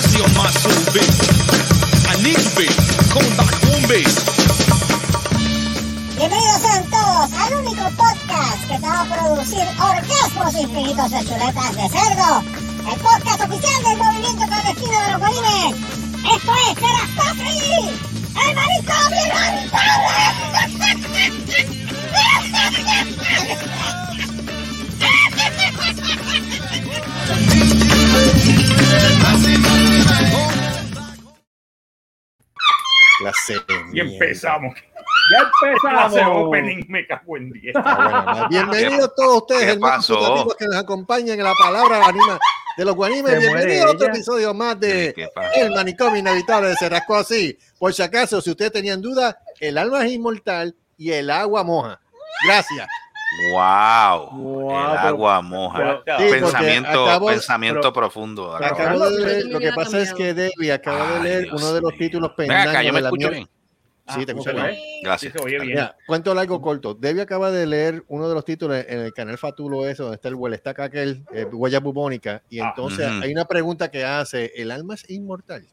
mercy on. Bienvenidos sean todos al único podcast que te va a producir orgasmos infinitos de chuletas de cerdo. El podcast oficial del movimiento clandestino de los bolines. Esto es Serastofri, el manicomio Clase de Y empezamos. Ya Clase empezamos. opening, me cago en 10. Está bueno. Bienvenidos todos ustedes, ¿Qué hermanos que nos acompañan en la palabra anima de los guanimes. Bienvenidos a otro episodio más de. El manicomio inevitable de Cerrasco así. Por si acaso, si ustedes tenían duda, el alma es inmortal y el agua moja. Gracias. Wow, Wow, el pero- agua moja. pero- Sí, pensamiento, acabo- pensamiento pero- profundo. acabo. Acabo de leer- lo que pasa es que Debbie acaba de leer Dios uno de los mío. títulos acá, yo me escucho bien. Sí, te escucho Ah, bien. Sí, Gracias. oye bien. Mira, cuento largo corto. Debbie acaba de leer uno de los títulos en el canal Fatulo eso, donde está el Huelestaca aquel, eh, huella bubónica, y Ah, entonces ujú. hay una pregunta que hace, ¿el alma es inmortal?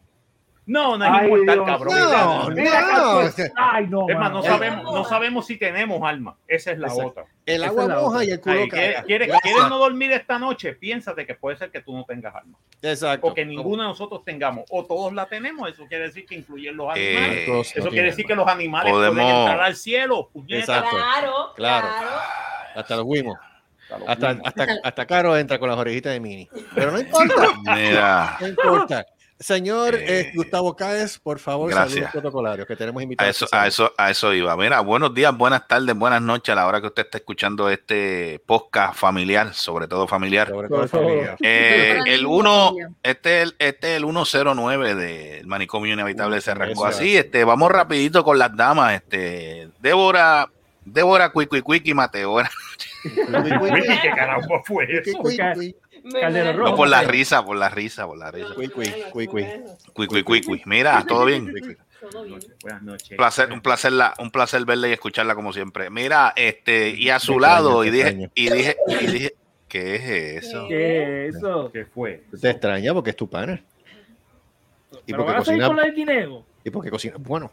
No, no es Ay, inmortal, Dios. cabrón. No, Mira, no. Ay, no. Es más, no sabemos, no sabemos si tenemos alma. Esa es la Exacto. otra. El agua es la moja otra. y el culo Ay, ¿quieres, caga. quieres- Gracias. quieres no dormir esta noche? Piénsate que puede ser que tú no tengas alma. Exacto. O que ninguno de nosotros tengamos. O todos la tenemos. Eso quiere decir que incluyen los animales. Eh, Entonces, Eso no quiere decir alma. que los animales Podemos- pueden entrar al cielo. Exacto. Claro, Claro. Hasta los huimos. Hasta hasta, hasta Caro entra con las orejitas de Mini. Pero no importa. Mira, No importa. Señor Eh, eh, Gustavo Cáez, por favor, gracias. saludos protocolarios que tenemos a invitados. eso, a eso, a eso iba. Mira, buenos días, buenas tardes, buenas noches a la hora que usted está escuchando este podcast familiar, sobre todo familiar. Sobre todo Por favor. familia. Eh, el ningún 1, familia. este es el, este es el 109 del manicomio inevitable se arrancó Eso así. Este, vamos rapidito con las damas. Este, Débora, Débora, Cuiqui Cuiqui, Mateo. ¿Qué carajo fue eso? Caldero rojo. No por la risa, por la risa, por la risa. cui, cui, cui, cui. Mira, todo bien. Todo bien. Buenas noches. Un placer, un placer, la, un placer verla y escucharla como siempre. Mira, este, y a su lado, y extraño, te dije, y dije, y dije, ¿qué es eso? ¿Qué es eso? ¿Qué fue? Te extraña porque es tu pana. Y ¿Pero porque vas a ir cocina. Y porque cocina. Bueno,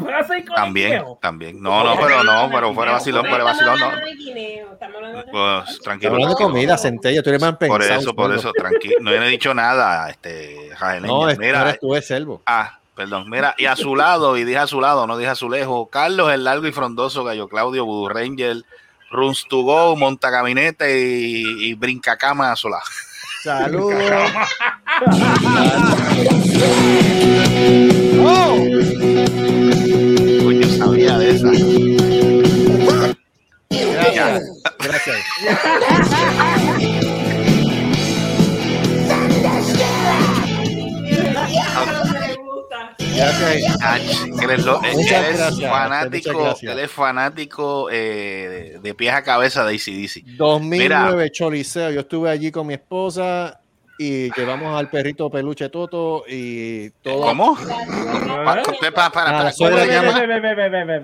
¿Vas a ir con También, guineo? también. No, no, pero no, pero fuera vacilón, fuera vacilón, no. Estamos hablando de guineo, estamos hablando de- Pues estamos tranquilo. hablando de comida, centella. Tú eres más pensado. Por eso, por eso, tranquilo. No he dicho nada, este, Jaeleña. No, es, no Mira, tú, Selvo. ah, perdón. Mira, y a su lado, y dije a su lado, no dije a su lejos, Carlos el largo y frondoso, Gallo Claudio, Voodoo Ranger, Runs to Go, Monta Gabinete y, y Brinca Cama a su lado. Saludos. Coño, sabía de esa. Gracias. Gracias. Gracias. Él es, lo- él gracias, fanático, él es fanático eh, de, de pies a cabeza de ACDC. 2009 Choliseo. Yo estuve allí con mi esposa y llevamos al perrito peluche Toto y todo. ¿Cómo? Pa- para, Ah, para, ve.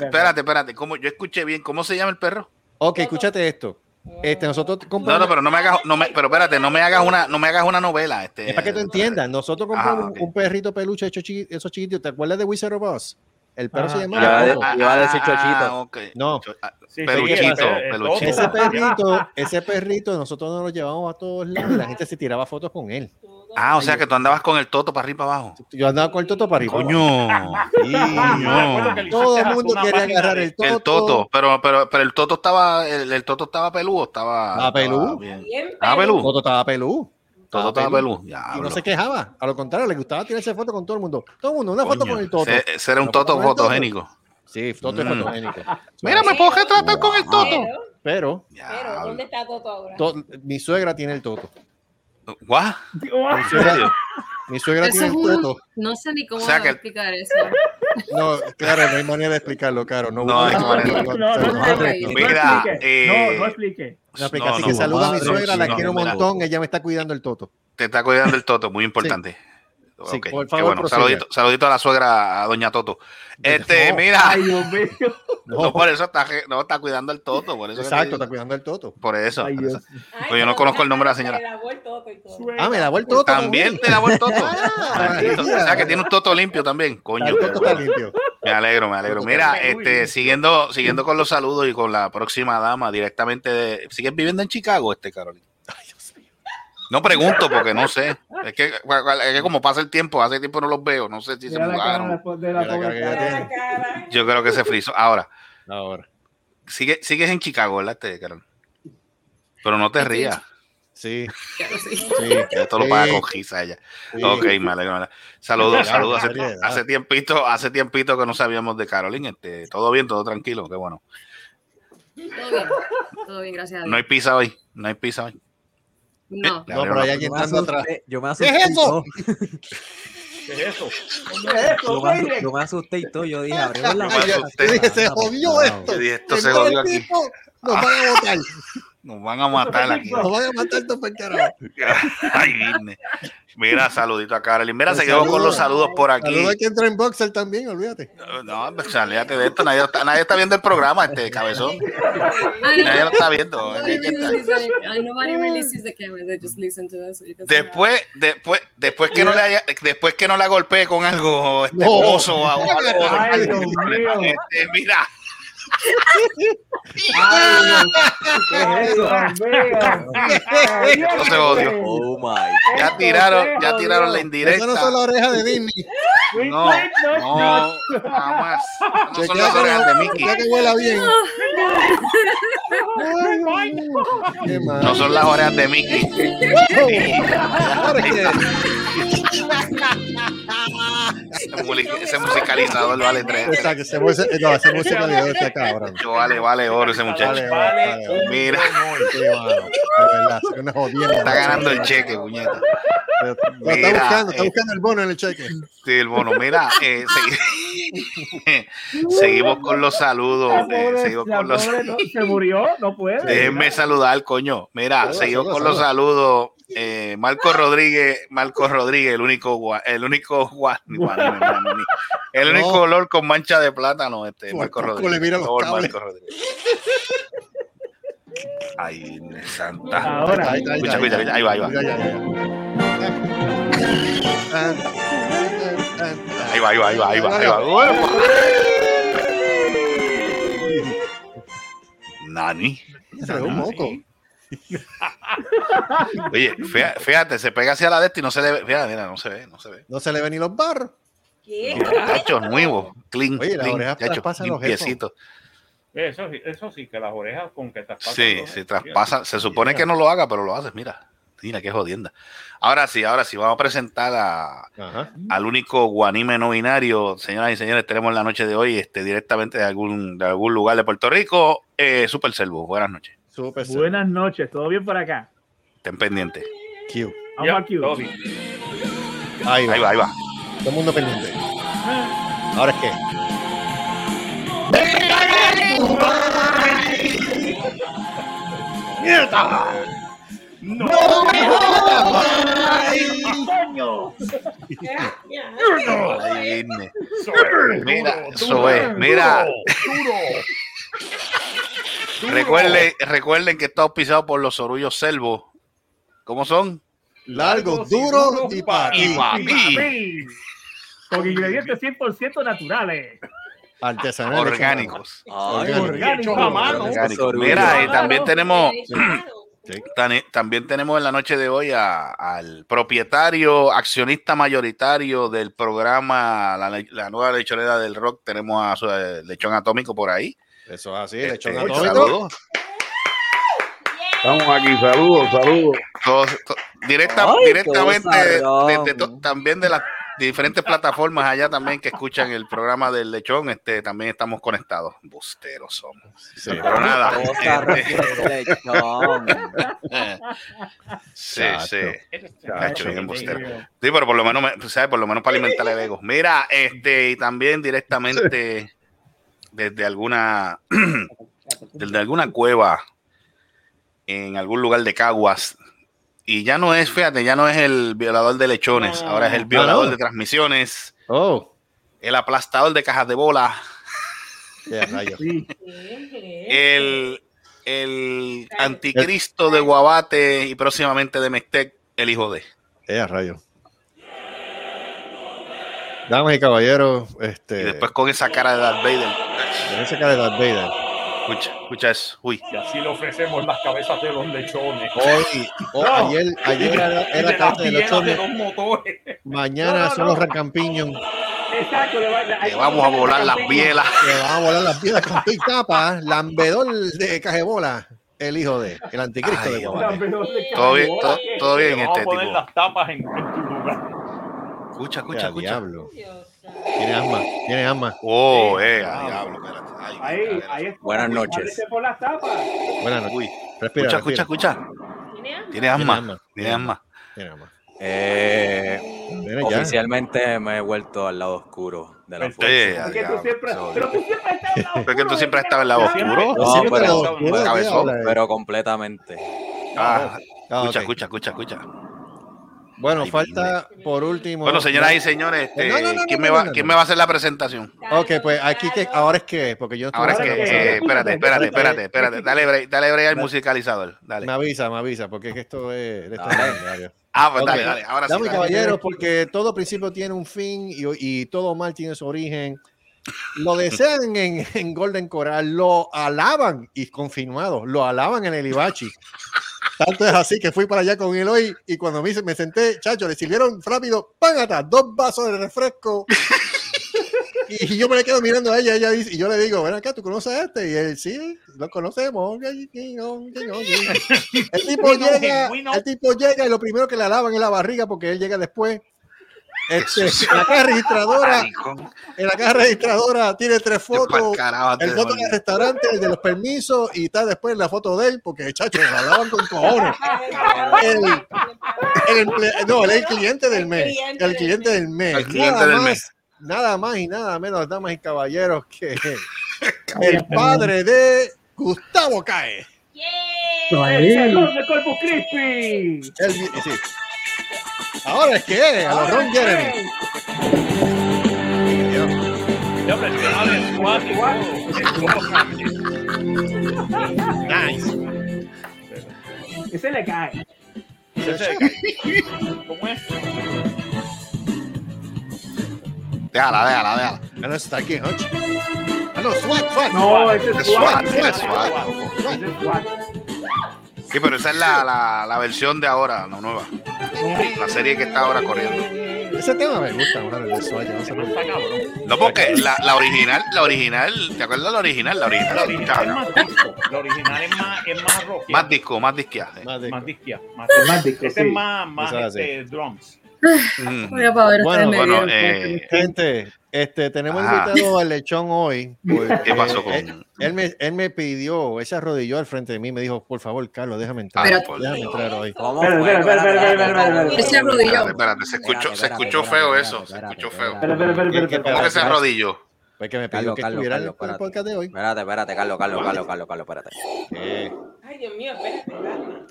Espérate, espérate, ¿cómo? yo escuché bien, ¿cómo se llama el perro? Ok, escúchate esto. Este, nosotros No, compramos. no, pero no me hagas, no me, pero espérate, no me hagas una, no me hagas una novela. Este, Es para que tú entiendas. Nosotros compramos Ah, ok. un perrito peluche hecho chiqui- esos chiquititos. ¿Te acuerdas de Wizard of Oz? El perro se Ah. llama Toto. Iba a decir chochito. No. Ah, Sí, Peluchito, sí, el- el peluchito. Toto. Ese perrito, ese perrito, nosotros nos lo llevábamos a todos lados y la gente se tiraba fotos con él. Ah, o sea que tú andabas con el toto para arriba y para abajo. Yo andaba con el toto para arriba. Coño. Sí, coño. Todo el mundo quería agarrar el toto. El toto, pero, pero, pero el toto estaba, el, el toto estaba peludo, estaba. ¿Estaba peludo? bien. Bien, Ah, pero- peludo. Toto estaba pelú. Todo estaba. Y Diablo. no se quejaba. A lo contrario, le gustaba tirarse fotos con todo el mundo. Todo el mundo, una foto con el toto. ese- ese era un toto fotogénico. Sí, toto es Mm. fotogénico. Mira, me puedo retratar con el toto. Pero. ¿dónde está Toto ahora? to- mi suegra tiene el toto. ¿What? Dios, Mi suegra, mi suegra Eso tiene un, toto. no sé ni cómo O sea que- explicar eso. No, claro, no hay manera de explicarlo, claro. No, No, hay No, manera. no, no, no, no, Mira, no explique. eh, No, explique. Así no, que saluda a mi suegra, la no, quiero un montón, ella me está cuidando el toto. Te está cuidando el toto, muy importante. Sí, Ok, por qué favor, bueno. Saludito, saludito a la suegra, a doña Toto. Este, No. mira, Ay, Dios mío. no, por eso está, no, está cuidando el Toto, por eso. te Exacto, está cuidando el toto. Por eso. Ay, por eso. Dios. Ay, Pues yo no conozco el nombre de la se señora. le lavó el toto y todo. Ah, me lavó el toto. También te lavó el Toto. Ah, Maldito. o sea, que tiene un Toto limpio también. Coño. El toto está limpio. Me alegro, me alegro. Mira, este, siguiendo, siguiendo con los saludos y con la próxima dama directamente de. ¿Sigues viviendo en Chicago, este Carolina? No pregunto porque no sé. Es que, es que como pasa el tiempo, hace tiempo no los veo. No sé si se mudaron. Yo creo que se frizó. Ahora, Ahora. sigue, sigues en Chicago, ¿verdad, este, Carolina? Pero no te rías. Sí, Claro, sí. sí. Esto lo paga con risa ella. sí. Ok, me alegro. Saludos, saludos. Hace tiempito, hace tiempito que no sabíamos de Carolina. Este, todo bien, todo tranquilo, qué bueno. Todo bien. Todo bien, gracias a Dios. No hay pizza hoy, no hay pizza hoy. No. Le No, abrieron pero hay alguien Yo me dando atrás. asusté, yo me ¿Qué asusté. es y eso? todo. ¿Qué es eso? Yo me, yo me asusté y todo. Yo dije, abrimos la puerta. Yo dije, se jodió esto. Yo dije, esto Se jodió el aquí. tipo, Nos van a botar. Nos van a matar aquí. Nos van a matar todos por carajo. Ay, Disney. Mira, saludito a Carolina. Mira, Un seguimos con los saludos por aquí. Saludos al que entra en boxer también, olvídate. No, pues, salíate de esto. Nadie está, nadie está viendo el programa, este cabezón. Nadie lo está viendo. Después, después, después que no le haya, después que no la golpee con algo este, No. oso o algo, este, mira, Ay, ¿Qué es eso? Se odio. Oh my. ya tiraron, ya tiraron la Eso indirecta. no son las orejas de Disney. No, no, jamás. No son las orejas de Mickey. que huela bien. No son las orejas de Mickey. Ese musicalizador vale tres. Exacto, ese música- no, ese música de este cabrón. Vale, vale oro ese muchacho. Vale, vale, vale. Mira, está ganando el cheque, puñeta. Lo está Mira, buscando, está eh, buscando el bono en el cheque. Sí, el bono. Mira, eh, segui- seguimos con los saludos. Eh, seguimos con los se murió, no puede. Déjenme saludar, coño. Mira, seguimos con los saludos. Eh, Marco Rodríguez, Marco Rodríguez, el único gua- el único gua- gua- el único No. olor con mancha de plátano, este Marco Rodríguez. le mira los Lord cables. Marco Rodríguez. Ay, santa. Ahora. Ahí, ahí, Escucha, ahí, escucha, ahí va, ahí va. Ahí va, ahí va, ahí va, ahí va, ahí va. Uepa. Nani. Se le ve un moco. Oye, fíjate, se pega hacia la de este y no se le ve. Mira, mira, no se ve, no se ve. No se le ven ni los barros. ¿Qué? Hecho nuevo, clean, Oye, las orejas traspasan los. Eso, sí- eso sí, que las orejas con que traspasan. Sí, se traspasa. Se supone que no lo haga, pero lo haces, mira. Mira, qué jodienda. Ahora sí, ahora sí, vamos a presentar a, Ajá. al único guanime no binario. Señoras y señores, tenemos en la noche de hoy este, directamente de algún, de algún lugar de Puerto Rico, eh, Super Servo. Buenas noches. Buenas noches, ¿todo bien por acá? Estén pendientes. cute. Vamos todo bien. Ahí va. Ahí va, ahí va. Todo el mundo pendiente. Ahora es que. Ya, ya. Ahí viene. Mira, eso es. Mira, recuerden, recuerden que está auspiciado por los orullos Selvo. ¿Cómo son? Largos, duros y para Y ti. pa' Sí, ti. papi. Con ingredientes 100% naturales. Artesanales. Orgánicos. Orgánicos. orgullo. Mira, y también tenemos, también tenemos en la noche de hoy a- al propietario, accionista mayoritario del programa La, la nueva lechonera del rock. Tenemos a su eh, lechón atómico por ahí. Eso es así, Este, lechón saludos. atómico. Estamos aquí, saludos, saludos. Todos- to- directa- Ay, qué directamente bozarrón. de- de to- también de las diferentes plataformas allá también que escuchan el programa del lechón, este también estamos conectados. Busteros somos. Pero nada. Sí, sí. Chacho, bien embustero. Sí, pero por lo menos, me- ¿sabes? Por lo menos para alimentar el ego. Mira, este, y también directamente desde alguna, desde alguna cueva en algún lugar de Caguas, Y ya no es, fíjate, ya no es el violador de lechones, No. ahora es el violador no. de transmisiones, Oh, el aplastador de cajas de bola, rayos. El, el anticristo de Guabate y próximamente de Mestec, el hijo de. A rayos. Damas y caballeros, este. Y después con esa cara de Darth Vader. En esa cara de Darth Vader. Escucha, escucha eso. Uy. Y así le ofrecemos las cabezas de los lechones. Hoy, o No. ayer, ayer era, era de carta de bielas de los motores. mañana No, no, son no. los recampiños Exacto. Le, va- Le vamos a volar las bielas. que van a volar las piedras con pick tapa, lambedor de cajebola, el hijo de, el anticristo Ay, de. Todo bien, todo, todo bien, Te vamos este a poner tipo. las tapas en, en tu lugar. Escucha, escucha, escucha. diablo. Dios Tiene asma, tiene asma. Oh, eh, a diablo, espérate. Ay, Ahí, espérate. ahí está. Buenas noches. Por las tapas. Buenas noches. Uy, Respira, escucha, escucha, respira. escucha. ¿Tiene hambre? Tiene asma. Tiene asma. Tiene asma. Eh, oficialmente me he vuelto al lado oscuro de la. Eh, fuerza. a Porque tú diablo. siempre, pero tú siempre estás al lado Pero es que tú oscuro, siempre ¿de estabas qué al lado oscuro. No, pero- oscuro, ¿de qué cabezón, habla? Pero completamente. Ah, Ah, escucha, ok. escucha, escucha, escucha. Bueno, Ay, falta por último. Bueno, señoras y señores, este, No, no, no, ¿quién, no, me va, no, ¿quién me va a hacer la presentación? Ok, pues aquí que ahora es que, porque yo Ahora es que, Ahora eh, espérate, espérate, espérate, espérate. Dale break, dale break al musicalizador. Dale. me avisa, me avisa, porque es que esto es. esto es Dale. legendario. Ah, pues Ok. dale, dale. Ahora sí. Y dale. caballeros, porque todo principio tiene un fin y, y todo mal tiene su origen. Lo desean en, en Golden Coral, lo alaban y confirmado, lo alaban en el Ibachi. Tanto es así que fui para allá con él hoy y cuando me, me senté, chacho, le sirvieron rápido, págata, dos vasos de refresco. Y yo me le quedo mirando a ella, ella dice, y yo le digo, ven acá, ¿tú conoces a este? Y él, sí, lo conocemos. El tipo llega, el tipo llega y lo primero que le alaban es la barriga porque él llega después. Este, en la caja registradora, en la caja registradora tiene tres fotos. El foto del restaurante, el de los permisos, y está después la foto de él, porque chacho, le hablaban con cojones. El, el no, él es el cliente del mes. El cliente del mes. El cliente nada del más, mes. Nada más y nada menos, damas y caballeros, que el padre de Gustavo Cae. El salón de Corpus Christi. El- sí. Ahora es que a los Ron Jeremy. Ya, hombre, el tema del SWAT y todo. Nice. Ese le cae. Ese- ¿Cómo es? Déjala, déjala, déjala. No, está aquí, Hodge. Ah, no, SWAT, SWAT. No, ese Es SWAT, SWAT. SWAT, SWAT. Sí, pero esa es la, la, la versión de ahora, la nueva. La serie que está ahora corriendo. Ese tema me gusta, de yo no sé por qué. porque la, la original, la original, ¿te acuerdas de la original? La original, La original es más disco. La original es más, es más rock. Más disco, más. Más Más disquia. Más, Es más disco, Ese sí. es más, más es este, drums. Mm. Voy a poder Bueno, eh, Gente, este, tenemos invitado al lechón hoy. porque ¿Qué pasó con- Él, él me, él me pidió, él se arrodilló al frente de mí, me dijo, por favor, Carlos, déjame entrar. Ah, déjame Dios. entrar hoy. ¿Cómo Espera, fue? espera, espera, espera, espera, espera, Él se espera. arrodilló. Espérate, espérate, se escuchó, se escuchó feo eso, se escuchó feo. espérate. Espera, espera, espera, ¿Qué- qué espera, ¿Cómo que se espera. arrodilló? Pues que me pidió Carlos, que Carlos, estuviera en Carlos, el espérate. podcast de hoy. Espérate, espérate, Carlos, Carlos, Carlos, Carlos, Carlos, espérate. ¿Qué, Ay, Dios mío, espérate,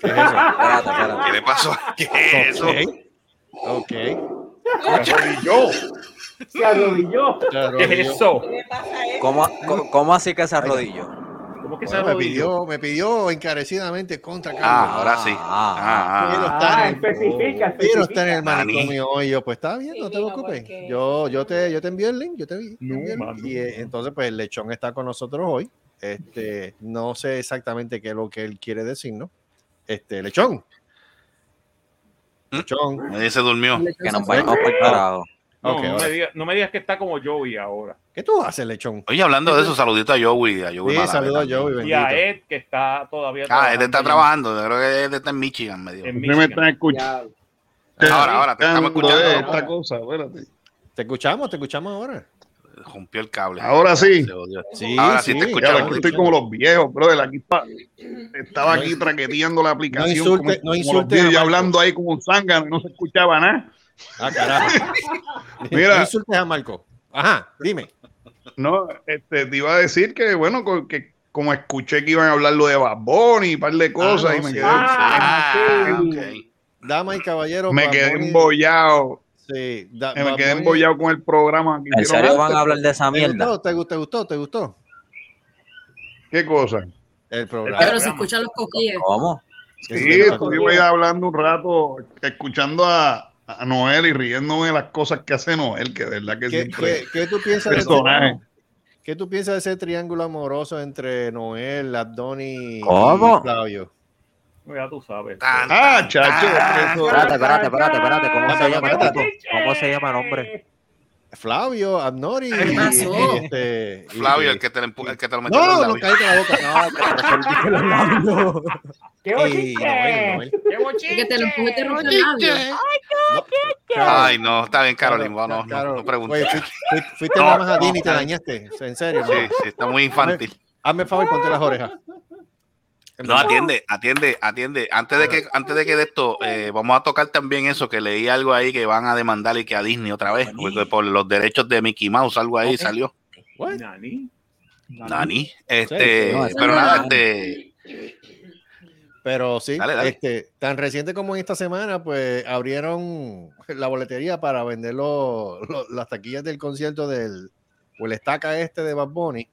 qué es eso? Espérate, ¿Qué le pasó? ¿Qué es eso? Ok. Arrodilló. Se arrodilló. Se ¿Qué arrodilló. es eso? ¿Qué a él? ¿Cómo, cómo, cómo así que se arrodilló? ¿Cómo que se Bueno, me pidió, me pidió encarecidamente contra Carlos. Ah, ahora sí. Ah, Ah, Quiero ah, estar Ah, especifica, Quiero estar en el manicomio hoy. Yo, pues está bien, no te preocupes. porque- Yo, yo, te, yo te envío el link, yo te, vi- No. Y eh, entonces, pues el lechón está con nosotros hoy. Este, no sé exactamente qué es lo que él quiere decirnos. Este, lechón. ¿Mm? Lechón. Nadie se durmió. Que nos vayamos por el carajo. No, me digas, no me digas que está como Joey ahora. ¿Qué tú haces, lechón? Oye, hablando de eso, saludito a Joey. A Joey Sí, a. Joey, Y a. Ed, que está todavía Ah, él está trabajando. Yo creo que él está en Michigan, me dijo. En ¿Qué me están escuchando? Ahora, ahora, te estamos escuchando. Esta cosa, espérate. Te escuchamos, te escuchamos ahora. Rompió el cable. Ahora sí. Sí, Ahora sí te Ya, escuchamos. aquí estoy como los viejos, brother. Aquí está- estaba aquí traqueteando la aplicación. insulte- como, no como los insulte Marco. hablando ahí como un zángano y no se escuchaba nada. Ah, carajo. Mira. No insultes a Marco. Ajá, dime. No, este, te iba a decir que, bueno, que como escuché que iban a hablar lo de Bad Bunny y un par de cosas no, y me sí. quedé. Ah, Ah, sí. ok. Dama y caballero. Me Bad quedé Bunny- embollado. Sí, da- Me quedé embollado con el programa. que ¿En serio van a hablar de esa ¿Te mierda? gustó? ¿Te gustó? ¿Te gustó? ¿Te gustó? ¿Qué cosa? El programa. Pero se escuchan los coquilles. ¿Cómo? Sí, estuve hablando un rato, escuchando a, a Noel y riéndome de las cosas que hace Noel, que de verdad que ¿Qué, siempre qué- qué tú piensas de ese, personaje. ¿Qué tú piensas de ese triángulo amoroso entre Noel, Abdoni y ¿Cómo? Flavio? Ya tú sabes. Tan, Ah, chacho, Espérate, espérate, espérate, espérate. ¿Cómo se llama tipo? ¿Cómo se llama el hombre? Flavio, Abnori ¿Qué y, pasó? y este. y- Flavio, el que te el que te lo metió No, el no, cállate la boca. No, ¡Qué y bochinche! ¡Qué bochinche! que te lo empuje y te rompe el labio. Ay, no, está bien, Carolina. No, no, no, no preguntes. Oye, fuiste, No, nada más a Disney y te no. dañaste. En serio. Sí, sí, está muy infantil. Hazme el favor, ponte las orejas. No, atiende, atiende, atiende. Antes de que, antes de que de esto, eh, vamos a tocar también eso, que leí algo ahí que van a demandar y que a Disney otra vez, porque por los derechos de Mickey Mouse, algo ahí salió. What? Nani. Nani. Este, Sí, no, pero nada, este, Pero sí, Dale, dale. Este, tan reciente como en esta semana, pues abrieron la boletería para vender los- los- las taquillas del concierto del o el estaca este de Bad Bunny.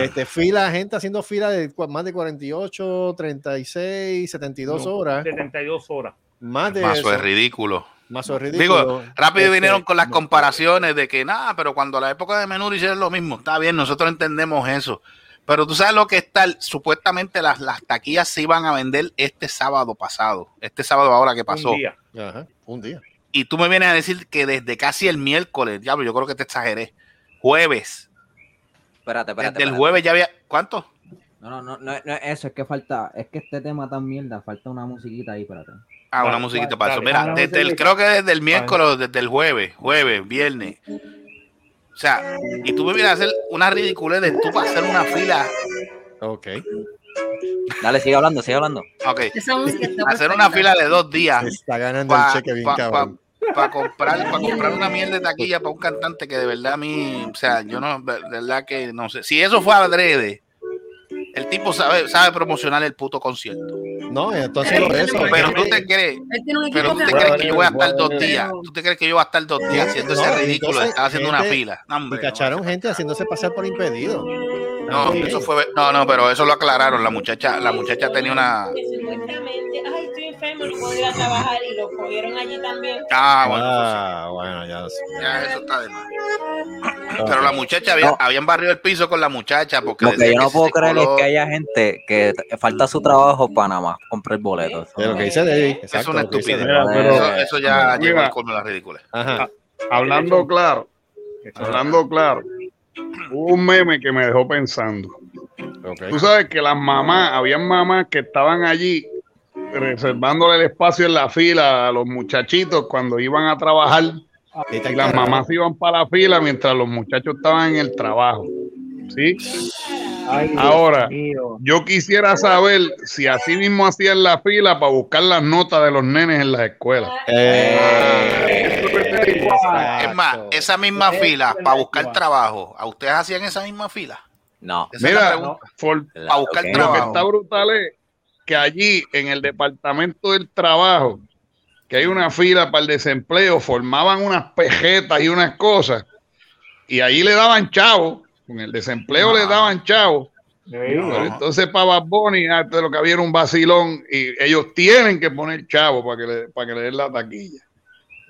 Este, fila, gente haciendo fila de más de 48, 36, 72 No, horas. 72 horas. Más de Mazo eso. es ridículo. Más es ridículo. Digo, rápido Este, vinieron con las comparaciones de que nada, pero cuando la época de Menú hicieron lo mismo, está bien, nosotros entendemos eso. Pero tú sabes lo que está, supuestamente las, las taquillas se iban a vender este sábado pasado, este sábado ahora que pasó. Un día. Ajá, un día. Y tú me vienes a decir que desde casi el miércoles, diablo, yo creo que te exageré, jueves, Espérate, espérate. desde el espérate. jueves ya había, ¿cuánto? No, no, no, no, no es eso, es que falta, es que este tema tan mierda, falta una musiquita ahí, espérate. Ah, una musiquita para eso. Mira, desde el, creo que desde el miércoles, o desde el jueves, jueves, viernes. O sea, y tú me vienes a hacer una ridiculez de tú para hacer una fila. Ok. Dale, sigue hablando, sigue hablando. Ok. Hacer una fila de dos días Se está ganando el cheque bien cabrón. Comprar, pa comprar una mierda de taquilla para un cantante que de verdad a mí, o sea, yo no, de verdad que no sé. Si eso fue adrede, el tipo sabe, sabe promocionar el puto concierto. No, entonces lo eso. Pero tú te crees, pero tú te que crees que yo voy a estar dos días. Tú te crees que yo voy a estar dos días haciendo ese ridículo de entonces, estar haciendo una fila. No, Y hombre, cacharon gente haciéndose pasar por impedido. No, eso fue, no, no, pero eso lo aclararon. La muchacha, la muchacha tenía una. Supuestamente, ay, estoy enfermo, no puedo ir a trabajar y lo cogieron allí también. Ah, bueno, Ah, bueno, ya. sí, ya eso está de más. Pero la muchacha había, No. habían barrido el piso con la muchacha porque Lo que yo no puedo creer es que haya gente que falta su trabajo para nada más comprar boletos. Lo que dice David. Es una estupidez. Eso, eso ya llegó al colmo de la ridícula. Ajá. Hablando claro, hablando claro, un meme que me dejó pensando. Tú sabes que las mamás, habían mamás que estaban allí reservándole el espacio en la fila a los muchachitos cuando iban a trabajar Y las mamás iban para la fila mientras los muchachos estaban en el trabajo. ¿Sí? Ay, Ahora, mío. Yo quisiera saber si así mismo hacían la fila para buscar las notas de los nenes en las escuelas. Eh, Es más, esa misma Es fila para buscar trabajo, ¿a ustedes hacían esa misma fila? No. Esa Mira, Para buscar Ok. lo que trabajo. está brutal es que allí en el departamento del trabajo, que hay una fila para el desempleo, formaban unas pejetas y unas cosas, y ahí le daban chavo, con el desempleo le daban chavo. Entonces para Bad Bunny, antes de lo que había era un vacilón, y ellos tienen que poner chavo para que le, para que le den la taquilla.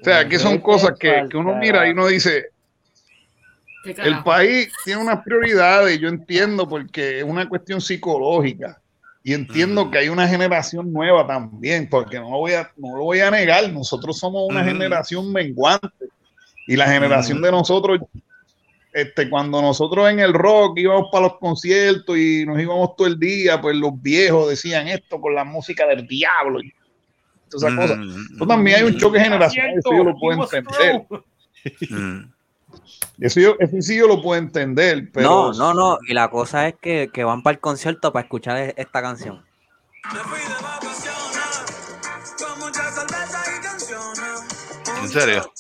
O sea, que son cosas que, que uno mira y uno dice, ¿Qué el país tiene unas prioridades, yo entiendo, porque es una cuestión psicológica. Y entiendo que hay una generación nueva también, porque no lo voy a, no lo voy a negar, nosotros somos una generación menguante. Y la generación de nosotros, este, cuando nosotros en el rock íbamos para los conciertos y nos íbamos todo el día, pues los viejos decían esto con la música del diablo y todas esas cosas. Mm, Entonces también hay un choque generacional, eso yo lo puedo entender. mm. Eso, yo, eso sí yo lo puedo entender, pero No, no, no. Y la cosa es que, que van para el concierto para escuchar e- esta canción. ¿En serio?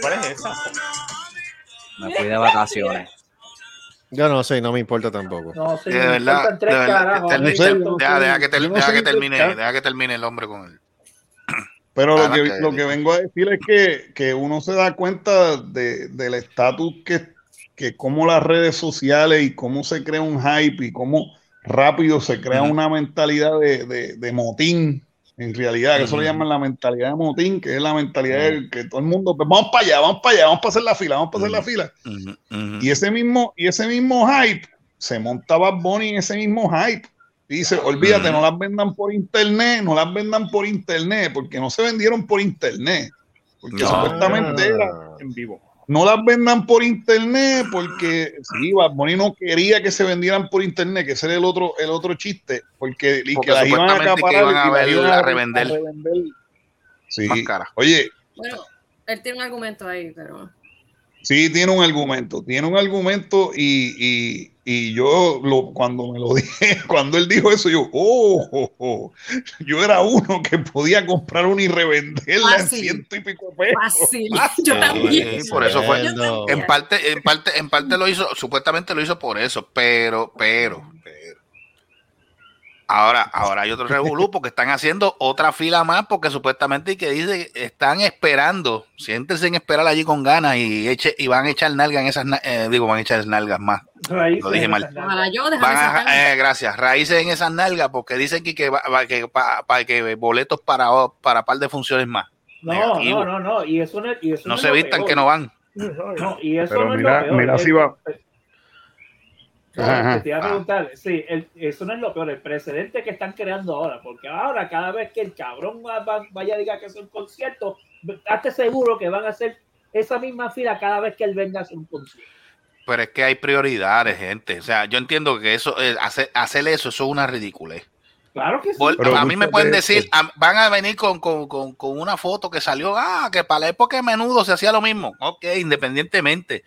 ¿Cuál es esa? Me fui de vacaciones. Yo no sé, no me importa tampoco. No, sí, De me verdad, de tres verdad, deja, que, termine, deja que termine el hombre con él. Pero lo Ah, que, lo que vengo a decir es que, que uno se da cuenta de, del estatus que, que cómo las redes sociales y cómo se crea un hype y cómo rápido se crea una mentalidad de, de- de motín, en realidad, que eso le llaman la mentalidad de motín, que es la mentalidad de que todo el mundo, pues, vamos para allá, vamos para allá, vamos para hacer la fila, vamos para hacer la fila. Y ese mismo, y ese mismo hype, se montaba Bonnie en ese mismo hype. Y dice, olvídate, no las vendan por internet, no las vendan por internet, porque no se vendieron por internet. Porque No. supuestamente era, En vivo. no las vendan por internet, porque sí, Bad Bunny no quería que se vendieran por internet, que ese era el otro, el otro chiste, porque, y Porque que las iban a acaparar iban a y las ver- iban a revender. Sí. Más cara. Oye, Bueno, él tiene un argumento ahí, pero. Sí, tiene un argumento, tiene un argumento y, y- y yo lo, cuando me lo dije, cuando él dijo eso, yo, oh, oh, oh, yo era uno que podía comprar una y revenderla en Fácil. ciento y pico pesos. Fácil. Yo también. Sí, por eso fue. En parte, en parte, en parte lo hizo, supuestamente lo hizo por eso, pero, pero, pero. Ahora, ahora hay otro revolú porque están haciendo otra fila más porque supuestamente y que dice están esperando, siéntense en esperar allí con ganas y eche, y van a echar nalgas en esas, eh, digo, van a echar nalgas más. Raíces Lo dije mal. yo Van a, eh, gracias, raíces en esas nalgas porque dicen que, que, que, pa- pa- que boletos para, para par de funciones más. No, Negativo. no, no, no. Y eso no, y eso No se vistan peor. que no van. No, y eso Pero no mira- es lo peor. mira si va- Ajá. te iba a Ah. preguntar, sí, el- eso no es lo peor, el precedente que están creando ahora, porque ahora cada vez que el cabrón va- va- vaya a diga que es un concierto, hazte seguro que van a hacer esa misma fila cada vez que él venga a hacer un concierto. Pero es que hay prioridades, gente. O sea, yo entiendo que eso, eh, hacer, hacer eso, eso es una ridiculez. Claro que sí. Pero a mí me pueden de decir, a- van a venir con, con- con- con una foto que salió, ah, que para la época de menudo se hacía lo mismo. Ok, independientemente.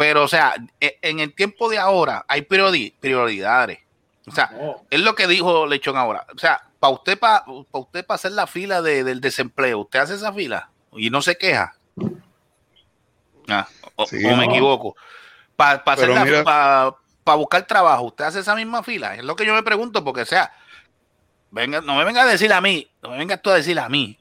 Pero, o sea, e- en el tiempo de ahora hay priori- prioridades. O sea, No. es lo que dijo Lechón ahora. O sea, para usted, para usted, para hacer la fila de- del desempleo, usted hace esa fila y no se queja. Ah, o, Sí, o me no. equivoco. Para Pero mira- buscar trabajo, usted hace esa misma fila. Es lo que yo me pregunto, porque, o sea, venga, no me venga a decir a mí, no me vengas tú a decir a mí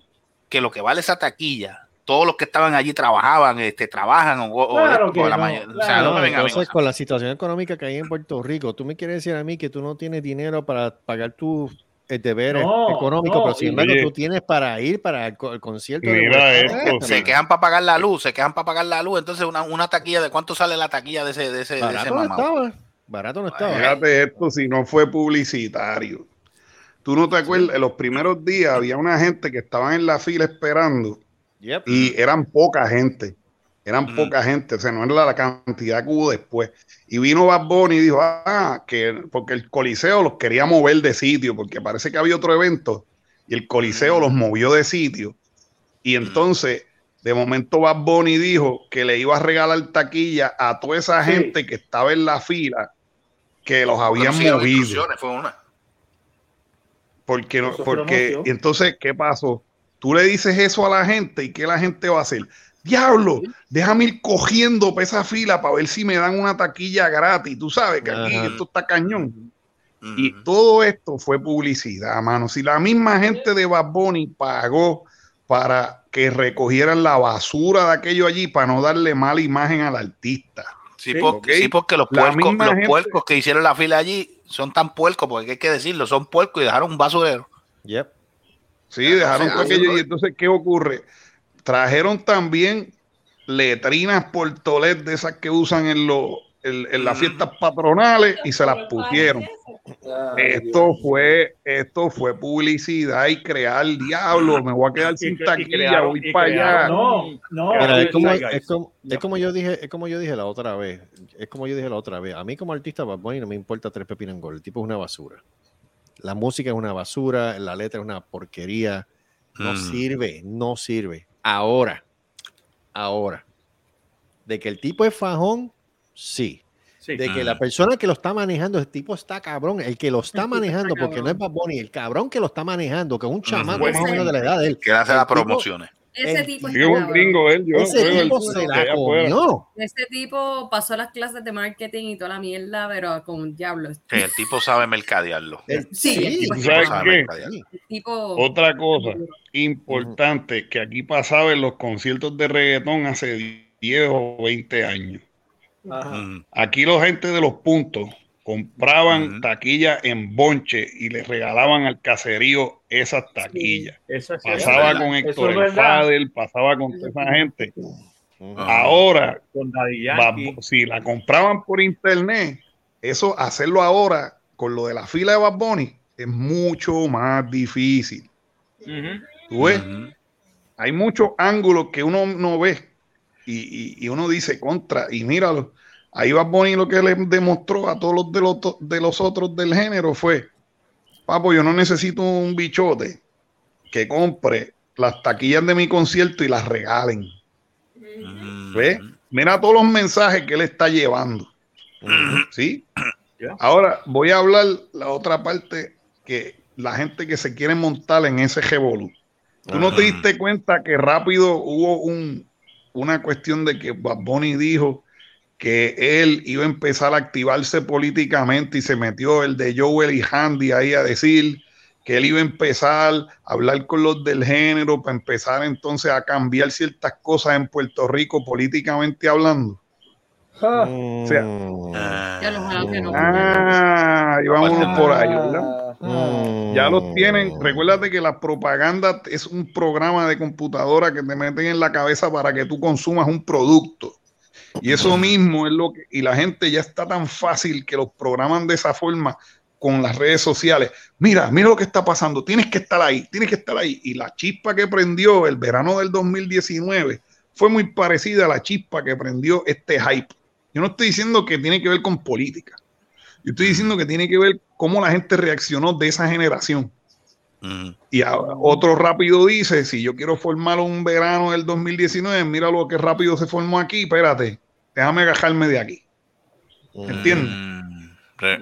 que lo que vale esa taquilla, todos los que estaban allí trabajaban, este, trabajan, o, Claro que o la no, mayoría- o sea, no me entonces, con la situación económica que hay en Puerto Rico, tú me quieres decir a mí que tú no tienes dinero para pagar tus eh, deberes No, económicos, no, pero sin embargo tú tienes para ir para el, co- el concierto. Mira esto, se quejan para pagar la luz, se quejan para pagar la luz. Entonces, una, una taquilla de cuánto sale la taquilla de ese, de ese, de ese Barato no mamado? estaba. Barato no estaba. Fíjate esto si no fue publicitario. Tú no te acuerdas, en los primeros días había una gente que estaban en la fila esperando Yep. y eran poca gente. Eran Ujú. poca gente, o sea, no era la cantidad que hubo después. Y vino Bad Bunny y dijo, ah, que porque el Coliseo los quería mover de sitio, porque parece que había otro evento y el Coliseo los movió de sitio. Y entonces, de momento Bad Bunny dijo que le iba a regalar taquilla a toda esa Sí. gente que estaba en la fila, que los habían movido. fue una. Porque, no, porque entonces, ¿qué pasó? Tú le dices eso a la gente y ¿qué la gente va a hacer? Diablo, déjame ir cogiendo para esa fila para ver si me dan una taquilla gratis. Tú sabes que aquí Ajá. esto está cañón. Y todo esto fue publicidad, mano. Si la misma gente de Bad Bunny pagó para que recogieran la basura de aquello allí para no darle mala imagen al artista. Sí, porque, Ok. sí, porque los puercos, los gente- puercos que hicieron la fila allí son tan puercos, porque hay que decirlo, son puercos y dejaron un basurero. Yep. Sí, dejaron todo aquello. Y entonces, ¿qué ocurre? Trajeron también letrinas portolet de esas que usan en, los en, en las fiestas patronales y se las pusieron. Esto fue, esto fue publicidad y crear el diablo. Me voy a quedar sin taquilla, voy para allá. No, no. Mira, es como, es, como, es como yo dije, es como yo dije la otra vez. Es como yo dije la otra vez. A mí como artista Bad Bunny no me importa tres pepinos en gol. El tipo es una basura. La música es una basura, la letra es una porquería. No Mm. sirve, no sirve. Ahora, ahora. De que el tipo es fajón, sí. Sí. De que Mm. la persona que lo está manejando, el tipo está cabrón. El que lo está manejando, está porque no es. Bad Bunny, el cabrón que lo está manejando, que es un chamaco Bueno. más o menos de la edad de él. Que hace las tipo- promociones. Ese tipo Sí, un gringo él, yo Ese tipo se la allá afuera. comió. Ese tipo pasó las clases de marketing y toda la mierda, pero con un diablo. Sí, el tipo sabe mercadearlo. El- Sí, el tipo ¿Tú es sabes sabe qué? mercadear. el tipo. Otra cosa importante que aquí pasaba en los conciertos de reggaetón hace 10 o 20 años. Mm. Aquí la gente de los puntos compraban Ujú. taquillas en bonche y les regalaban al caserío esas taquillas. Eso es Pasaba con Héctor es el. Fadel, pasaba con toda esa gente. Ajá. Ahora, si la compraban por internet, eso hacerlo ahora con lo de la fila de Bad Bunny es mucho más difícil. ¿Tú ves? Hay muchos ángulos que uno no ve y, y- y uno dice contra, y míralo. Ahí Bad Bunny lo que le demostró a todos los de los, to- de los otros del género fue, papo, yo no necesito un bichote que compre las taquillas de mi concierto y las regalen. Ujú. ¿Ves? Mira todos los mensajes que él está llevando. ¿Sí? Ya. Ahora voy a hablar la otra parte que la gente que se quiere montar en ese revolú. ¿Tú no te diste cuenta que rápido hubo un, una cuestión de que Bad Bunny dijo que él iba a empezar a activarse políticamente y se metió el de Joel y Handy ahí a decir que él iba a empezar a hablar con los del género para empezar entonces a cambiar ciertas cosas en Puerto Rico políticamente hablando. Ah, Mm. sea, Ah. Ya lo ojalá que no. Ah, y vámonos por ahí, ¿verdad? Mm. Ya los tienen. Recuérdate que la propaganda es un programa de computadora que te meten en la cabeza para que tú consumas un producto. Y eso mismo es lo que. Y la gente ya está tan fácil que los programan de esa forma con las redes sociales. Mira, mira lo que está pasando. Tienes que estar ahí, tienes que estar ahí. Y la chispa que prendió el verano del 2019 fue muy parecida a la chispa que prendió este hype. Yo no estoy diciendo que tiene que ver con política. Yo estoy diciendo que tiene que ver cómo la gente reaccionó de esa generación. Y otro rápido dice, si yo quiero formar un verano del 2019, mira lo que rápido se formó aquí, espérate, déjame agajarme de aquí. ¿Entiendes? Mm. Re-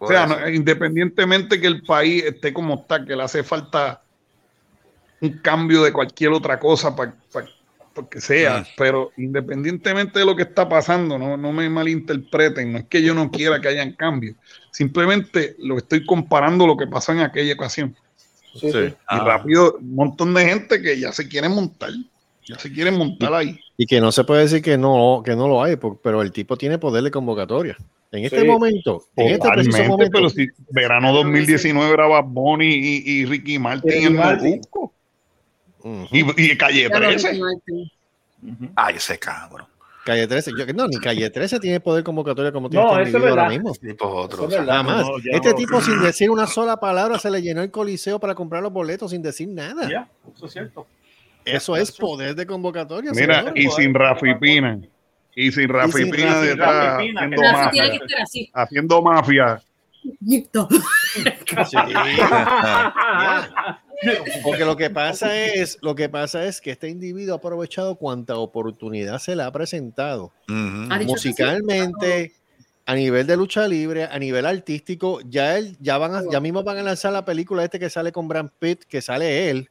O sea, no- independientemente que el país esté como está, que le hace falta un cambio de cualquier otra cosa para que sea, pero independientemente de lo que está pasando, no, no me malinterpreten, no es que yo no quiera que hayan cambios, simplemente lo estoy comparando lo que pasó en aquella ocasión. sí, Sí. sí. Y Ah. rápido, un montón de gente que ya se quiere montar, ya se quieren montar ahí. Y que no se puede decir que no, que no lo hay, pero el tipo tiene poder de convocatoria. En este Sí. momento, en este preciso momento, pero si verano 2019 era Bad Bunny y, y Ricky Martin en Martin. Ujú. y, y Calle Ya lo 13. Ricky Martin. Ujú. Ay, ese cabrón. Calle 13, yo, no, ni Calle 13 tiene poder convocatoria como tiene No, este individuo ahora mismo. Tipo otro. Es verdad. Nada más. No, este no- tipo sin decir una sola palabra se le llenó el coliseo para comprar los boletos sin decir nada. Ya, eso es cierto. Eso es poder de convocatoria. Mira, señores. y sin Rafi Pina. Y sin Rafi sin Pina detrás Rafi Pina, haciendo Rafi mafia. Haciendo mafia. Porque lo que pasa es, lo que pasa es que este individuo ha aprovechado cuanta oportunidad se le ha presentado. Ha musicalmente, a nivel de lucha libre, a nivel artístico. Ya él, ya van a- ya mismo van a lanzar la película este que sale con Brad Pitt, que sale él.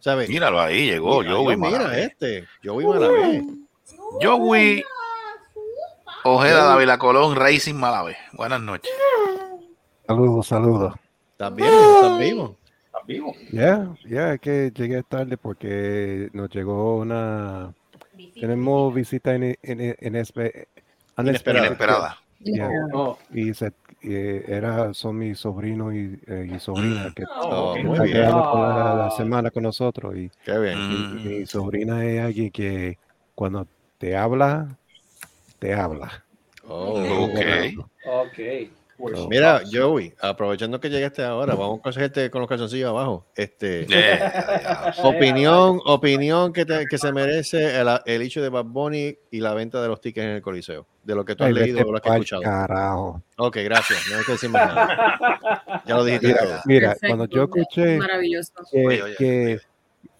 ¿Sabes? Míralo ahí, llegó Mira, Joey mira Malavé. este, Joey Malavé. Joey Ojeda Dávila Colón, Racing Malavé. Buenas noches. Saludos, saludos. ¿Estás bien? ¿Estás vivo? Está vivo. Ya, ya, es que llegué tarde porque nos llegó una... Tenemos visita en, en, en espe- Inesperada. Inesperada. Ya, Oh, Y se, eh, era, son mis sobrinos y, eh, y sobrinas que Oh, están quedando la, la Ah. semana con nosotros. Y, Qué bien. y- Mm. mi sobrina es alguien que cuando te habla, te habla. Oh, Ok. ok. Pues, Mira, Joey, aprovechando que llegaste ahora, vamos a cogerte con los calzoncillos abajo. Este, Eh, opinión, opinión que, te- que se merece el, el hecho de Bad Bunny y la venta de los tickets en el Coliseo, de lo que tú has Ay, leído o lo que has escuchado. Carajo. Ok, gracias. No hay que decir más nada. Ya lo dijiste Mira, todo. mira, Perfecto. cuando yo escuché Maravilloso. que, Oye, oye, que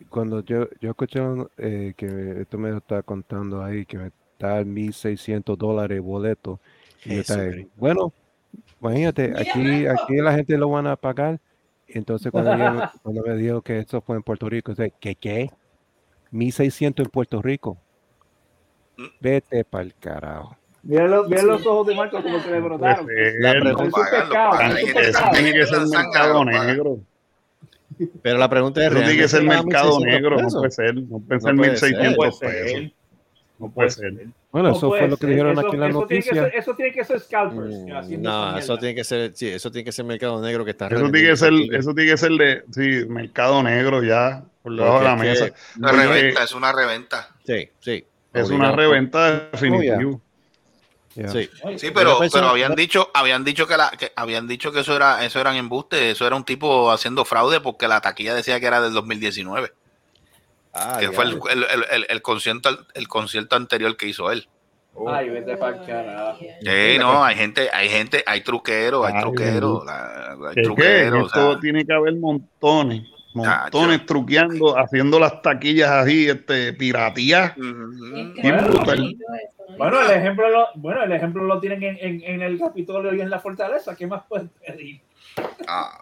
cuando yo, yo escuché eh, que esto me está contando ahí, que me está 1.600 dólares boleto, y yo estaba, Jesucristo. bueno, imagínate, aquí, aquí la gente lo van a pagar, entonces cuando, yo- cuando me dijo que eso fue en Puerto Rico, sea, ¿qué qué? 1600 en Puerto Rico. Vete pa'l carajo. Mira los, mira los ojos de Marco como se le brotaron. La Es pregunta- es tiene que ser mercado negro. Pero la pregunta es Eso tiene que ser ¿realmente mercado paga 1600 negro, no puede ser. No puede ser No puede ser. 1600 Puede ser. pesos. No puede ser. Bueno, No eso fue lo que dijeron Eso- aquí en la eso tiene que noticia. ser- Eso tiene que ser scalpers. Mm, No, eso tiene que ser, sí, eso tiene que ser mercado negro que está Eso tiene que ser, eso tiene que ser de sí, mercado negro ya, por debajo de la mesa. Una Porque reventa, es una reventa. Sí, sí. Es una reventa definitiva. Yeah. Sí. Sí, pero, pero habían dicho, habían dicho que la, que habían dicho que eso era, eso eran embustes, eso era un tipo haciendo fraude porque la taquilla decía que era del 2019, Ah, que fue el, el, el, el- el concierto, el concierto anterior que hizo él. Ay, vete para carajo. Sí, no, hay gente, hay gente, hay truqueros, hay Ay, truqueros, hay truqueros, o Esto sea, tiene que haber montones, montones truqueando, haciendo las taquillas así, este, piratía. ujú. Bien brutal. Bueno, el ejemplo lo, bueno, el ejemplo lo tienen en, en, en el Capitolio y en la Fortaleza. ¿Qué más pueden pedir? Ah,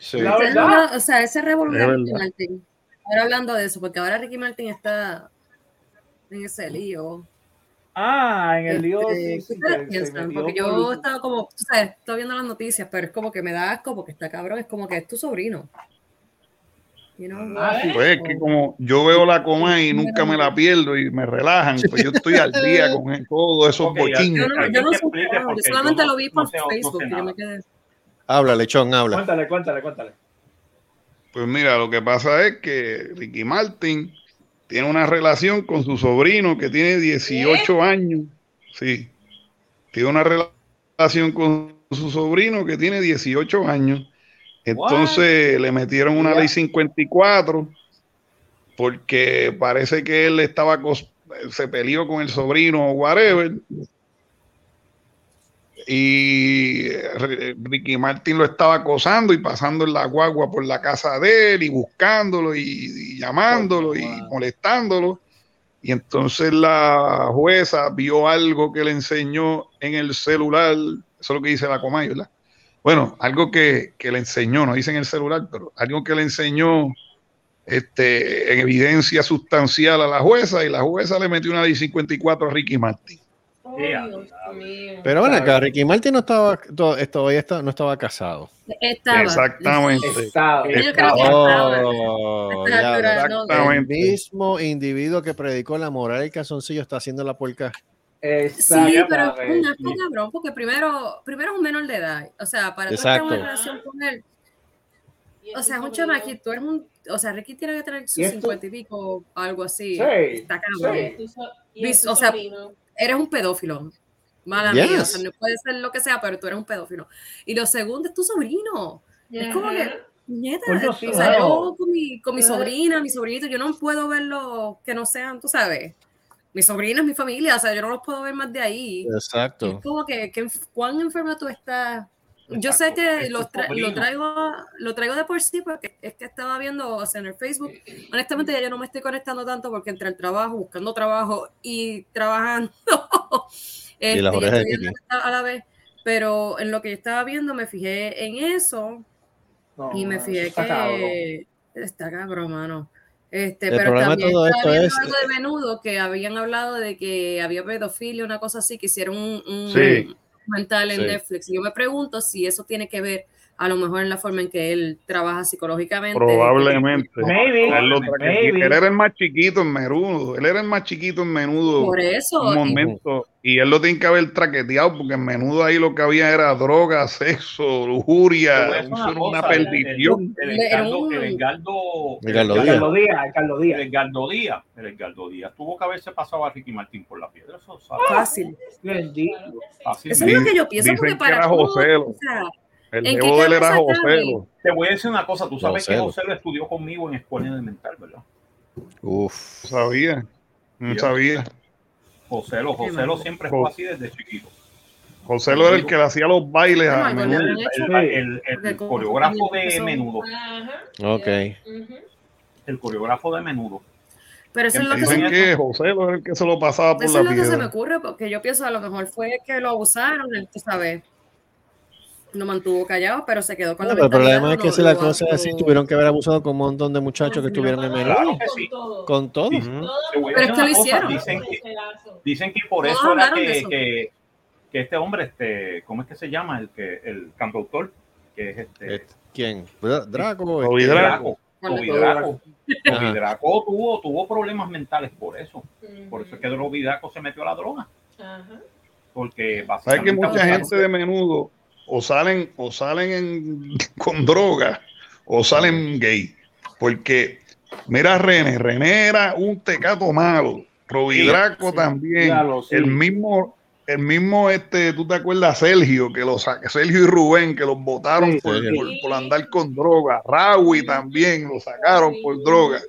Sí. La verdad. no- o sea, ese revolver Es de Ricky verdad. Martin. Ahora hablando de eso, porque ahora Ricky Martin está en ese lío. Ah, en el lío Este, sí, sí, ¿qué ustedes que piensan? Porque por- yo estaba como, tú sabes, estoy viendo las noticias, pero es como que me da asco porque está cabrón, es como que es tu sobrino. You know? Ah, sí. Pues es que como yo veo la coma y nunca me la pierdo y me relajan, pues yo estoy al día con todos esos Ok, ya- bochinches. Yo no, yo no que sé, explique yo solamente no- lo vi no por sé- no sé Facebook y yo me quedé. Habla, lechón, habla. Cuéntale, cuéntale, cuéntale. Pues mira, lo que pasa es que Ricky Martin tiene una relación con su sobrino que tiene 18 años. Sí. Tiene una relación con su sobrino que tiene 18 años. Entonces le metieron una ley 54 porque parece que él estaba se peleó con el sobrino o whatever. Y eh, Ricky Martin lo estaba acosando y pasando en la guagua por la casa de él y buscándolo y, y llamándolo y molestándolo. Y entonces la jueza vio algo que le enseñó en el celular, eso es lo que dice la Comay, ¿verdad? Bueno, algo que, que le enseñó, no dice en el celular, pero algo que le enseñó este, en evidencia sustancial a la jueza y la jueza le metió una ley 54 a Ricky Martin. Pero bueno, acá Ricky Martin no estaba, to- todavía está- no estaba casado. Estaba. Exactamente. Estaba. Yo creo que estaba. Oh, ya, el mismo individuo que predicó la moral del calzoncillo está haciendo la puerca. Sí, pero es un asco, cabrón, porque primero, primero es un menor de edad. O sea, para tú estar en una relación con él, o sea, es un chamaquito, tú eres un, o sea, Ricky tiene que tener sus Y 50 y pico, algo así. Sí, Está cabrón. sí. O sea, eres un pedófilo. Mala mía, o Yes. sea, no puede ser lo que sea, pero tú eres un pedófilo. Y lo segundo es tu sobrino. Es como que, nieta, Coño, sí, o sea, claro. yo con mi, con mi sobrina, mi sobrinito, yo no puedo verlo que no sean, tú sabes, mi sobrina es mi familia, o sea, yo no los puedo ver más de ahí. Exacto. Es como que, que cuán enfermo tú estás. Yo sé que lo, tra- lo traigo lo traigo de por sí porque es que estaba viendo o sea, en el Facebook. Honestamente ya yo no me estoy conectando tanto porque entre el trabajo, buscando trabajo y trabajando este, las y orejas de a la vez. Pero en lo que yo estaba viendo me fijé en eso No, y me fijé está que cabrón. está cabrón, mano. Este, El pero problema de también todo estaba esto viendo es- algo de menudo que habían hablado de que había pedofilia, una cosa así, que hicieron un, un Sí. Mental en Sí. Netflix. Y yo me pregunto si eso tiene que ver a lo mejor en la forma en que él trabaja psicológicamente. Probablemente. Maybe, Él, maybe. era el más chiquito en menudo. Él era el más chiquito en menudo. Por eso. un y- momento. Y él lo tiene que haber traqueteado porque en menudo ahí lo que había era droga, sexo, lujuria. Eso una una cosa, el- perdición. El, Edgardo, un- el Edgardo, El Edgardo el Díaz. Díaz, el el Díaz. Edgardo Díaz, el Edgardo Díaz tuvo que haberse pasado a Ricky Martín por la piedra. Eso. Fácil. Fácil. Eso es lo que yo pienso, Dicen porque que para o sea, El ¿En qué jevo de él era? Joselo. Te voy a decir una cosa, tú sabes que Joselo. José lo estudió conmigo en escuela elemental, ¿verdad? Uf. No sabía. No sabía. Joselo, Joselo siempre fue así desde chiquito. Joselo era el que le hacía los bailes a menudo. El, el- el- coreógrafo de menudo, Ok. el coreógrafo de menudo. Pero eso es lo que se Dicen me que Joselo era el que se lo pasaba por Eso la es lo que se me ocurre, porque yo pienso a lo mejor fue que lo abusaron, él, tú sabes. Lo mantuvo callado, pero se quedó con No, la el problema es que no, si la cosa es así, tuvieron que haber abusado con un montón de muchachos que estuvieron en menor. Claro sí. Con todo. Voy a Pero es que lo hicieron. Dicen que, dicen que por eso era que, eso. que, que este hombre, este, ¿cómo es que se llama? El que el cantautor, que es este. ¿Quién? Dra- Draco. Toby este, Draco. Toby Toby Draco. Ajá. Toby Draco tuvo, tuvo problemas mentales por eso. Por eso es que Toby Draco se metió a la droga. Porque ¿Sabes que mucha gente de menudo o salen o salen en- con droga o salen gay? Porque mira René, René era un tecato malo, Robidraco Sí. también, Claro, sí. el mismo el mismo este, tú te acuerdas Sergio que los Sergio y Rubén que los votaron Sí, por, sí. por- por andar con droga, Rawi también lo sacaron por droga.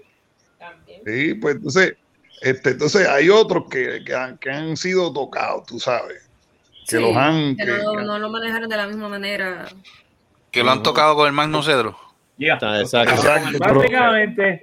Sí, pues entonces, este, entonces hay otros que, que han, que han sido tocados, tú sabes, que Sí, los han, que que- no, que- no lo manejaron de la misma manera. Que lo han tocado con el Magno Cedro. Está, exacto. Exacto. Básicamente,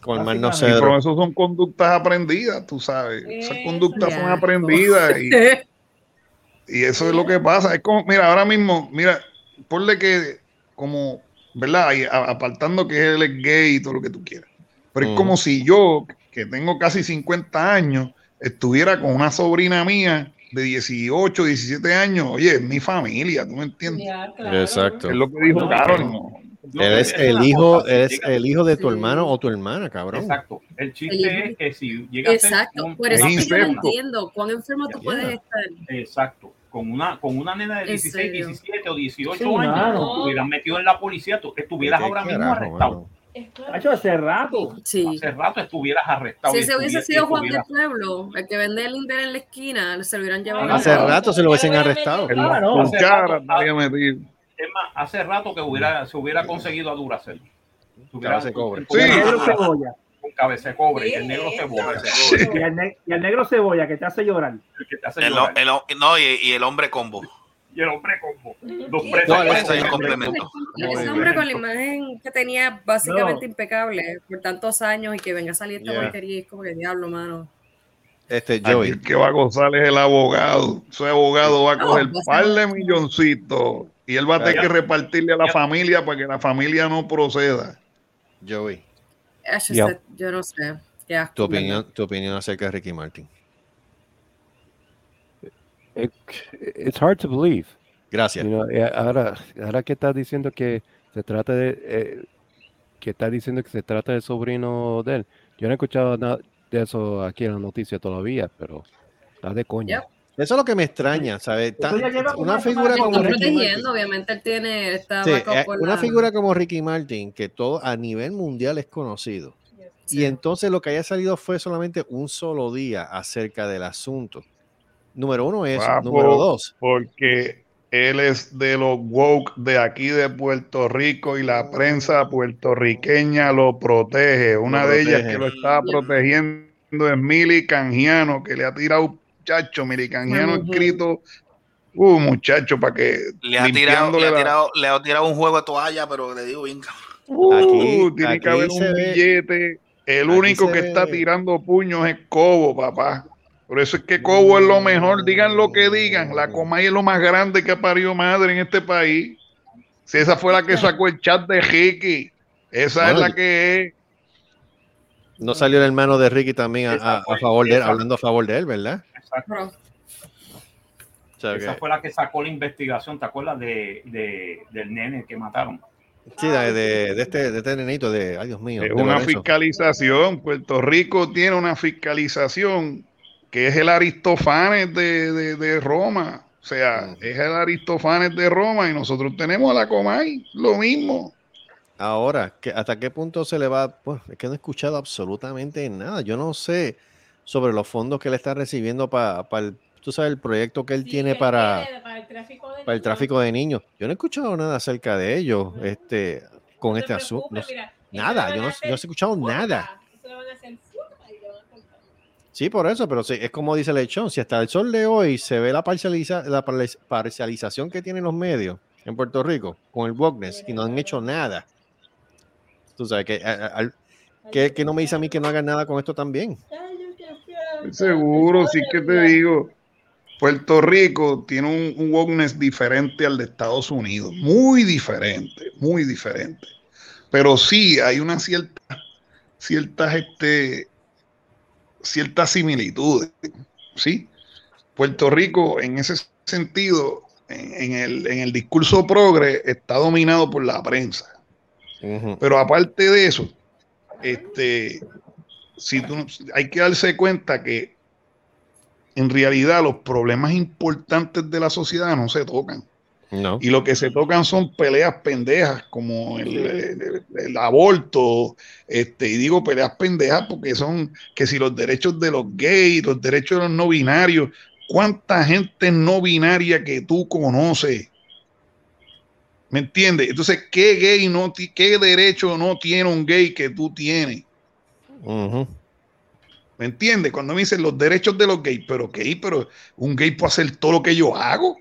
Con mal no y cedro. pero eso son conductas aprendidas, tú sabes, esas conductas son ya. aprendidas y, y eso es lo que pasa. Es como, mira, ahora mismo, mira, ponle que como, ¿verdad? Y apartando que él es gay y todo lo que tú quieras. Pero es como si yo, que tengo casi 50 años, estuviera con una sobrina mía de 18, 17 años. Oye, es mi familia, ¿tú me entiendes? Exacto. Es lo que dijo Carol. no. ¿no? No, Eres el hijo, eres el hijo de tu Sí. hermano o tu hermana, cabrón. Exacto. El chiste es que si llega a ser Exacto, un- por eso Es que yo no entiendo cuán enfermo tú puedes estar. Exacto. Con una, con una nena de ¿En 16, serio? 17 o 18 Sí, años, te hubieran metido en la policía, tú estuvieras ¿Qué ahora mismo arrestado. Hacho, hace rato. Sí. Hace rato estuvieras arrestado. Si y ese hubiese sido Juan del Pueblo, el que vende el Inter en la esquina, se lo hubieran llevado. Hace rato se lo hubiesen arrestado. Las no, metido. Es más, hace rato que hubiera, se hubiera conseguido a. Se hubiera- Cabeza de cobre. Y el Sí. negro cebolla. Con cabeza de cobre y el negro cebolla. Y el, ne- y el negro cebolla que te hace llorar. El que te hace El, llorar. el- no, y, y el hombre combo. Y el hombre combo. Dos Sí. presas No, Ese es el hombre complemento. Ese hombre con la imagen que tenía básicamente impecable por tantos años y que venga a salir esta Yeah. porquería, es como que diablo, mano. Este, Aquí Joey. el que va a gozar es el abogado. Ese abogado va a No, coger a par de milloncitos y él va a tener que repartirle a la familia para que la familia no proceda. Joey. Yo, Yeah. sé- yo no sé. Qué asco, Tu opinión, tu opinión acerca de Ricky Martin. It, it's hard to believe. Gracias. You know, eh, ahora, ahora que estás diciendo que se trata de eh, que está diciendo que se trata del sobrino de él. Yo no he escuchado nada de eso aquí en la noticia todavía, pero está de coña. Yep. Eso es lo que me extraña, ¿sabes? Una una figura como Ricky Martin. obviamente él tiene, está Sí, eh, una la- figura como Ricky Martin, que todo a nivel mundial es conocido. Y entonces lo que haya salido fue solamente un solo día acerca del asunto. Número uno es, Papo, número dos. Porque él es de los woke de aquí de Puerto Rico y la prensa puertorriqueña lo protege. Una de ellas protege. que lo estaba protegiendo es Mili Canjiano, que le ha tirado, muchacho, Mili Canjiano Ujú. escrito, uh, muchacho, para que Le ha, tirado, le, ha la- tirado, le ha tirado un juego de toalla, pero le digo, venga. Uh, Aquí- tiene aquí que haber se un ve- billete. El aquí único que ve- está tirando puños es Cobo, papá. Por eso es que Cobo es lo mejor. Digan lo que digan. La Comay es lo más grande que ha parido madre en este país. Si esa fue la que sacó el chat de Ricky. Esa Bueno, es la que es. No salió el hermano de Ricky también a, favor de él, hablando a favor de él, ¿verdad? Exacto. Pero, O sea, Esa que- fue la que sacó la investigación, ¿te acuerdas de, de- del nene que mataron? sí, de, de- de este, de este nenito, de, ay Dios mío. Es una Lorenzo. fiscalización. Puerto Rico tiene una fiscalización que es el Aristofanes de, de- de Roma. O sea, es el Aristofanes de Roma y nosotros tenemos a la Comay. Lo mismo. Ahora, ¿qué- ¿hasta qué punto se le va? Pues es que no he escuchado absolutamente nada. Yo no sé sobre los fondos que le está recibiendo para el, tú sabes, el proyecto que él Sí, tiene él para, tiene para el tráfico de para el niños. tráfico de niños. Yo no he escuchado nada acerca de ellos, No. este, con No este asunto. No- nada, yo no, he escuchado nada. eso lo van a hacer futa y lo van a contar. Sí, por eso, pero sí, es como dice Lechón, si hasta el sol de hoy se ve la, parcializa, la parcializ- parcialización que tienen los medios en Puerto Rico con el wokeness y no han hecho nada. Tú sabes que, que, no me dice a mí que no hagan nada con esto también. Seguro, sí que te digo. Puerto Rico tiene un, un diferente al de Estados Unidos, muy diferente, muy diferente. Pero sí hay una cierta, ciertas, este, ciertas similitudes, ¿sí? Puerto Rico, en ese sentido, en, en el, en el discurso progre, está dominado por la prensa. Pero aparte de eso, este, si tú, hay que darse cuenta que en realidad los problemas importantes de la sociedad no se tocan. No. Y lo que se tocan son peleas pendejas, como el, el- el aborto, este, y digo peleas pendejas porque son que si los derechos de los gays, los derechos de los no binarios, ¿cuánta gente no binaria que tú conoces? ¿Me entiendes? Entonces, ¿qué gay no, qué derecho no tiene un gay que tú tienes? ¿Me entiendes? Cuando me dicen los derechos de los gays, pero gay, pero un gay puede hacer todo lo que yo hago.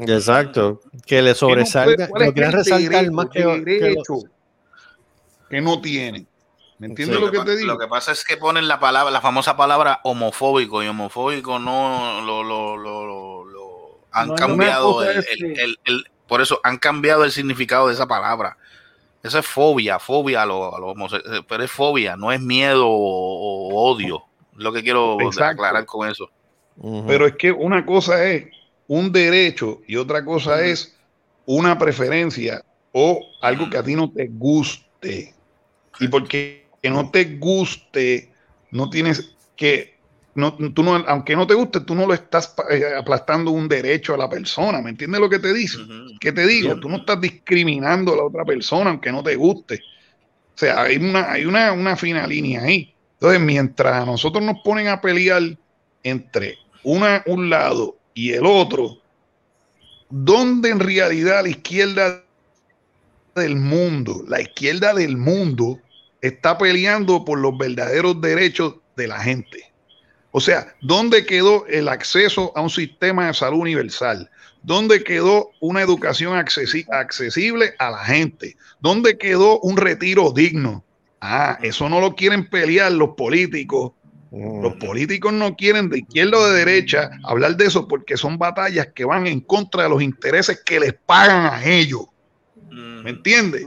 Exacto. Que le sobresalga, ¿Cuál es lo quieren el resaltar derecho, más que, que derecho que no tiene. ¿Me entiendes Sí. lo que te digo? Lo que pasa es que ponen la palabra, la famosa palabra homofóbico y homofóbico no lo, lo, lo, lo- lo- han No, cambiado el, el- que- el- el- por eso han cambiado el significado de esa palabra. Eso es fobia, fobia a lo, a lo homose- pero es fobia, no es miedo o, o odio. Lo que quiero Exacto. aclarar con eso. Pero es que una cosa es un derecho y otra cosa es una preferencia o algo que a ti no te guste. Y porque que no te guste, no tienes que, no, tú no, aunque no te guste, tú no lo estás eh, aplastando un derecho a la persona. ¿Me entiendes lo que te dice? ¿Qué te digo? Tú no estás discriminando a la otra persona aunque no te guste. O sea, hay una, hay una, una fina línea ahí. Entonces, mientras a nosotros nos ponen a pelear entre una, un lado y el otro, ¿dónde en realidad la izquierda del mundo, la izquierda del mundo, está peleando por los verdaderos derechos de la gente? O sea, ¿dónde quedó el acceso a un sistema de salud universal? ¿Dónde quedó una educación accesi- accesible a la gente? ¿Dónde quedó un retiro digno? Ah, eso no lo quieren pelear los políticos. Los políticos no quieren de izquierda o de derecha hablar de eso porque son batallas que van en contra de los intereses que les pagan a ellos. ¿Me entiendes?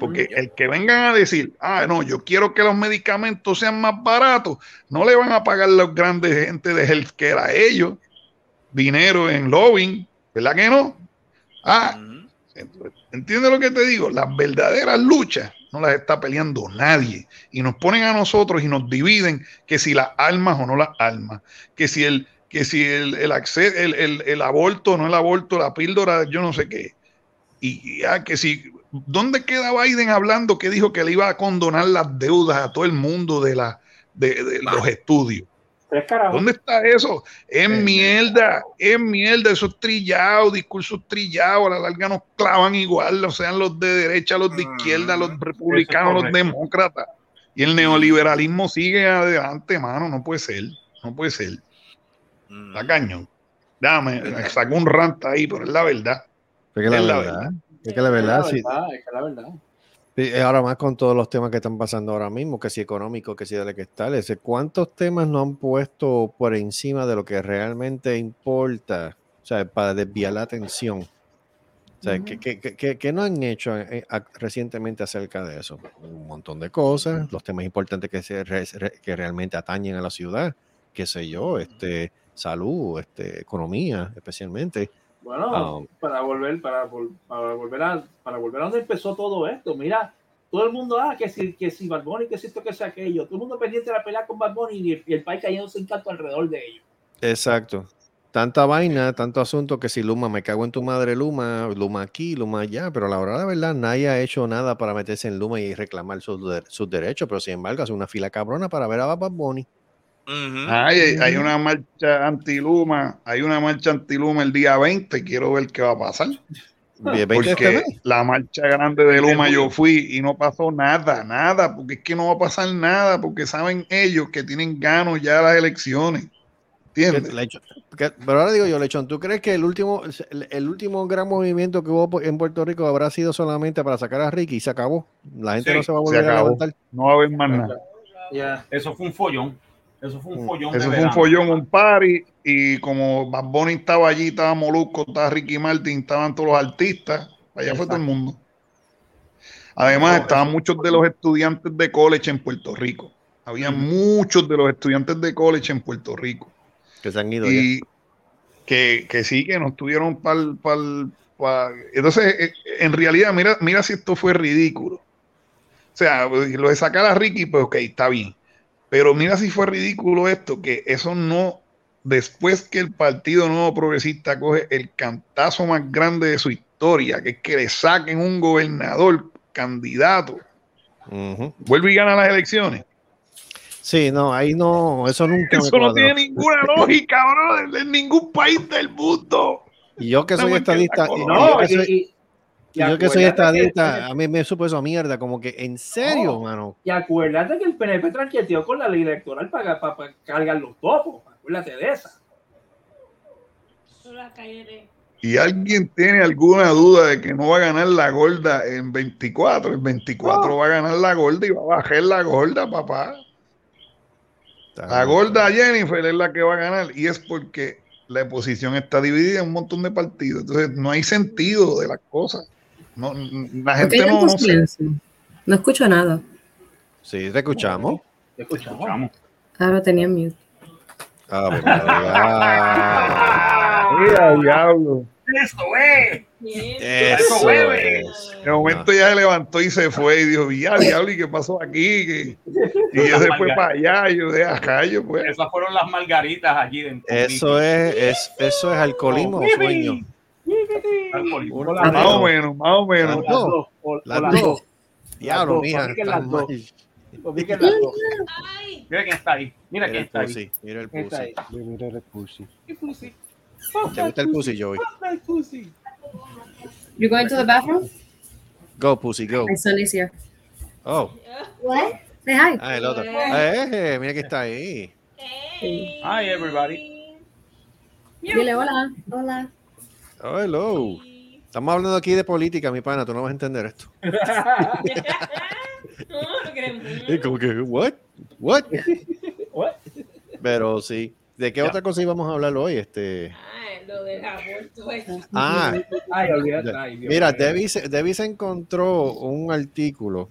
Porque el que vengan a decir, ah, no, yo quiero que los medicamentos sean más baratos, no le van a pagar los grandes gente de healthcare a ellos dinero en lobbying, ¿verdad que no? Ah, ¿entiendes lo que te digo? Las verdaderas luchas no las está peleando nadie y nos ponen a nosotros y nos dividen que si las armas o no las armas, que si el que si el, el, acce- el, el- el aborto o no el aborto, la píldora, yo no sé qué. Y, y, ah, que si, ¿dónde queda Biden hablando que dijo que le iba a condonar las deudas a todo el mundo de, la, de, de los estudios? Tres carajos. ¿Dónde está eso? Es mierda, es mierda, eso es trillado, discursos trillados, a la larga nos clavan igual, o sean los de derecha, los de izquierda, los republicanos, los demócratas. Y el neoliberalismo sigue adelante, mano, no puede ser, no puede ser. Está cañón. Dame, sacó un rant ahí, pero es la verdad. Es que la Es la verdad, es que la verdad, sí. es que la verdad. Y ahora más con todos los temas que están pasando ahora mismo, que si económico, que si de que tal, ese, ¿cuántos temas no han puesto por encima de lo que realmente importa? O sea, para desviar la atención. O sea, ¿qué, qué- qué- qué- qué no han hecho eh, a- recientemente acerca de eso? Un montón de cosas, los temas importantes que, se que realmente atañen a la ciudad, qué sé yo, este, salud, este, economía, especialmente. Bueno, Um, para volver, para, para volver a, para volver a donde empezó todo esto, mira, todo el mundo, ah, que si, que si Bad Bunny, que si esto, que si aquello, todo el mundo pendiente de la pelea con Bad Bunny y, el- y el país cayéndose en canto alrededor de ellos. Exacto. Tanta vaina, tanto asunto que si Luma, me cago en tu madre Luma, Luma aquí, Luma allá, pero la verdad, la verdad, nadie ha hecho nada para meterse en Luma y reclamar sus, sus derechos, pero sin embargo hace una fila cabrona para ver a Bad Bunny. Ay, hay, hay una marcha antiluma, hay una marcha antiluma el día 20, quiero ver qué va a pasar. Bien, 20 de Porque la marcha grande de Luma yo fui y no pasó nada, nada, porque es que no va a pasar nada, porque saben ellos que tienen ganos ya las elecciones. ¿Entiendes? Pero ahora digo yo, Lechón, ¿tú crees que el último, el, el último gran movimiento que hubo en Puerto Rico habrá sido solamente para sacar a Ricky y se acabó? La gente Sí, no se va a volver a levantar. No va a haber más nada. Eso fue un follón. Eso fue un Mm. follón. Eso de fue un follón, un party. Y como Bad Bunny estaba allí, estaba Molusco, estaba Ricky Martin, estaban todos los artistas. Allá fue todo el mundo. Además, estaban muchos de los estudiantes de college en Puerto Rico. Había muchos de los estudiantes de college en Puerto Rico. Que se han ido Y que, que sí, que no estuvieron para Entonces, eh, en realidad, mira, mira si esto fue ridículo. O sea, lo de sacar a Ricky, pues ok, está bien. Pero mira si fue ridículo esto, que eso no, después que el Partido Nuevo Progresista coge el cantazo más grande de su historia, que es que le saquen un gobernador candidato, vuelve y gana las elecciones. Sí, no, ahí no, eso nunca me Eso no tiene ninguna lógica, bro, en ningún país del mundo. Y yo que soy estadista, y- y- y y yo que soy acuérdate que- estadista, a mí me supo eso mierda, como que en serio, mano. Y acuérdate que el PNP tranqueteó con la ley electoral para, para, para cargar los topos. Acuérdate de esa. Y alguien tiene alguna duda de que no va a ganar la gorda en 24, en 24 va a ganar la gorda y va a bajar la gorda, papá. La gorda Jennifer es la que va a ganar y es porque la oposición está dividida en un montón de partidos. Entonces no hay sentido de las cosas. No, la ¿Por qué gente no, no sé. No escucho nada. Sí, te escuchamos. Te escuchamos. Ahora tenía mute. Ah. Mira, diablo. Eso es. Eso es. De momento ya se levantó y se fue y dijo, ya, diablo, ¿y qué pasó aquí? ¿Qué-" Y ella se fue para allá, y yo de acá, yo pues. Esas fueron las margaritas allí dentro. Eso es, es, eso es alcoholismo o sueño. Una- Más o menos, más o menos. Las dos. Las dos. Diablo, mija, las dos. las. Mira quién está ahí. Mira quién está ahí. mira el ¿Quién está pussy. Mira el pussy. ¿Qué pussy? ¿Te gusta el pussy, Joey? El pussy. You going to the bathroom? Go, pussy, go. My son is here. Oh, What? Say hi. ah, el otro. Eh, mira que está ahí. Hi, everybody. Dile hola. Hola. Oh, hello. Estamos hablando aquí de política, mi pana, tú no vas a entender esto. No, como que, what? What? What? Pero sí. ¿De qué otra cosa íbamos a hablar hoy? Este. Ay, lo del aborto. Ah, Ay, olvídate. Ay, Dios mira. Debbie se, Debbie se encontró un artículo.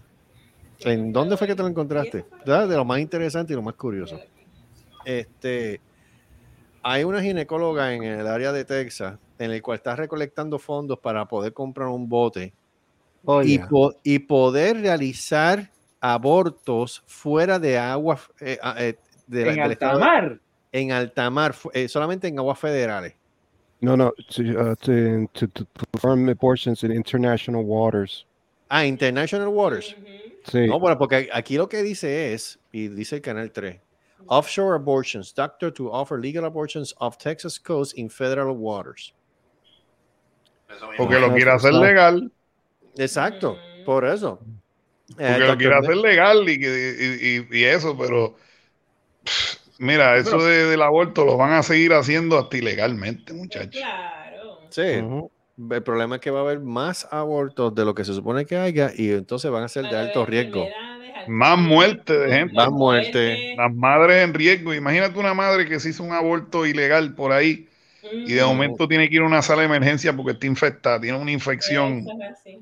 ¿En dónde fue que te lo encontraste? De lo más interesante y lo más curioso. Este, hay una ginecóloga en el área de Texas en el cual está recolectando fondos para poder comprar un bote y, po- y poder realizar abortos fuera de agua eh, ah, eh, de En del estado de- altamar. en alta mar, eh, solamente en aguas federales. No, no, to, uh, to, to, to perform abortions in international waters. Ah, International Waters. Sí. No, bueno, porque aquí lo que dice es, y dice el canal 3, offshore abortions, doctor to offer legal abortions off Texas coast in federal waters. Porque lo quiere hacer legal. Exacto, por eso. Eh, Porque lo Dr. quiere hacer legal y, que- y- y- y eso, pero pff, mira, eso de- del aborto lo van a seguir haciendo hasta ilegalmente, muchachos. Claro. Sí, el problema es que va a haber más abortos de lo que se supone que haya y entonces van a ser de alto riesgo. Más muerte de gente. Más muerte. Las madres en riesgo. Imagínate una madre que se hizo un aborto ilegal por ahí y de momento tiene que ir a una sala de emergencia porque está infectada, tiene una infección es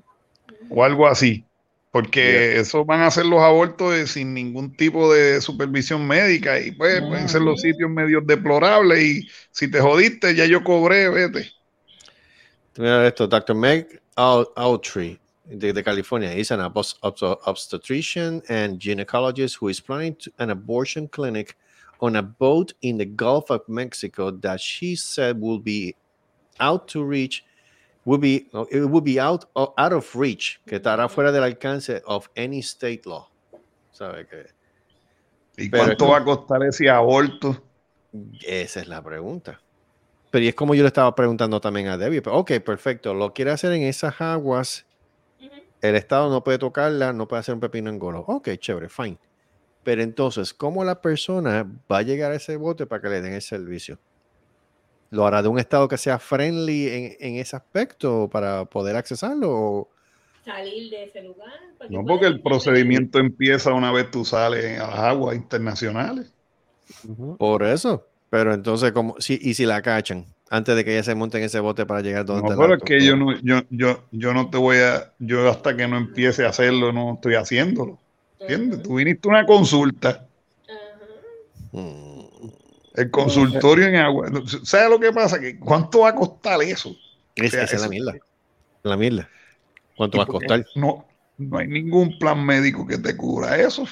o algo así. Porque eso van a ser los abortos de- sin ningún tipo de supervisión médica y pues pueden ser los sitios medios deplorables y si te jodiste ya yo cobré, vete. Mira esto, Dr. Meg Au- Autry de, de California is an obs- obs- obstetrician and gynecologist who is planning to- an abortion clinic on a boat in the Gulf of Mexico that she said will be out to reach will be it will be out o- out of reach que estará fuera del alcance of any state law. ¿Sabe qué? ¿Y Pero cuánto es- va a costar ese aborto? Esa es la pregunta. Pero y es como yo le estaba preguntando también a Debbie. Pero, ok, perfecto. Lo quiere hacer en esas aguas. El Estado no puede tocarla, no puede hacer un pepino en golo. Ok, chévere, fine. Pero entonces, ¿cómo la persona va a llegar a ese bote para que le den el servicio? ¿Lo hará de un Estado que sea friendly en, en ese aspecto para poder accesarlo? o- Salir de ese lugar. No, porque el procedimiento empieza una vez tú sales a las aguas internacionales. Por eso. Pero entonces, como si, y si la cachan antes de que ella se monte en ese bote para llegar donde No, está pero el es que yo no, yo, yo, yo no te voy a, yo hasta que no empiece a hacerlo, no estoy haciéndolo. ¿Entiendes? Tú viniste a una consulta. El consultorio en agua. ¿Sabes lo que pasa? Que ¿Cuánto va a costar eso? Es, O sea, esa es la mierda. La mierda. ¿Cuánto va a costar? No, no hay ningún plan médico que te cubra eso.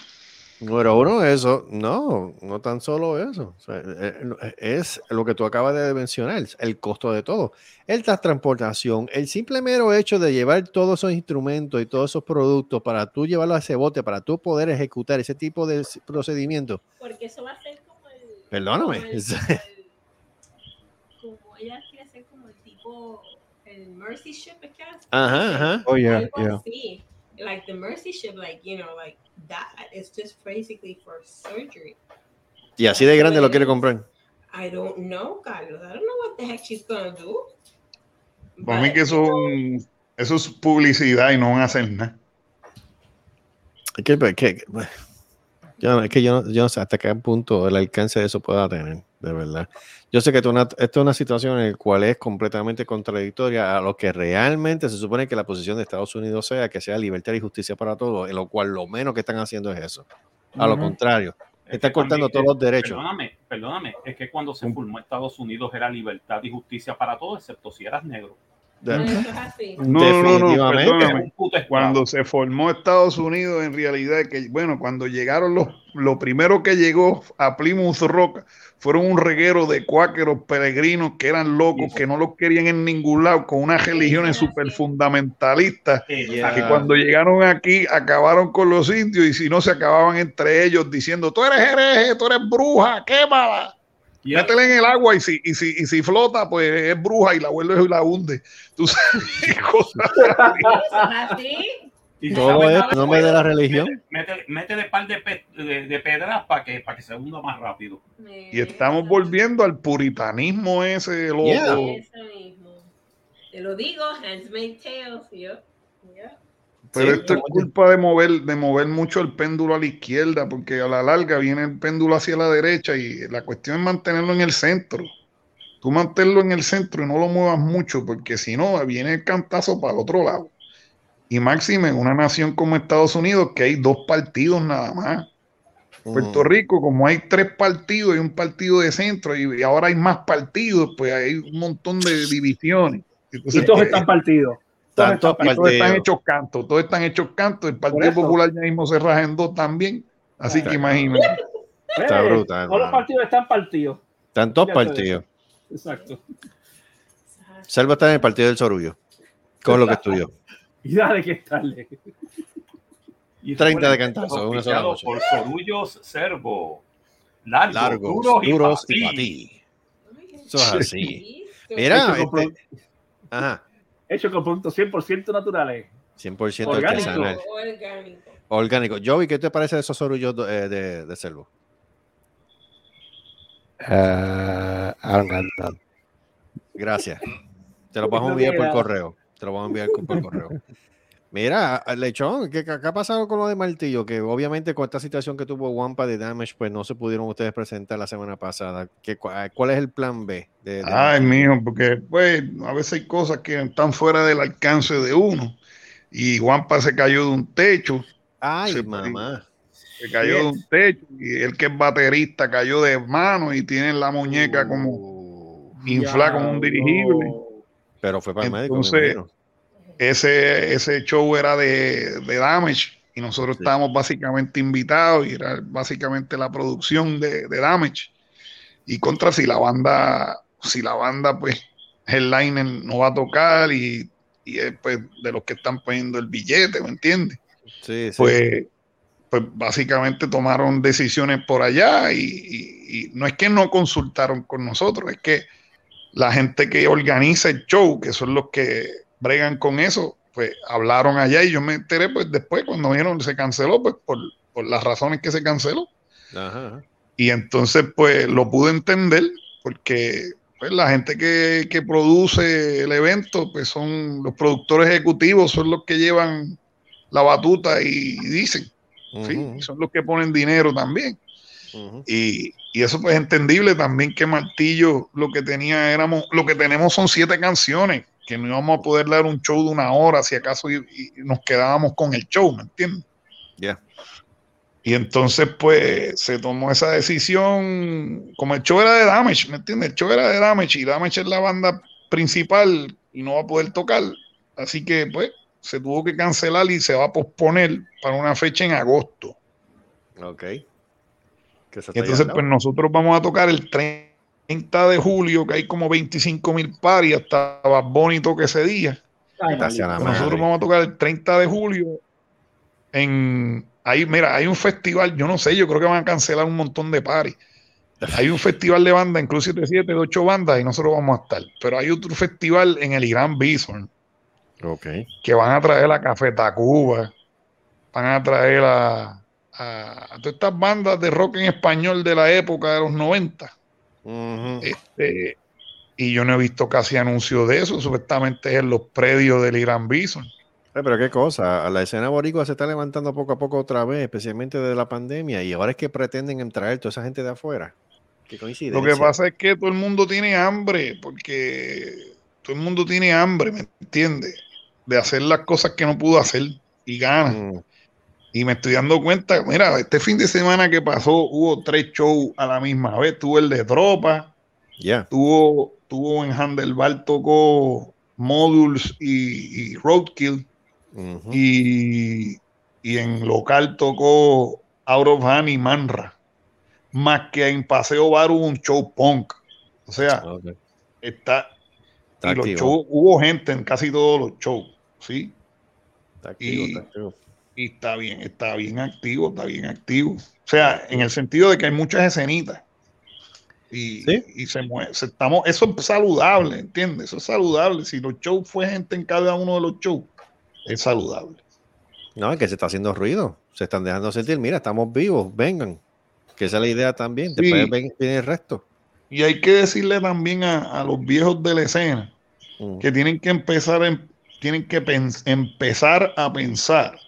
Número uno, eso, no, no tan solo eso. O sea, eh, es lo que tú acabas de mencionar, el costo de todo. El transportación, el simple mero hecho de llevar todos esos instrumentos y todos esos productos para tú llevarlo a ese bote, para tú poder ejecutar ese tipo de procedimiento. Porque eso va a ser como el. Perdóname. Como, el- como ella quiere ser como el tipo. El Mercy Ship, ¿es que hace? Ajá, ajá. Oh, yeah, Algo yeah. así. Like the Mercy Ship, like, you know, like that. It's just basically for surgery. Y así de grande lo quiere comprar. I don't know, Carlos. I don't know what the heck she's gonna do. Para mí que eso, un- eso es publicidad y no van a hacer nada. Es que, es que- bueno, yo, es que yo, no- yo no sé hasta qué punto el alcance de eso pueda tener, de verdad. Yo sé que esto es una, esto es una situación en la cual es completamente contradictoria a lo que realmente se supone que la posición de Estados Unidos sea, que sea libertad y justicia para todos, en lo cual lo menos que están haciendo es eso. A lo Ujú. contrario, están que cortando también, todos los derechos. Perdóname, perdóname, es que cuando se formó Estados Unidos era libertad y justicia para todos, excepto si eras negro. No, no, no, no, perdóname. Cuando se formó Estados Unidos, en realidad, que bueno, cuando llegaron los, lo primero que llegó a Plymouth Rock fueron un reguero de cuáqueros peregrinos que eran locos, que no los querían en ningún lado, con unas religiones súper fundamentalistas, que cuando llegaron aquí acabaron con los indios y si no se acababan entre ellos diciendo, tú eres hereje, tú eres bruja, quémala. Métela en el agua y si, y, si, y si flota, pues es bruja y la vuelve y la hunde. Tú sabes, cosas así. Y Todo sabes es nada, en nombre de la religión. Métele, métele par de, pe- de, de pedras para que, para que se hunda más rápido. Y estamos volviendo al puritanismo ese loco. Eso mismo. Te lo digo, hands make tails. Yep. Yep. Pero esto es culpa de mover, de mover mucho el péndulo a la izquierda, porque a la larga viene el péndulo hacia la derecha y la cuestión es mantenerlo en el centro. Tú mantenerlo en el centro y no lo muevas mucho, porque si no, viene el cantazo para el otro lado. Y máxime en una nación como Estados Unidos, que hay dos partidos nada más. Puerto Rico, como hay tres partidos y un partido de centro, y, y ahora hay más partidos, pues hay un montón de divisiones. Entonces, Y todos pues, están partidos. Todos están todos están partidos. hechos cantos, todos están hechos cantos. El Partido. Popular ya mismo se raja en dos también. Así que imagínate. Está Eh, brutal, Todos los partidos están partidos. Están dos Fíjate de partidos. Exacto. Selva está en el partido del Sorullo, con lo que estudió. Y dale que estarle. Y 30 de cantazo, una sola noche. Por Sorullos Servo. Largos, Largos, duros, duros y para pa' ti. Eso es así. Mira, Hecho con este- ajá, Hecho con productos 100% naturales. 100% Orgánico. artesanal. Orgánico. Orgánico. Joey, ¿qué te parece de esos sorullos eh, de, de? Ah, don't got none. Gracias. Te lo a No enviar por correo. Te lo vamos a enviar por correo. Mira, Lechón, ¿qué, qué ha pasado con lo de Martillo? Que obviamente con esta situación que tuvo Wampa de Damage, pues no se pudieron ustedes presentar la semana pasada. ¿Qué, ¿Cuál es el plan B? De, de Ay, mijo, porque pues a veces hay cosas que están fuera del alcance de uno. Y Juanpa se cayó de un techo. Ay, se, mamá. Se cayó de un techo. Y él que es baterista cayó de mano y tiene la muñeca como inflada como un dirigible. Pero fue para el médico, Entonces, ese, ese show era de, de Damage y nosotros estábamos básicamente invitados y era básicamente la producción de, de Damage. Y contra si la banda, si la banda, pues, Headliner no va a tocar y, y es, pues, de los que están poniendo el billete, ¿me entiendes? Sí, sí. Pues, pues básicamente tomaron decisiones por allá y, y- y no es que no consultaron con nosotros, es que la gente que organiza el show, que son los que bregan con eso, pues hablaron allá y yo me enteré pues después cuando vieron se canceló, pues por, por las razones que se canceló. Ajá. Y entonces pues lo pude entender porque pues, la gente que, que produce el evento, pues son los productores ejecutivos, son los que llevan la batuta y dicen, ¿sí? Son los que ponen dinero también. y, y eso pues es entendible también que Martillo lo que tenía éramos, lo que tenemos son siete canciones, que no íbamos a poder dar un show de una hora si acaso y, y nos quedábamos con el show, ¿me entiendes? Ya. Y entonces, pues, se tomó esa decisión, como el show era de Damage, ¿me entiendes? El show era de Damage y Damage es la banda principal y no va a poder tocar. Así que, pues, se tuvo que cancelar y se va a posponer para una fecha en agosto. Ok. Que se Y está entonces, llenando. pues, nosotros vamos a tocar el 30 de julio, que hay como 25 mil paris, hasta Bad Bunny toque ese día. Ay. Nosotros madre. vamos a tocar el 30 de julio en ahí, mira, hay un festival, yo no sé, yo creo que van a cancelar un montón de paris. Hay un festival de banda, incluso de 7, de 8 bandas, y nosotros vamos a estar. Pero hay otro festival en el Irán Bison, Ok. que van a traer a Café Tacuba, van a traer a, a- a todas estas bandas de rock en español de la época de los 90. Ujú. Este, y yo no he visto casi anuncios de eso, supuestamente es en los predios del Irán Bison. Eh, pero qué cosa, la escena boricua se está levantando poco a poco otra vez, especialmente desde la pandemia, y ahora es que pretenden traer toda esa gente de afuera. Qué coincidencia. Lo que pasa es que todo el mundo tiene hambre, porque todo el mundo tiene hambre, ¿me entiendes? De hacer las cosas que no pudo hacer y gana. Mm, Y me estoy dando cuenta, mira, este fin de semana que pasó hubo tres shows a la misma vez. Tuvo el de tropa, Ya. tuvo, tuvo en Handelbar, tocó Modules y, y Roadkill, y, y en local tocó Out of Hand y Manra. Más que en Paseo Bar hubo un show punk. O sea, está, Está y los shows, hubo gente en casi todos los shows, ¿sí? Está activo, y- está activo. Y está bien, está bien activo, está bien activo. O sea, en el sentido de que hay muchas escenitas. Y, Sí. y se mueve, se- estamos, eso es saludable, ¿entiendes? Eso es saludable. Si los shows fue gente en cada uno de los shows, es saludable. No, es que se está haciendo ruido. Se están dejando sentir, mira, estamos vivos, vengan. Que esa es la idea también. Sí. Después ven- viene el resto. Y hay que decirle también a, a los viejos de la escena Mm. que tienen que empezar, en- tienen que empezar a pensar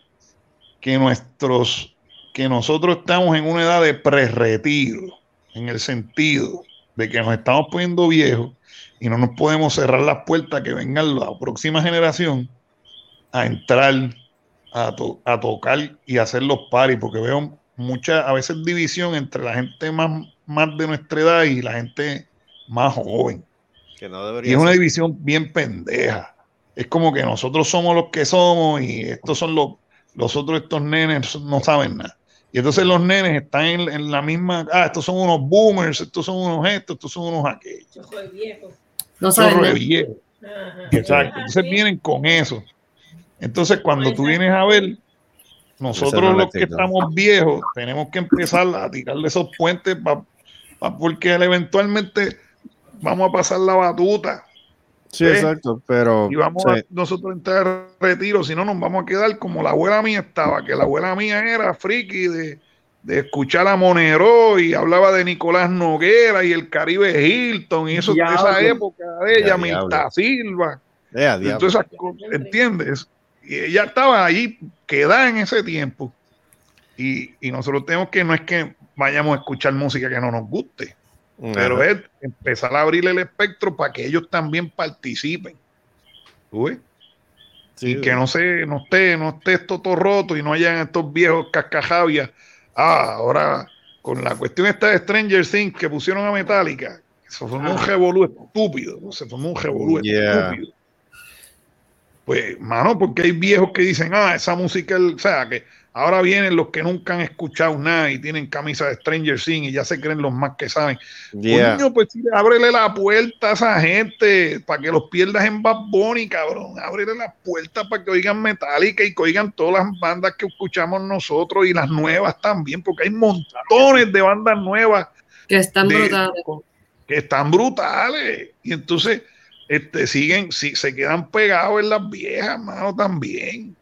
que nuestros, que nosotros estamos en una edad de pre-retiro, en el sentido de que nos estamos poniendo viejos y no nos podemos cerrar las puertas que venga la próxima generación a entrar a, to- a tocar y hacer los paris, porque veo mucha, a veces división entre la gente más, más de nuestra edad y la gente más joven. Que no Y debería es una división bien pendeja. Es como que nosotros somos los que somos y estos son los, los otros, estos nenes no saben nada. Y entonces los nenes están en, en la misma, ah, estos son unos boomers, estos son unos estos, estos son unos aquellos. Yo soy viejo. No saben de viejo. Ajá. Exacto. Entonces vienen con eso. Entonces cuando tú vienes a ver, nosotros los que estamos viejos tenemos que empezar a tirarle esos puentes pa- pa- porque eventualmente vamos a pasar la batuta. Sí, ¿Ves? exacto, pero y vamos sí, a nosotros entrar a retiro, si no nos vamos a quedar como la abuela mía estaba, que la abuela mía era friki de, de escuchar a Monero y hablaba de Nicolás Noguera y el Caribe Hilton y eso de esa época de ella, diablo. Silva, eh, a y diablo. todas esas cosas, ¿entiendes? Y ella estaba allí quedada en ese tiempo. Y, y nosotros tenemos que, no es que vayamos a escuchar música que no nos guste, pero es empezar a abrirle el espectro para que ellos también participen. Sí, y que no se, no esté, no esté esto todo roto y no hayan estos viejos cascajabias. Ah, ahora con la cuestión esta de Stranger Things que pusieron a Metallica, se formó un revolú estúpido, ¿no? se formó un revolú Yeah. estúpido. Pues, mano, porque hay viejos que dicen, ah, esa música, el- o sea, que ahora vienen los que nunca han escuchado nada y tienen camisa de Stranger Things y ya se creen los más que saben. Yeah. Coño, pues sí, ábrele la puerta a esa gente para que los pierdas en Bad Bunny, cabrón. Ábrele la puerta para que oigan Metallica y que oigan todas las bandas que escuchamos nosotros y las nuevas también, porque hay montones de bandas nuevas Que están de- brutales. que están brutales. Y entonces este, siguen, si, se quedan pegados en las viejas, mano, también.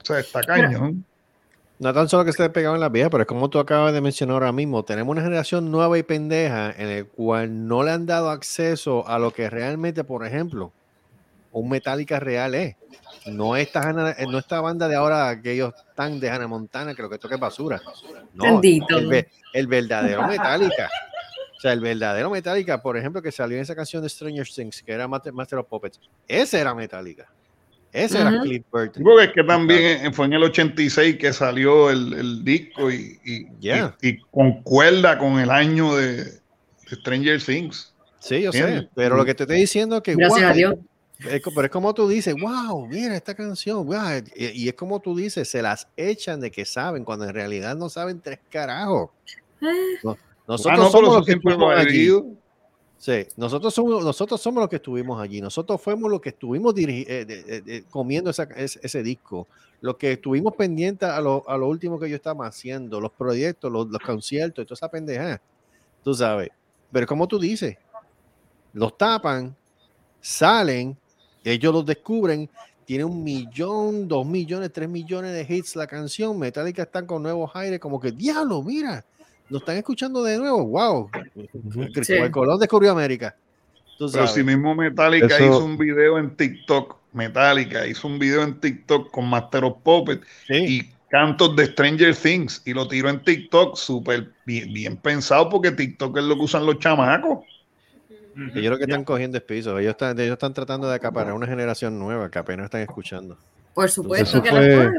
O sea, está cañón. No tan solo que esté pegado en la vieja, pero es como tú acabas de mencionar ahora mismo. Tenemos una generación nueva y pendeja en el cual no le han dado acceso a lo que realmente, por ejemplo, un Metallica real es. No esta, Hannah- no esta banda de ahora que ellos están de Hannah Montana, que esto que es basura. No, el, ve- el verdadero Metallica. O sea, el verdadero Metallica, por ejemplo, que salió en esa canción de Stranger Things, que era Master, Master of Puppets. Ese era Metallica. Ese era Ujú. Cliff Burton. Digo que es que también fue en el 86 que salió el, el disco y, y, Yeah. y- y concuerda con el año de, de Stranger Things. Sí, yo sé, pero lo que te estoy diciendo es que Gracias wow, a Dios. es pero es como tú dices, wow, mira esta canción, wow, y, y es como tú dices, se las echan de que saben, cuando en realidad no saben tres carajos. Eh, No- Ah, nosotros no, pero somos los que siempre lo estuvimos ha allí. habido. Sí, nosotros somos, nosotros somos los que estuvimos allí. Nosotros fuimos los que estuvimos eh, comiendo ese, disco. Los que estuvimos pendientes a lo, a lo último que yo estaba haciendo, los proyectos, los, conciertos toda esa pendeja. Tú sabes. Pero como tú dices, los tapan, salen, ellos los descubren, tiene un millón, dos millones, tres millones de hits la canción. Metallica están con nuevos aires, como que diablo, mira, nos están escuchando de nuevo. Wow, Cristóbal Colón descubrió América. Tú Pero si mismo Metallica Eso- hizo un video en TikTok, Metallica hizo un video en TikTok con Master of Puppets y cantos de Stranger Things y lo tiró en TikTok súper bien, bien pensado porque TikTok es lo que usan los chamacos. Ellos lo que están cogiendo es piso. Ellos están, ellos están tratando de acaparar una generación nueva que apenas están escuchando. Por supuesto Eso que fue-.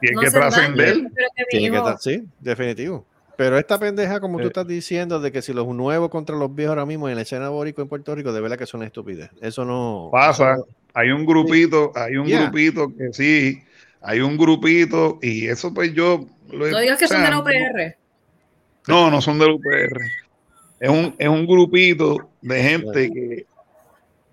Y hay No que trascender. Yo Tiene sí, definitivo. Pero esta pendeja, como tú Eh. estás diciendo, de que si los nuevos contra los viejos ahora mismo en la escena boricua en Puerto Rico, de verdad que es una estupidez. Eso no Pasa, eso no- hay un grupito, hay un Yeah. grupito que sí, hay un grupito y eso pues yo... lo he- No digas que son de la UPR. No, no son del UPR. Es un, es un grupito de gente que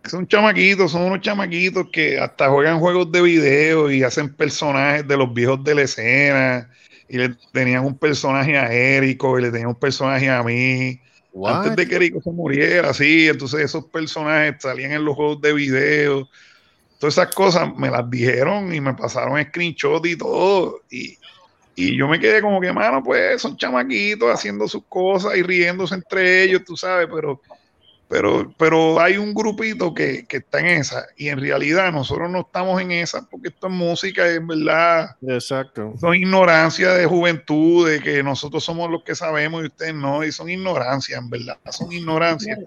que son chamaquitos, son unos chamaquitos que hasta juegan juegos de video y hacen personajes de los viejos de la escena. Y le tenían un personaje a Érico y le tenían un personaje a mí. What? Antes de que Érico se muriera, sí. Entonces esos personajes salían en los juegos de video. Todas esas cosas me las dijeron y me pasaron screenshot y todo. Y, y yo me quedé como que, mano, pues son chamaquitos haciendo sus cosas y riéndose entre ellos, tú sabes, pero, pero, pero hay un grupito que, que está en esa y en realidad nosotros no estamos en esa porque esto es música, es verdad. Exacto. Son ignorancia de juventud, de que nosotros somos los que sabemos y ustedes no, y son ignorancia, en verdad, son ignorancia.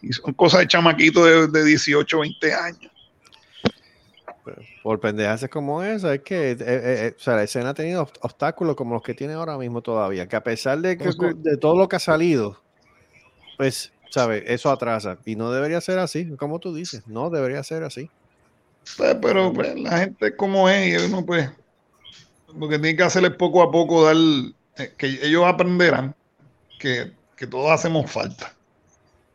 Y son cosas de chamaquitos de, de 18, 20 años. Por pendejas como esa, es que eh, eh, eh, o sea, la escena ha tenido obst- obstáculos como los que tiene ahora mismo todavía, que a pesar de, que, de todo lo que ha salido, pues, ¿sabes? Eso atrasa. Y no debería ser así, como tú dices, no debería ser así. Pues, pero pues, la gente es como es y uno pues lo que tiene que hacer es poco a poco dar eh, que ellos aprenderán que, que todos hacemos falta.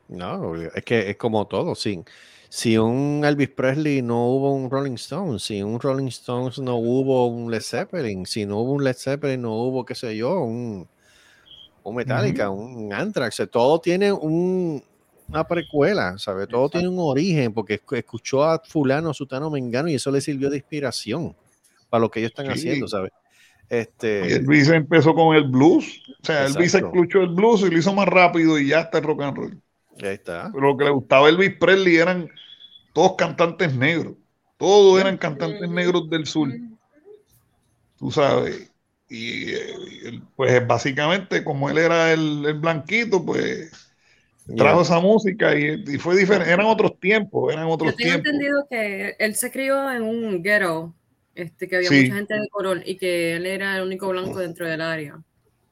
No, es que es como todo, sin, si un Elvis Presley no hubo un Rolling Stone, si un Rolling Stones no hubo un Led Zeppelin, si no hubo un Led Zeppelin no hubo, qué sé yo, un, un Metallica, un Anthrax, todo tiene un, una precuela, ¿sabes? Todo tiene un origen, porque escu- escuchó a fulano, sutano, mengano, y eso le sirvió de inspiración para lo que ellos están Sí. haciendo, ¿sabes? Este, Elvis empezó con el blues. O sea, Elvis Exacto. escuchó el blues y lo hizo más rápido y ya está el rock and roll. ahí está. Pero lo que le gustaba a Elvis Presley eran todos cantantes negros. Todos eran cantantes negros del sur. Tú sabes. Y eh, pues básicamente, como él era el, el blanquito, pues trajo Yeah. esa música y, y fue diferente. Eran otros tiempos, eran otros Yo tengo tiempos. entendido que él se crió en un ghetto, este, que había Sí. mucha gente de color y que él era el único blanco dentro del área.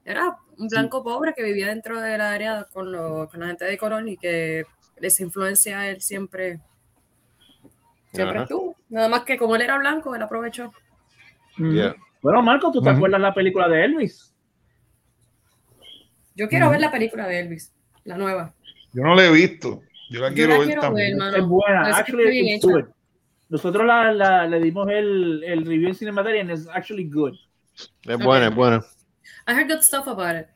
Era un blanco pobre que vivía dentro del área con, lo- con la gente de color y que esa influencia a él siempre, siempre Ajá. estuvo. Nada más que como él era blanco, él aprovechó. Ujú. Bueno, Marco, ¿tú te acuerdas la película de Elvis? Yo quiero ver la película de Elvis, la nueva. Yo no la he visto. Yo la Yo quiero la ver quiero también. ver. Es buena. Actually, it's good. Nosotros la, la- le dimos el, el review en Cinemateria and it's actually good. Es buena, es buena. I heard good stuff about it.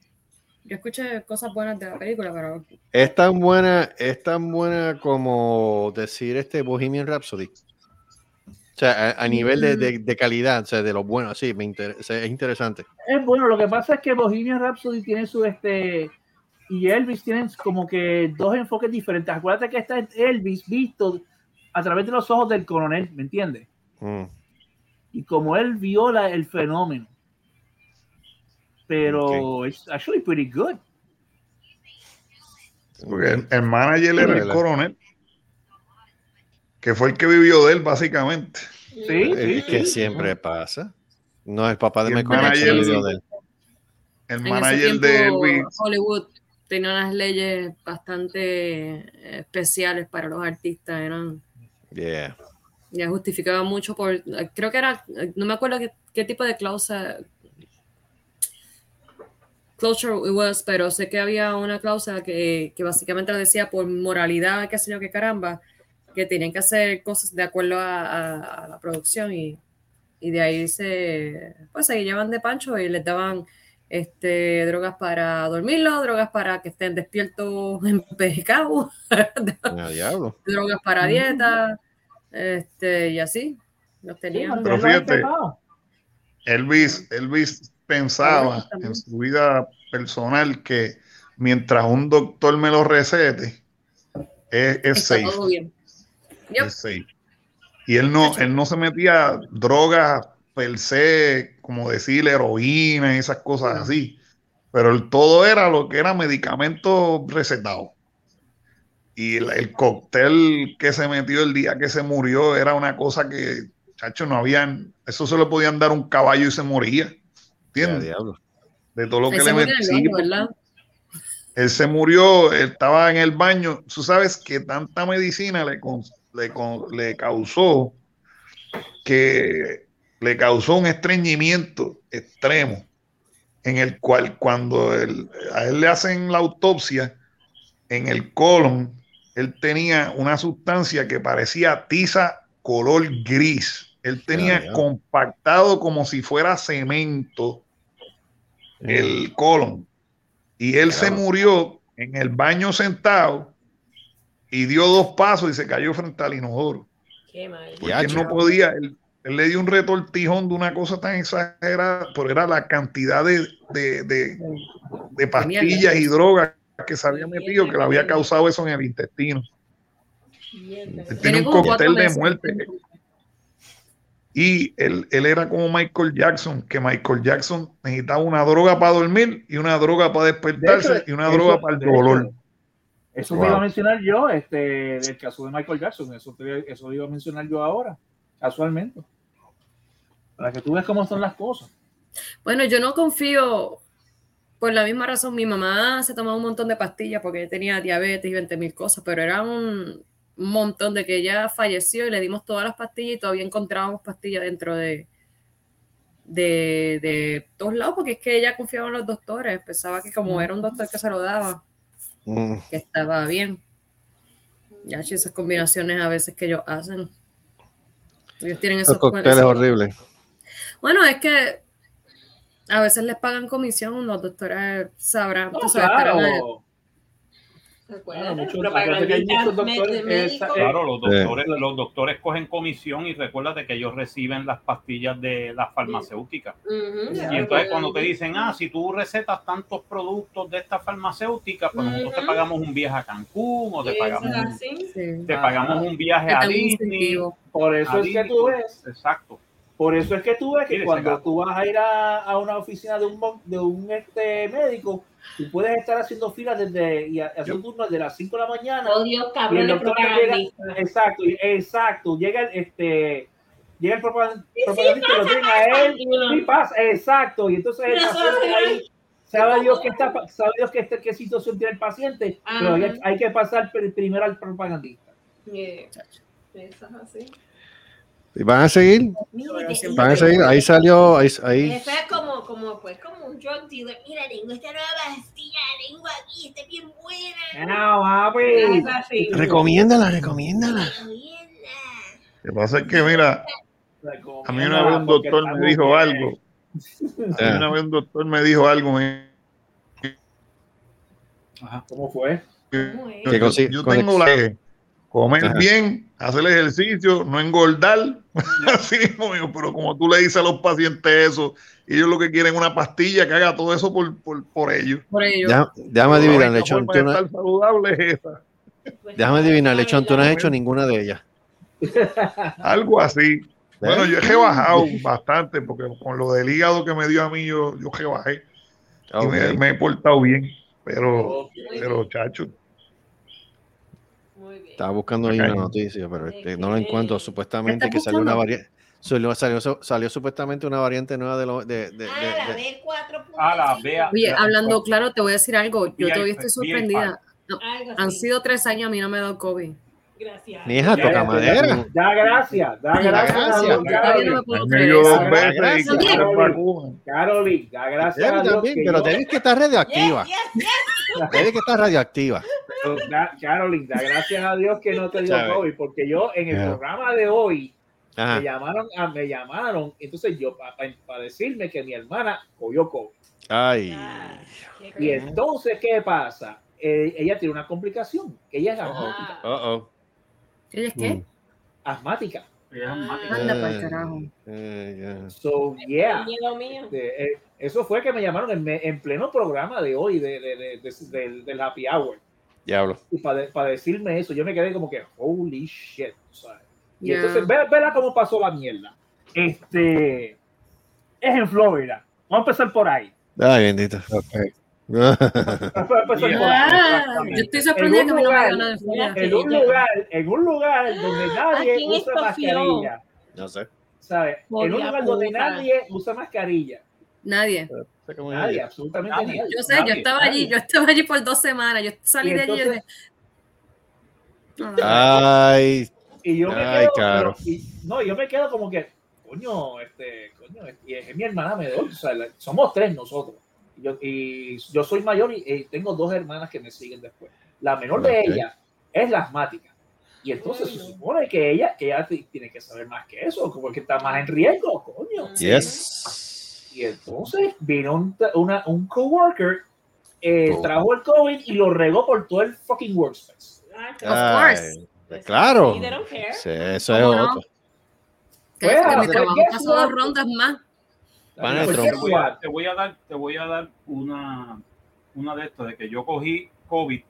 Yo escuché cosas buenas de la película, pero Es tan buena, es tan buena como decir este Bohemian Rhapsody. O sea, a, a nivel de, de- de calidad, o sea, de lo bueno, sí, me inter- o sea, es interesante. Es bueno, lo que pasa es que Bohemian Rhapsody tiene su este y Elvis tienen como que dos enfoques diferentes. Acuérdate que está Elvis visto a través de los ojos del coronel, ¿me entiendes? Mm. Y como él viola el fenómeno. Pero it's actually pretty good. Porque el, el manager era el coronel, que fue el que vivió de él, básicamente. Sí, Es que siempre pasa. No, el papá de el Michael Jackson manager- vivió de él. El En ese manager de Elvis. Hollywood tenía unas leyes bastante eh, especiales para los artistas. Eran, Yeah. ya justificaba mucho por, creo que era, no me acuerdo qué, qué tipo de cláusula, closure it was, pero sé que había una cláusula que, que básicamente lo decía por moralidad, qué sé yo, qué caramba, que tenían que hacer cosas de acuerdo a, a- a la producción y, y de ahí se, pues se llevan de pancho y les daban este, drogas para dormirlo, drogas para que estén despiertos en pecado, Ah, drogas para dieta, este, y así, los tenían. Pero fíjate, Elvis, Elvis pensaba en su vida personal que mientras un doctor me lo recete, es, es Está safe. todo bien. Yep. es safe. Y él no, él no se metía drogas per se, como decir heroína y esas cosas así. Pero el todo era lo que era medicamento recetado. Y el, el cóctel que se metió el día que se murió era una cosa que, chacho, no habían, eso se le podían dar un caballo y se moría. ¿Entiendes? diablo. De todo lo que le ¿verdad? Él se murió, él estaba en el baño. Tú sabes que tanta medicina le, le, causó que le causó un estreñimiento extremo en el cual cuando él- a él le hacen la autopsia en el colon, él tenía una sustancia que parecía tiza color gris. Él tenía compactado como si fuera cemento el colon. Y él se murió en el baño sentado y dio dos pasos y se cayó frente al inodoro. Qué mal. Porque él no podía, él, él le dio un retortijón de una cosa tan exagerada, pero era la cantidad de, de, de- de pastillas y drogas que se había metido que le había causado eso en el intestino. Él Tiene tenía un cóctel de muerte. Y él, él era como Michael Jackson, que Michael Jackson necesitaba una droga para dormir y una droga para despertarse De hecho, y una eso- droga para el de hecho, dolor. Eso te Wow. iba a mencionar yo, este, del caso de Michael Jackson. Eso, te, eso iba a mencionar yo ahora, casualmente. Para que tú veas cómo son las cosas. Bueno, yo no confío por la misma razón. Mi mamá se tomaba un montón de pastillas porque tenía diabetes y 20 mil cosas, pero era un un montón de que ella falleció y le dimos todas las pastillas y todavía encontrábamos pastillas dentro de, de, de todos lados porque es que ella confiaba en los doctores. Pensaba que como era un doctor que se lo daba, Mm. que estaba bien. Ya, esas combinaciones a veces que ellos hacen. Ellos tienen Esos cócteles horribles. Bueno, es que a veces les pagan comisión, los doctores sabrán. Sabes, claro. Claro, muchos- doctores, esa- Claro, los doctores, los doctores cogen comisión y recuérdate que ellos reciben las pastillas de las farmacéuticas. Y entonces cuando te dicen, ah, si tú recetas tantos productos de esta farmacéutica, pues nosotros te pagamos un viaje a Cancún o te pagamos, un- te pagamos un viaje a Disney. Por eso a es que tú ves, Exacto. Por eso es que tú ves que cuando tú vas a ir a, a una oficina de un mon- de un este médico, tú puedes estar haciendo filas desde y ha- haciendo turnos desde las 5 de la mañana. Oh, Dios, y el llega, exacto, exacto, llega el, este llega el propagan- sí, propagandista y lo pasa, tienen a él y pasa, exacto, y entonces el paciente ahí sabe Dios que está sabe Dios que este, qué situación tiene el paciente, pero hay, que pasar pr- primero al propagandista. Yeah. Eso es así. ¿Y van a seguir? Van a seguir. Ahí salió. Ahí, ahí. Eso es como, como, pues, como un drug dealer. Mira, tengo esta nueva pastilla, la tengo aquí, está bien buena. No, papi. Es así. Recomiéndala, recomiéndala. Lo que pasa es que, mira, a mí una vez un doctor me dijo algo. A mí una vez un doctor me dijo algo. me- ¿Cómo fue? Yo, tengo la que comer Ajá. bien, hacer ejercicio, no engordar. Así mismo, pero como tú le dices a los pacientes eso, ellos lo que quieren es una pastilla que haga todo eso por, por, por ellos. Por ello. Ya- Déjame adivinar, Lechón. forma Tú no- estar saludable es esa. Déjame adivinar, Lechón. Tú no has hecho ninguna de ellas. Algo así. Bueno, yo he rebajado bastante porque con lo del hígado que me dio a mí, yo, yo rebajé. Y me, Ok. me he portado bien. Pero, pero chacho, Estaba buscando ahí una noticia, pero este, no la encuentro. Supuestamente ¿Estás que salió una variante. Salió, salió, salió supuestamente una variante nueva de, lo, de, de- de- Ah, la de- B4. A la vea. Oye, hablando claro, te voy a decir algo. Yo todavía estoy sorprendida. No, han sido tres años, a mí no me ha dado COVID. Gracias. Mi hija toca ya, madera. Da gracias, da gracias. Carolyn. da gracias a Dios. también, que pero yo- Debbie que está radioactiva. Yes, yes, yes. Que está radioactiva. Carolyn, da gracias a Dios que no te dio Sabe. COVID, porque yo en el Ya. programa de hoy Ajá. me llamaron, a, me llamaron, entonces yo para decirme que mi hermana cogió COVID. Ay. Qué Y entonces, ¿qué pasa? Eh, ella tiene una complicación, que ella es. Ah. Uh oh. ¿Ella es qué? asmática. Ella es asmática. Anda para Eh, el carajo. eh. So, yeah. Miedo mío. De- eh, eso fue que me llamaron en, en pleno programa de hoy, de, de- de- de- del, del Happy Hour. Diablo. Y para decirme eso, yo me quedé como que, holy shit. ¿sabes? Y entonces, ve, verá cómo pasó la mierda. Este es en Florida. Vamos a empezar por ahí. Ay, bendito. Vamos Ah, yo estoy sorprendida En que no me lugar- de Florida. En un lugar, en un lugar donde nadie quién usa mascarilla. no sé. ¿Sabes? En un lugar donde nadie usa mascarilla. Nadie. Nadie, absolutamente Nadie. nadie. Yo sé, yo Nadie, estaba nadie. allí, yo estaba allí por dos semanas. Yo salí de allí y yo "No, no, Ay. Y yo me Ay, quedo, caro. y- no, yo me quedo como que, coño, este, coño, y es mi hermana menor, o sea, la- somos tres nosotros. Y yo, y yo soy mayor y, y tengo dos hermanas que me siguen después. La menor de Ok. ella es la asmática. Y entonces se supone que ella, que ella ti- tiene que saber más que eso, como que está más en riesgo, coño. Yes. Y entonces vino un, una, un coworker, eh, Oh. trajo el COVID y lo regó por todo el fucking workspace. Ah, Of course. Ay, pues claro. Sí, eso es otro. pues, dos what? rondas más. Te voy a, what? te voy a dar, te voy a dar una, una de estas de que yo cogí COVID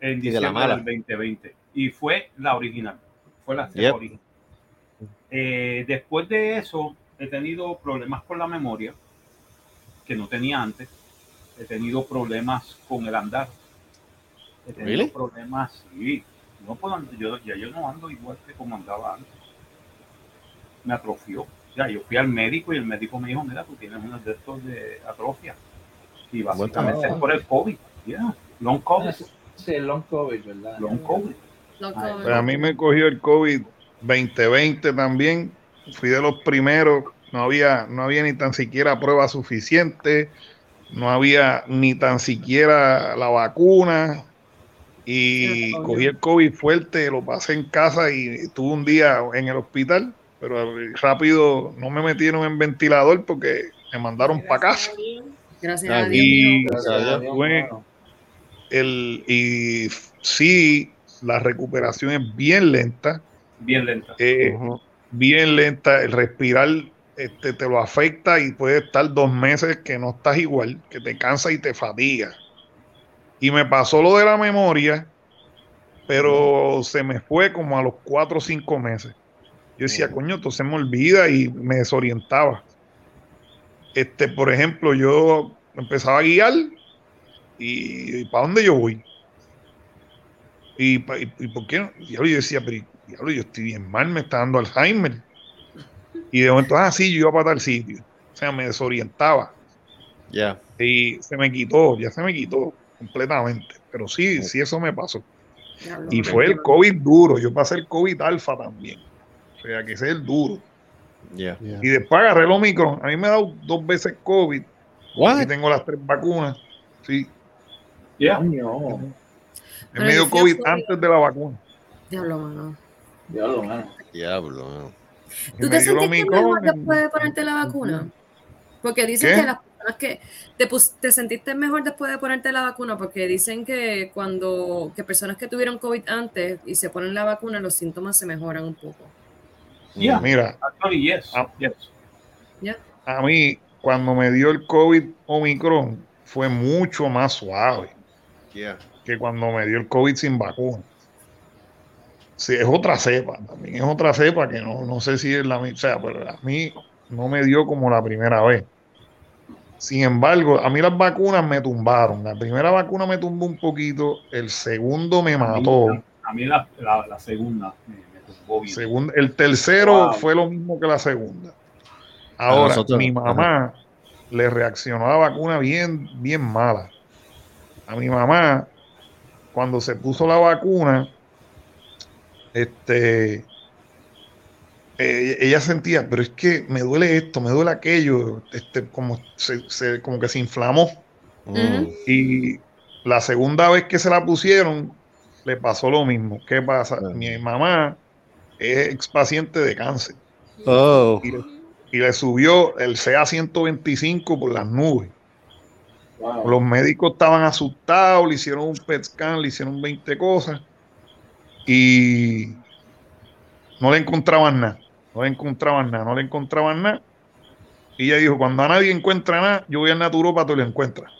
en Y de la diciembre del 2020 y fue la original, fue la Yep. original. Eh, después de eso he tenido problemas con la memoria que no tenía antes. He tenido problemas con el andar. He tenido Really? problemas, sí. No puedo yo, ya yo no ando igual que como andaba antes. Me atrofió. Ya, yo fui al médico y el médico me dijo, mira, tú tienes unos de estos de atrofia. Y básicamente trabajo. es por el COVID. Yeah. Long COVID. Sí, long COVID, ¿verdad? Long COVID. Pues a mí me cogió el COVID 2020 también. Fui de los primeros. No había, no había ni tan siquiera prueba suficiente. No había ni tan siquiera la vacuna. Y cogí el COVID fuerte, lo pasé en casa y estuve un día en el hospital. Pero rápido no me metieron en ventilador porque me mandaron para casa. Gracias a Dios. Y mijo. Gracias a Dios. fue el, y sí, la recuperación es bien lenta. Bien lenta. eh, bien lenta, el respirar este, te lo afecta y puede estar dos meses que no estás igual, que te cansa y te fatiga. Y me pasó lo de la memoria, pero se me fue como a los cuatro o cinco meses. Yo decía, coño, esto se me olvida y me desorientaba. Este, por ejemplo, yo empezaba a guiar y, ¿para dónde yo voy? Y, y, y por qué no? Diablo, yo decía, pero diablo, yo estoy bien mal, me está dando Alzheimer. Y de momento, ah, sí, yo iba para tal sitio. O sea, me desorientaba. Ya. Y se me quitó, ya se me quitó completamente. Pero sí, sí, eso me pasó. Diablo, Y fue el COVID duro. Yo pasé el COVID alfa también. O sea, que ese es el duro. Ya. Y después agarré el Omicron. A mí me ha dado dos veces COVID. Y What? tengo las tres vacunas. Sí. Yeah. Coño. Me Pero dio yo fui a COVID antes de la vacuna. Diablo, mano. Diablo, mano. Diablo. mano. Y ¿Tú te sentiste mejor después de ponerte la vacuna? Porque dicen ¿Qué? que las personas que te, pus- te sentiste mejor después de ponerte la vacuna, porque dicen que cuando que personas que tuvieron COVID antes y se ponen la vacuna, los síntomas se mejoran un poco. Yeah. Mira, Actually, yes. Ah. yes. a mí, cuando me dio el COVID Omicron, fue mucho más suave que cuando me dio el COVID sin vacuna. Sí, es otra cepa, también es otra cepa que no, no sé si es la misma, o sea, pero a mí no me dio como la primera vez. Sin embargo, a mí las vacunas me tumbaron. La primera vacuna me tumbó un poquito, el segundo me mató. A mí la, la, la segunda me, Segun- el tercero Wow. fue lo mismo que la segunda. Ahora, nosotros- mi mamá le reaccionó a la vacuna bien, bien mala. A mi mamá, cuando se puso la vacuna, este, eh, ella sentía, pero es que me duele esto, me duele aquello, este, como, se, se- como que se inflamó. Mm. Y la segunda vez que se la pusieron, le pasó lo mismo. ¿Qué pasa? Mi mamá es ex paciente de cáncer Oh. y le, y le subió el CA125 por las nubes. Wow. Los médicos estaban asustados, le hicieron un PET scan, le hicieron 20 cosas y no le encontraban nada. No le encontraban nada, no le encontraban nada. Y ella dijo, cuando a nadie encuentra nada, yo voy al naturópata y lo encuentra.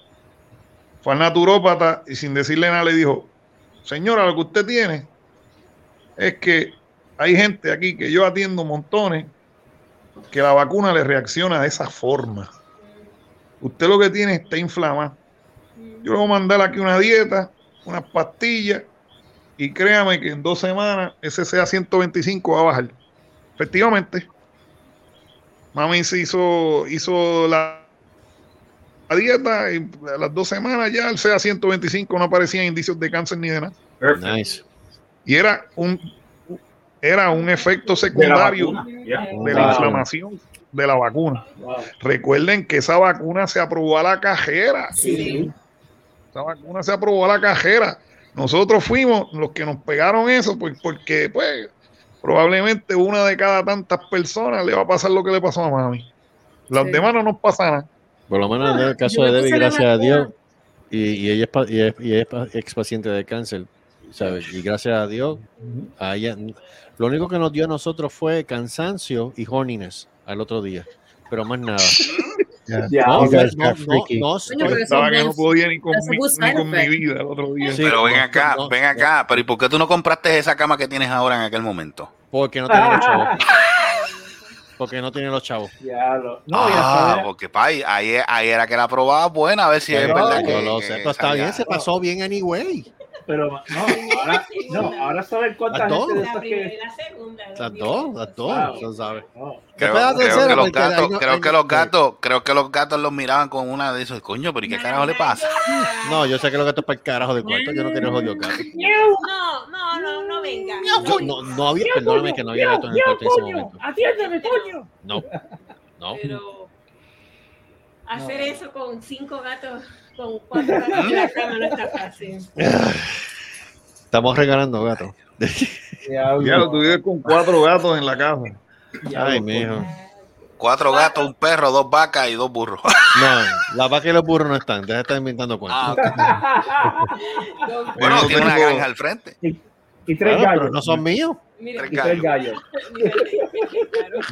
Fue al naturópata y sin decirle nada le dijo, señora, lo que usted tiene es que hay gente aquí que yo atiendo montones que la vacuna le reacciona de esa forma. Usted lo que tiene está inflamado. Yo le voy a mandar aquí una dieta, unas pastillas, y créame que en dos semanas ese sea 125 va a bajar. Efectivamente. Mami se hizo, hizo la, la dieta y a las dos semanas ya el sea 125 no aparecían indicios de cáncer ni de nada. Nice. Y era un era un efecto De la secundario de la Wow. inflamación de la vacuna. Wow. Recuerden que esa vacuna se aprobó a la cajera. Sí. Esa vacuna se aprobó a la cajera. Nosotros fuimos los que nos pegaron eso, pues, porque pues probablemente una de cada tantas personas le va a pasar lo que le pasó a mami. Las Sí. demás no nos pasa nada. Por lo menos en el caso Yo me de Debbie, gracias a. Dios, y, y ella es, y es, y es pa- ex paciente de cáncer, ¿sabes? Y gracias a Dios, a ella, lo único que nos dio a nosotros fue cansancio y horniness al otro día, pero más nada. Ya. No, You guys no, no, no Estaba que no es- podía ni con, mi, ni con mi vida el otro día. Sí, Pero ven no, acá, no, ven no. acá. Pero ¿y por qué tú no compraste esa cama que tienes ahora en aquel momento? porque no tiene los chavos. Porque no tiene los chavos. Ya lo- No, ya ah, sabes. porque pa, ahí, ahí, era que la probaba buena, a ver si es Pero verdad yo que, lo que sé, pero está bien, se pasó bien anyway. Pero no, ahora, no, ahora sabes cuánta Las dos. gente de La esas primera y que. la segunda. Las dos, las dos, Wow. tú sabes. No. ¿Qué Creo, que los gatos, no- creo que los gatos, creo que los gatos los miraban con una de esos, coño, pero ¿y qué carajo le pasa? No, yo sé que los gatos para el carajo de cuarto, yo no quiero jodido gato. No, no, no, no venga. Yo, no, no había, perdóname que no había gatos en el cuarto en ese momento. Atiéndeme, coño. No, no. Pero hacer eso con cinco gatos, con cuatro gatos en la cama no está fácil. Estamos regalando gatos. Ya lo tuve con cuatro gatos en la casa. Ay, mijo. Cuatro gatos, un perro, dos vacas y dos burros. No, la vaca y los burros no están. Deja de estar inventando cuentos. Ah, bueno, Yo tiene una granja al frente. Y tres Claro, gallos. no son míos. Mira, Y tres gallos.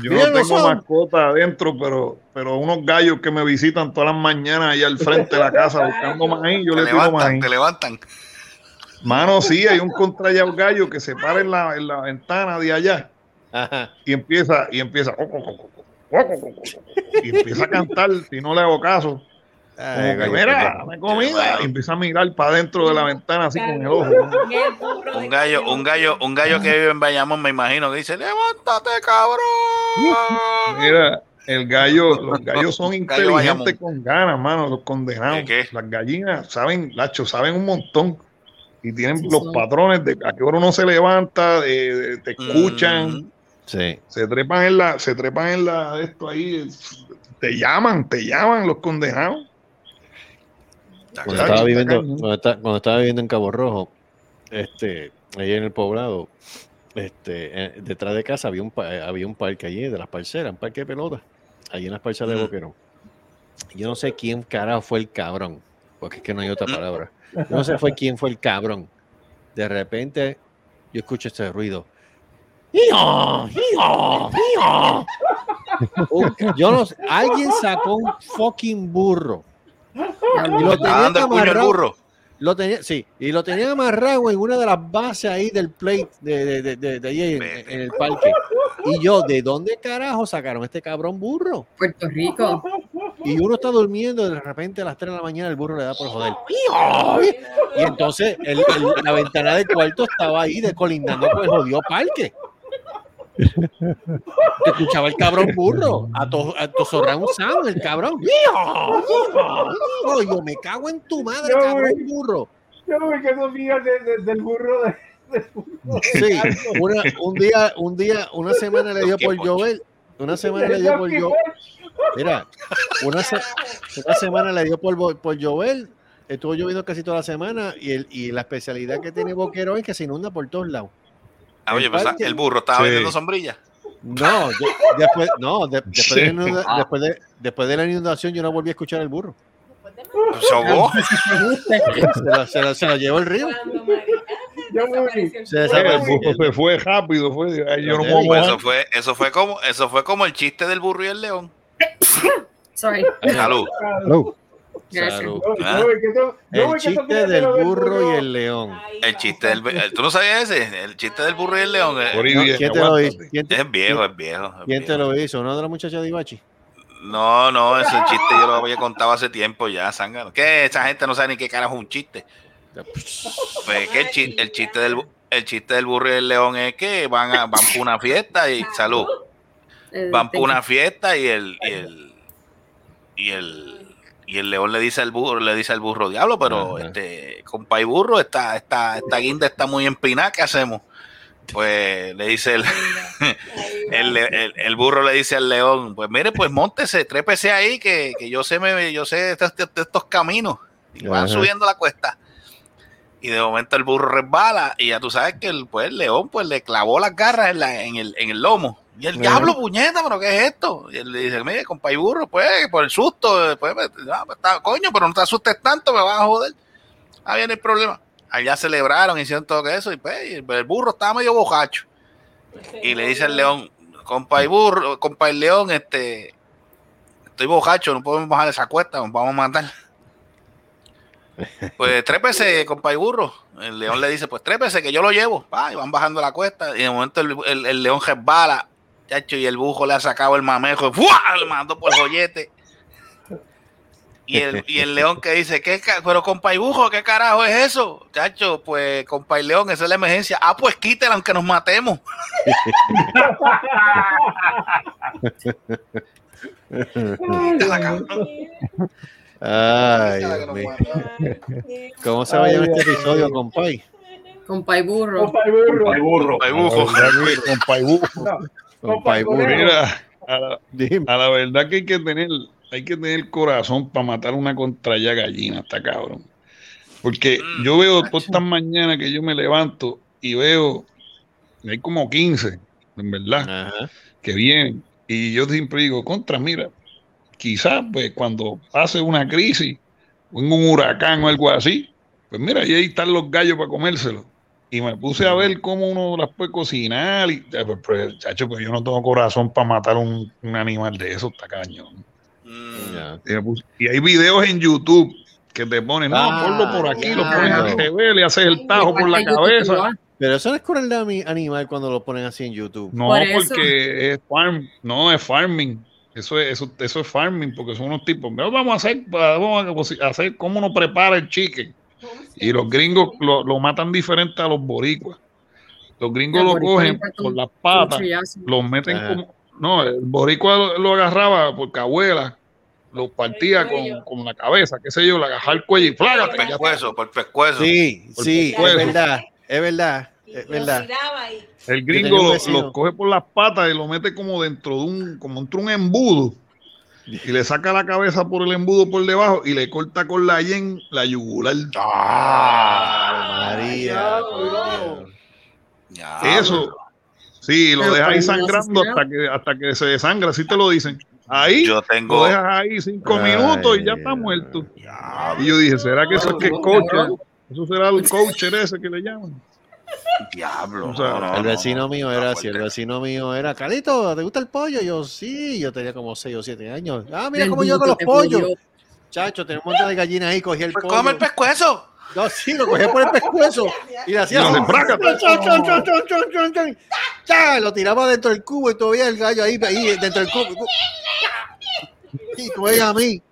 Yo no no tengo son. mascota adentro, pero, pero unos gallos que me visitan todas las mañanas allá al frente de la casa buscando maíz, yo Te le tiro levantan, maíz. te levantan. Mano, sí, hay un contrallado gallo que se para en la, en la ventana de allá Ajá. y empieza, y empieza, y empieza a cantar si no le hago caso. Ay, Como que, gallo, mira, dame comida. Y empieza a mirar para adentro de la ventana así con el ojo. Un gallo, un gallo, un gallo que vive en Bayamón, me imagino, que dice, levántate, cabrón. Mira, el gallo, los gallos son inteligentes con ganas, mano, los condenados. Las gallinas saben, Lacho, saben un montón. Y tienen Sí, los son. patrones de a qué hora uno se levanta, de- de- te escuchan, Mm. Sí. se trepan en la, se trepan en la esto ahí, te llaman, te llaman los condenados. Cuando estaba está viviendo, cuando, esta- cuando estaba viviendo en Cabo Rojo, este, ahí en el poblado, este, eh, detrás de casa había un, eh, había un parque allí de las parceras, un parque de pelota, allí en las parceras de. Boquerón. Yo no sé quién carajo fue el cabrón, porque es que no hay otra palabra. Yo no sé fue quién fue el cabrón. De repente yo escucho este ruido. ¡Hijo! ¡Hijo! ¡Hijo! Yo no sé, alguien sacó un fucking burro. Y lo ¿A tenía dónde el puño el amarrado- burro? Lo tenía, sí, y lo tenía amarrado en una de las bases ahí del plate de, de, de, de- de ahí en, en el parque. Y yo, ¿de dónde carajo sacaron este cabrón burro? Puerto Rico. Y uno está durmiendo, de repente a las 3 de la mañana el burro le da por joder. Y entonces el- el- la ventana del cuarto estaba ahí descolindando con el jodido parque. Escuchaba el cabrón burro, a to, a to surround sound, el cabrón. Yo me cago en tu madre, No, cabrón güey. burro. Yo me quedo mío de- de- del burro de, del burro Sí, una, un día, un día, una semana le dio por llover, una semana le dio por llover. Mira, una, se- una semana le dio por, por llover, estuvo lloviendo casi toda la semana y, el, y la especialidad que tiene Boquerón es que se inunda por todos lados. Ah, oye, El pues, parque- el burro estaba Sí. vendiendo sombrilla. No, yo- después, no, de- después, de la Sí. Ah. después, de, después de la inundación yo no volví a escuchar el burro. Se ahogó. Se lo, se lo- se lo llevó el río. Yo Se El desapareció. burro se fue rápido, fue. yo no Pues puedo mojar. Eso fue, eso fue como, eso fue como el chiste del burro y el león. Sorry. Salud. Gracias. Salud. Ah. El chiste del burro y el león. El chiste del, el- ¿tú no sabías ese? El chiste del burro y el león. eh, ¿Quién te lo hizo? ¿Quién te, Es viejo, es viejo. es quién te lo hizo? ¿Uno de las muchachas de Ibachi? No, no, ese chiste yo lo había contado hace tiempo ya, zángano. Que esa gente no sabe ni qué carajo es un chiste. Pues que el chiste, el chiste del el chiste del burro y el león es que van a van por una fiesta y salud. Van por thank una you. fiesta y el y el y el y el león le dice al burro, le dice al burro, diablo, pero este compa y burro, esta, esta, esta guinda está muy empinada, ¿qué hacemos? Pues le dice el, el, el- el burro le dice al león, pues mire, pues montese, trépese ahí, que, que yo sé me, yo sé estos, estos- estos caminos. Y van Ajá. subiendo la cuesta. Y de momento el burro resbala, y ya tú sabes que el, pues, el león pues le clavó las garras en, la- en el, en el lomo. Y el diablo, puñeta, pero ¿qué es esto? Y él le dice, mire, compa y burro, pues, por el susto, pues, ah, está- coño, pero no te asustes tanto, me vas a joder. Ah, viene el problema. Allá celebraron, hicieron todo eso, y pues, el burro estaba medio bojacho. Y le dice al león, compa y burro, compa y león, este, estoy bojacho, no podemos bajar esa cuesta, nos vamos a matar. Pues trépese, compa y burro. El león le dice, pues trépese, que yo lo llevo. Pa, y van bajando la cuesta. Y de momento el, el- el león resbala, chacho, y el bujo le ha sacado el mamejo. ¡fua! Le mandó por el joyete. Y el, y el león que dice, ¿qué, pero compa y bujo, ¿qué carajo es eso? Chacho, pues compa y león, esa es la emergencia. Ah, pues quítela aunque nos matemos. Quítala, cabrón. Ay. ¿Cómo se va a llamar este episodio, compay? Compa y burro. Compa y burro. Compa y burro. Compa y bujo. La verdad que, compa y burro. Compay y burro. Mira, a la, Dime. a la verdad que hay que tener, hay que tener corazón para matar una contraya gallina, está cabrón. Porque Mm, yo veo todas estas mañanas que yo me levanto y veo, hay como 15, en verdad, Ajá. que vienen. Y yo siempre digo, contra, mira, quizás pues cuando pase una crisis, o en un huracán o algo así, pues mira, y ahí están los gallos para comérselos. Y me puse a ver cómo uno las puede cocinar. Y, pues, pues, chacho, pues yo no tengo corazón para matar un, un animal de eso, está cañón. Mm. Y, me puse- y hay videos en YouTube que te ponen, no, Ah, ponlo por aquí, lo ya. pones al revés, le haces el tajo por la YouTube, cabeza. Pero eso no es crueldad animal cuando lo ponen así en YouTube. No, Por porque es farm, no es farming. Eso es, eso, eso es farming, porque son unos tipos. "Mira, Vamos a hacer, vamos a hacer cómo uno prepara el chicken. Y los gringos lo, lo matan diferente a los boricuas. Los gringos Los lo cogen por las patas, los meten Ajá. como. No, el boricua lo, lo agarraba porque abuela lo partía con, con la cabeza, qué sé yo, le agarraba el cuello y ¡flágate! está. pescuezo, por pescuezo. Sí, Por sí, es verdad, es verdad, es lo verdad. El gringo tenía un lo, vecino. lo coge por las patas y lo mete como dentro de un, como dentro de un embudo. Y le saca la cabeza por el embudo por debajo y le corta con la yen la yugular. Ah, María. ya. Eso. Sí, lo deja ahí ¿cómo lo sangrando hasta que, hasta que se desangra, así te lo dicen. Ahí Yo lo tengo. dejas ahí cinco Ay, minutos y ya está muerto. Y yo dije, ¿será que eso es que es coche? Eso será el coacher ese que le llaman. Diablo. O sea, no, no, El no, vecino no, mío era así, el vecino mío era, Calito, ¿te gusta el pollo? Yo sí, yo tenía como 6 o 7 años. Ah, mira cómo yo con los pollos. Chacho, tenía un montón de gallinas ahí, cogí el Pues pollo. come el pescuezo. No, sí, lo cogía por el pescuezo y le hacía Y lo tiraba dentro del cubo y todavía el gallo ahí, ahí dentro del cubo. Y tú a mí.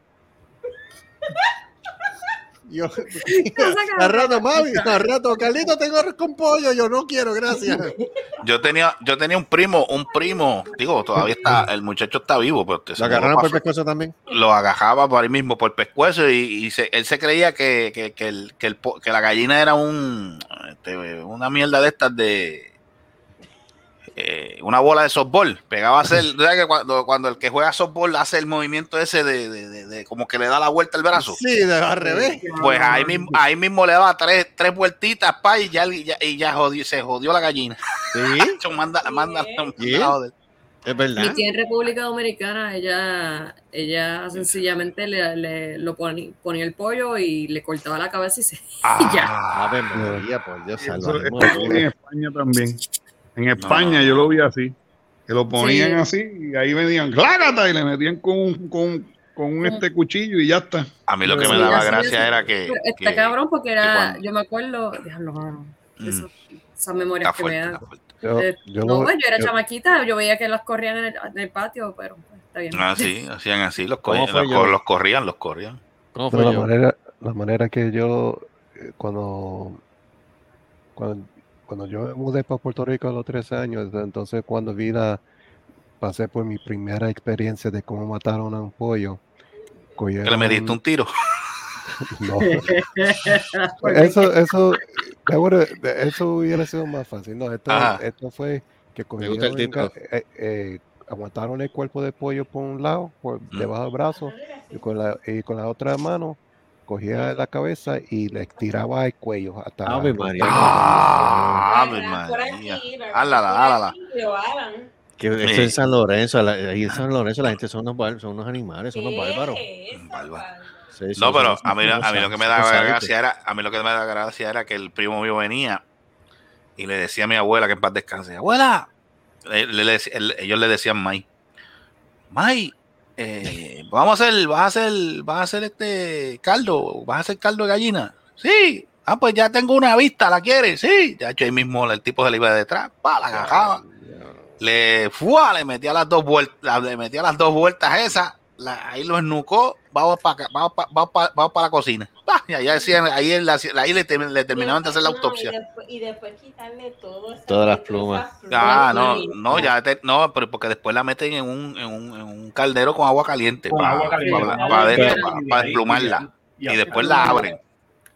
Yo, al rato, mami, al rato, Carlito, tengo arroz con pollo. Yo no quiero, gracias. Yo tenía, yo tenía un primo, un primo, digo, todavía está, el muchacho está vivo, pero Lo agarraron por el pescuezo también. lo agajaba por ahí mismo por el pescuezo y, y se- él se creía que, que, que el, que, el po- que la gallina era un este, una mierda de estas de eh, una bola de softball pegaba a hacer ¿sabes que cuando, cuando el que juega softball hace el movimiento ese de, de- de- de como que le da la vuelta al brazo Sí, de, al revés. pues ahí mismo, ahí mismo le daba tres, tres vueltitas pa, y ya, y ya, y ya jodió- se jodió la gallina Sí, manda, manda, manda Sí. a joder. es verdad. tía en República Dominicana, ella, ella sencillamente le, le- lo ponía, ponía el pollo y le cortaba la cabeza y se y ya. Ave María, por Dios, Eso, salva. eso lo vi en España también. En España yo lo vi así. Que lo ponían Sí. así y ahí venían ¡clágata! y le metían con con, con un este cuchillo y ya está. a mí lo que Sí, me daba gracia era que, Está que- cabrón porque que era, yo me acuerdo, mano, Mm. esas memorias que me dan. Yo, Eh, yo no, lo- bueno, yo era yo- chamaquita, yo veía que las corrían en el, en el patio, pero pues, está bien. Ah, sí, hacían así, los, ¿Cómo co- los, co- los corrían, los corrían. ¿Cómo fue la manera, la manera que yo, eh, cuando, cuando, cuando yo me mudé para Puerto Rico a los tres años, entonces cuando vi la, pasé por mi primera experiencia de cómo mataron a un pollo. Que le metiste un tiro. No. eso, eso, de- eso hubiera sido más fácil. No, esto, esto fue que Me gusta el cogieron, título. eh, eh, aguantaron el cuerpo de pollo por un lado, por Mm. debajo del brazo, y con la, y con la otra mano cogía la cabeza y le tiraba el cuello hasta Ave María. Ah, Ave María. Álala, álala. Que esto Sí. en San Lorenzo, la- ahí en San Lorenzo la gente son unos, son unos animales, son unos bárbaros. No, pero a mí, a mí lo que me daba gracia era, a mí lo que me daba gracia era que el primo mío venía y le decía a mi abuela que en paz descanse, abuela, le- le- le- el- ellos le decían May, May, eh, vamos a hacer, vas a hacer, vas a hacer este caldo, vas a hacer caldo de gallina, sí, ah pues ya tengo una vista, ¿la quieres? Sí, ya hecho ahí mismo el tipo se le iba de detrás, pa, la agarraba, le fue, le metía las dos vueltas, le metía las dos vueltas esas, la- ahí lo esnucó, vamos para vamos para vamos pa- vamos pa la cocina. Y allá decían, ahí, le, le terminaban de hacer la autopsia. Y después, y después quitarle todo Todas las plumas. Ah, no, no, ya te- no, pero porque después la meten en un, en un, en un caldero con agua caliente Con para, agua caliente. para- Agua para caliente. adentro, para- para desplumarla. Y después la abren.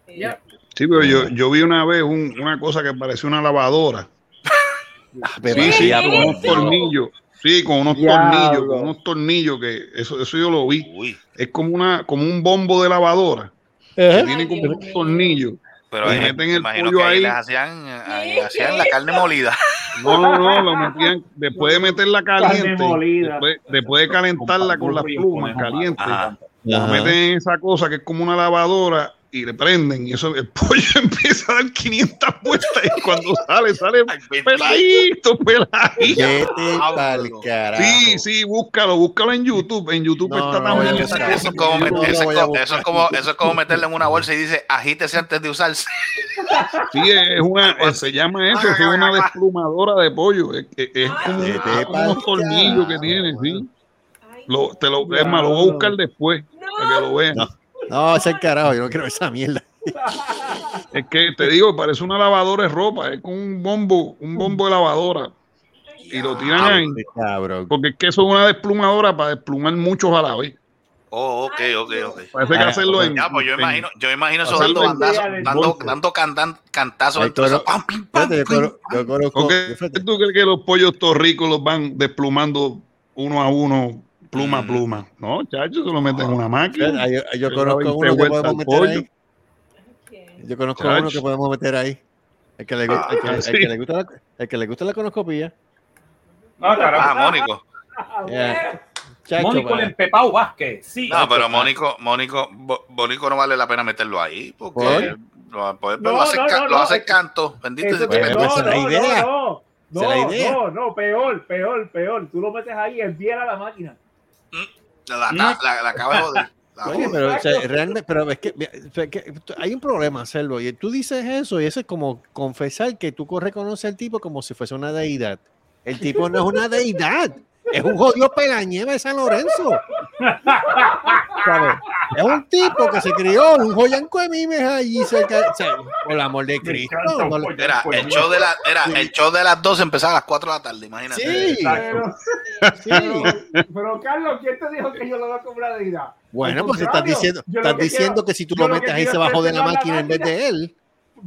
Sí, pero yo, yo vi una vez un- una cosa que parecía una lavadora. Ave Sí, sí, con unos Dios. tornillos. Sí, con unos Diablo. tornillos, con unos tornillos que eso, eso yo lo vi. Uy, Es como una, como un bombo de lavadora. Que tiene como unos tornillos. pero ahí, meten me el imagino pollo que ahí ahí. les hacían, ahí hacían la carne molida. No, no, no, lo metían, después de meterla caliente, después, después de calentarla con las plumas caliente, Ajá. lo Ajá. meten en esa cosa que es como una lavadora y le prenden y eso el pollo empieza a dar 500 vueltas y cuando sale, sale peladito, peladito. Sí, sí, búscalo, búscalo en YouTube. En YouTube No, está no. Eso es, como meter- eso, es como, eso es como eso es como meterle en una bolsa y dice agítese antes de usarse. Sí, es una, eh, se llama eso, es una desplumadora de pollo. Es, es- es como, unos tornillos que tiene, sí. Lo, te lo, es más, lo voy a buscar después para que lo vean. No. Ese es el carajo, yo no quiero esa mierda. Es que te digo, parece una lavadora de ropa, es con un bombo, un bombo de lavadora. Y lo tiran ahí. Este cabrón. Porque es que eso es una desplumadora para desplumar muchos a la vez. Oh, ok, ok, ok. Parece que Ah, hacerlo en. Ya, pues yo imagino, yo imagino eso dando bandazos, dando, dando cantan- cantazos tú crees que los pollos torricos los van desplumando uno a uno, pluma a pluma. No, chacho, se lo meten en una máquina. yo, conozco da 20 uno que podemos meter pollo. ahí. Yo conozco Chacho. uno que podemos meter ahí. El que le, gusta, el que, el sí. que le gusta la, el que le gusta la conoscopía. No. Ah, Mónico. Chacho, Mónico para- el empepao Vázquez. Sí. No, pero Mónico, Mónico, Mónico no vale la pena meterlo ahí porque ¿Por? lo, pues, No, lo hace, no, ca- no, lo hace canto. Bendito Eso ese que- Pues, es la idea. no, no, no, idea. no, no, peor, peor, peor. Tú lo metes ahí, enviera la máquina. La, la, la, la acaba de Oye, pero, o sea, realmente, pero es que, hay un problema, Selvo, y tú dices eso, y eso es como confesar que tú reconoces al tipo como si fuese una deidad. El tipo no es una deidad, es un jodido pegañeva de San Lorenzo. ¿Sabes? Es un tipo que se crió en un joyanco de mimes allí cerca, o sea, por el amor de Cristo. no Era, el show de la, era, el show de las 12 empezaba a las 4 de la tarde, imagínate. Sí, Pero, sí. pero, pero, Carlos, ¿quién te dijo que yo lo voy a comprar de edad? Bueno, pues estás diciendo, estás que diciendo quiero- que si tú lo metes ahí se es joder la preservar la máquina en vez de él.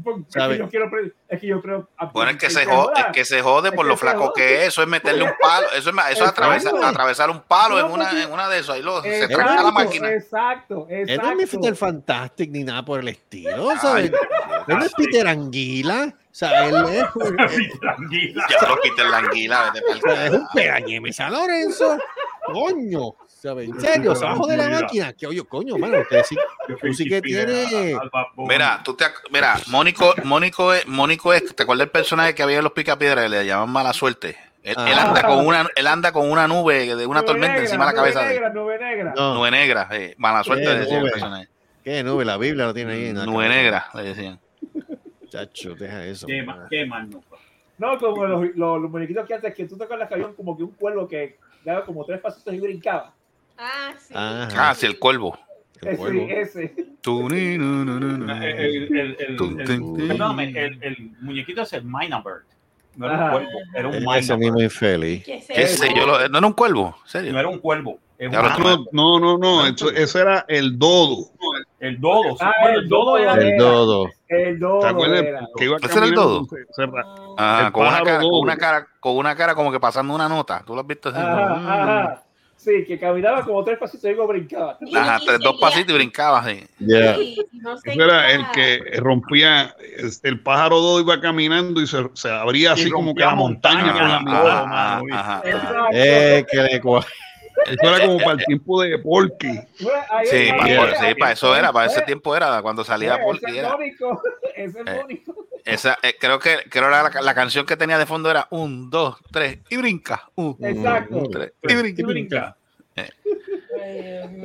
Porque es que yo quiero, es que yo creo. Bueno, es que se joda. jode, es que se jode por Es lo que se flaco que es. Eso es meterle un palo. Eso es, eso es Exacto. atravesar, atravesar un palo en No, una, en una de esos. Ahí lo, se Exacto, tranca la máquina. Exacto, Él no es mi exacto. Peter Fantastic ni nada por el estilo, ¿sabes? Él no es Peter Anguila, o sea, él es. Ya lo quité la anguila. es un carajo. pegañeme San Lorenzo. Coño, ¿sabes? En serio, se va a joder la máquina. Que oye, coño, mano, usted sí, tú sí que tienes. Mira, tú te, mira, Mónico, Mónico es, Mónico es, ¿te acuerdas el personaje que había en los picapiedras que le llamaban mala suerte? Él, Ah. él anda con una, él anda con una nube de una Nube tormenta negra, encima de la cabeza de él. negra, nube negra. No, Nube negra, eh, mala suerte le decían el personaje. qué nube, la Biblia lo tiene ahí. en la Nube cabeza. negra, le decían. Chacho, deja eso. Qué mal, qué mal, no. No, como los, los, los muñequitos que antes, que tú te acuerdas que había como que un cuervo que daba como tres pasitos y brincaba. Ah, sí. Ah, sí, el cuervo. el Ese, cuervo. ese. El, el, el, el, Tum, el- tum, tum. perdóname, el, el muñequito es el Minabird. No era un cuervo, era un Ese mismo Minabird. infeliz. ¿Qué sé yo? lo- No era un cuervo, ¿en No serio. era un cuervo. Ah, Minabird. no, no, no, eso, ese era el dodo. El dodo. Ah, el dodo era El dodo. El dodo. ¿Te acuerdas? era. Que iba ¿Ese era el dodo? Ah, con una, cara, con una cara, con una cara como que pasando una nota. ¿Tú lo has visto así? Sí, que caminaba como tres pasitos y luego brincaba. Y- Ajá, y tres- dos pasitos y brincabas. Sí. Yeah. sí, no Ese era el que rompía, el pájaro dodo iba caminando y se, se abría así como que la montaña montañas, con la Ajá, mirada. Eh, Eso era como para el tiempo de Porky. Sí, sí, para eso era, para ese tiempo era cuando salía eh, Porky. Ese es Era. Ese es Eh. Mónico. Esa, eh, creo que creo la, la canción que tenía de fondo era un, dos, tres y brinca. Un, Exacto. dos, tres y brinca. Y brinca.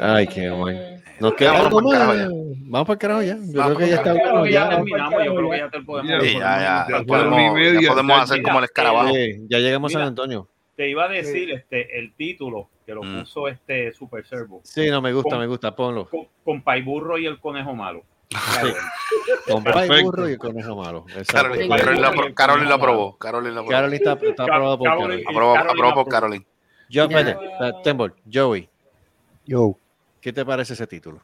Ay, qué bueno. Nos queda Vamos algo pa'l carajo más. ya. Vamos para el carajo ya. Yo Vamos creo que ya está bueno. ya Ya, terminamos, yo creo que ya te podemos. Sí, ya, ya, Ya ya podemos, ya podemos hacer como el escarabajo. Ya llegamos a San. Antonio. Te iba a decir este el título que lo Mm. puso este Super Servo. Sí, no me gusta, Con- me gusta. Ponlo. Con, con Paiburro y el conejo malo. Con Perfecto. burro y conejo malo. Carolyn, lo aprobó. Carolyn lo aprobó. Carolyn está, está aprobado por Carolyn- Carolyn. Aprobó, por. Carolyn. Yo, espérate, Tembol, Joey, Yo, ¿qué te parece ese título?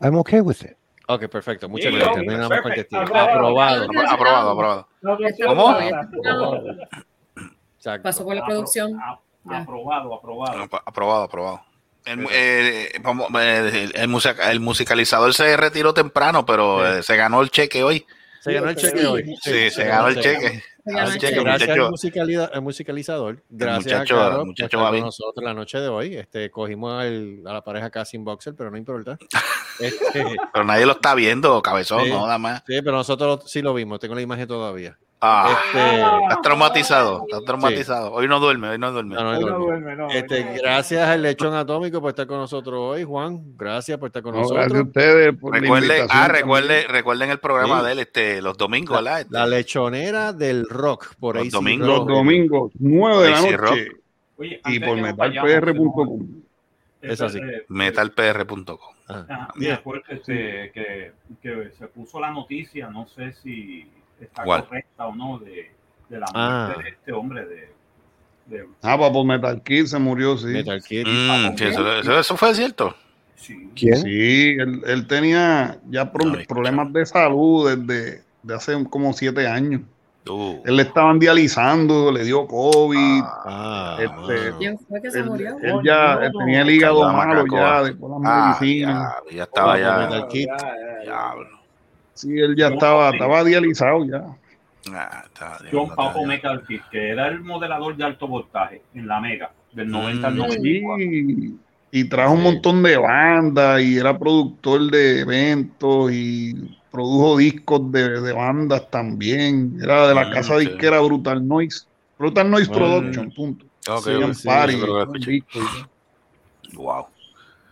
I'm okay with it. Ok, perfecto. Muchas Sí, gracias. Aprobado. Aprobado. Apro- Aprobado, aprobado. ¿Cómo? Exacto. Pasó por la producción. Aprobado, aprobado. Apro- Aprobado, aprobado. El, eh, eh, el, el musica- el musicalizador se retiró temprano, pero eh, se ganó el cheque hoy. Se ganó el cheque Sí. hoy. Sí, se ganó el cheque. Se ganó el Así que, cheque. Gracias al al musicalizador. Gracias muchacho- a muchacho nosotros la noche de hoy. Este, cogimos al- a la pareja acá sin boxer, pero no importa. Este, pero nadie lo está viendo, cabezón, Sí. no, nada más. sí, pero nosotros sí lo vimos. Tengo la imagen todavía. Ah, Este, estás traumatizado, estás traumatizado. Hoy no duerme, hoy no duerme. no, no, Hoy no duerme, no. Este, no. gracias al lechón atómico por estar con nosotros hoy, Juan. Gracias por estar con No, gracias a nosotros. ustedes por la Recuerden, ah, recuerden, recuerden el programa Sí. de él, este, los domingos. Este, La lechonera del rock por Los ahí. domingos. Los domingos, 9 de la noche. Oye, Y por metalpr.com. Es así. metalpr.com. Ah, me acuerdo este, que, que se puso la noticia, no sé si está ¿Cuál? correcta o no, de, de la muerte Ah. de este hombre de, de- Ah, pues por Metal Kid se murió, sí. Metal Kid. Mm, sí, eso, eso- eso fue cierto. sí. ¿Quién? Sí, él, él tenía ya pro- No, problemas de salud desde de hace como siete años. Uh, Él le estaban dializando, le dio COVID. Ah, Este. ¿Quién fue que se él, murió? él ya él tenía el hígado malo ya de por las ah, medicinas. ya, ya estaba Ah, ya. Metal Kid. Ya, ya, ya. Diablo. Sí, él ya estaba, estaba dializado ya. Ah, está- John Papo. McAlpin, que era el modelador de alto voltaje en la Mega, del 90 al Mm. 94. Y, y trajo un montón de bandas y era productor de eventos y produjo discos de, de bandas también. Era de la Mm, casa sí. disquera Brutal Noise. Brutal Noise Mm. Production, punto. Ok, Hacían sí, party, todo. Wow.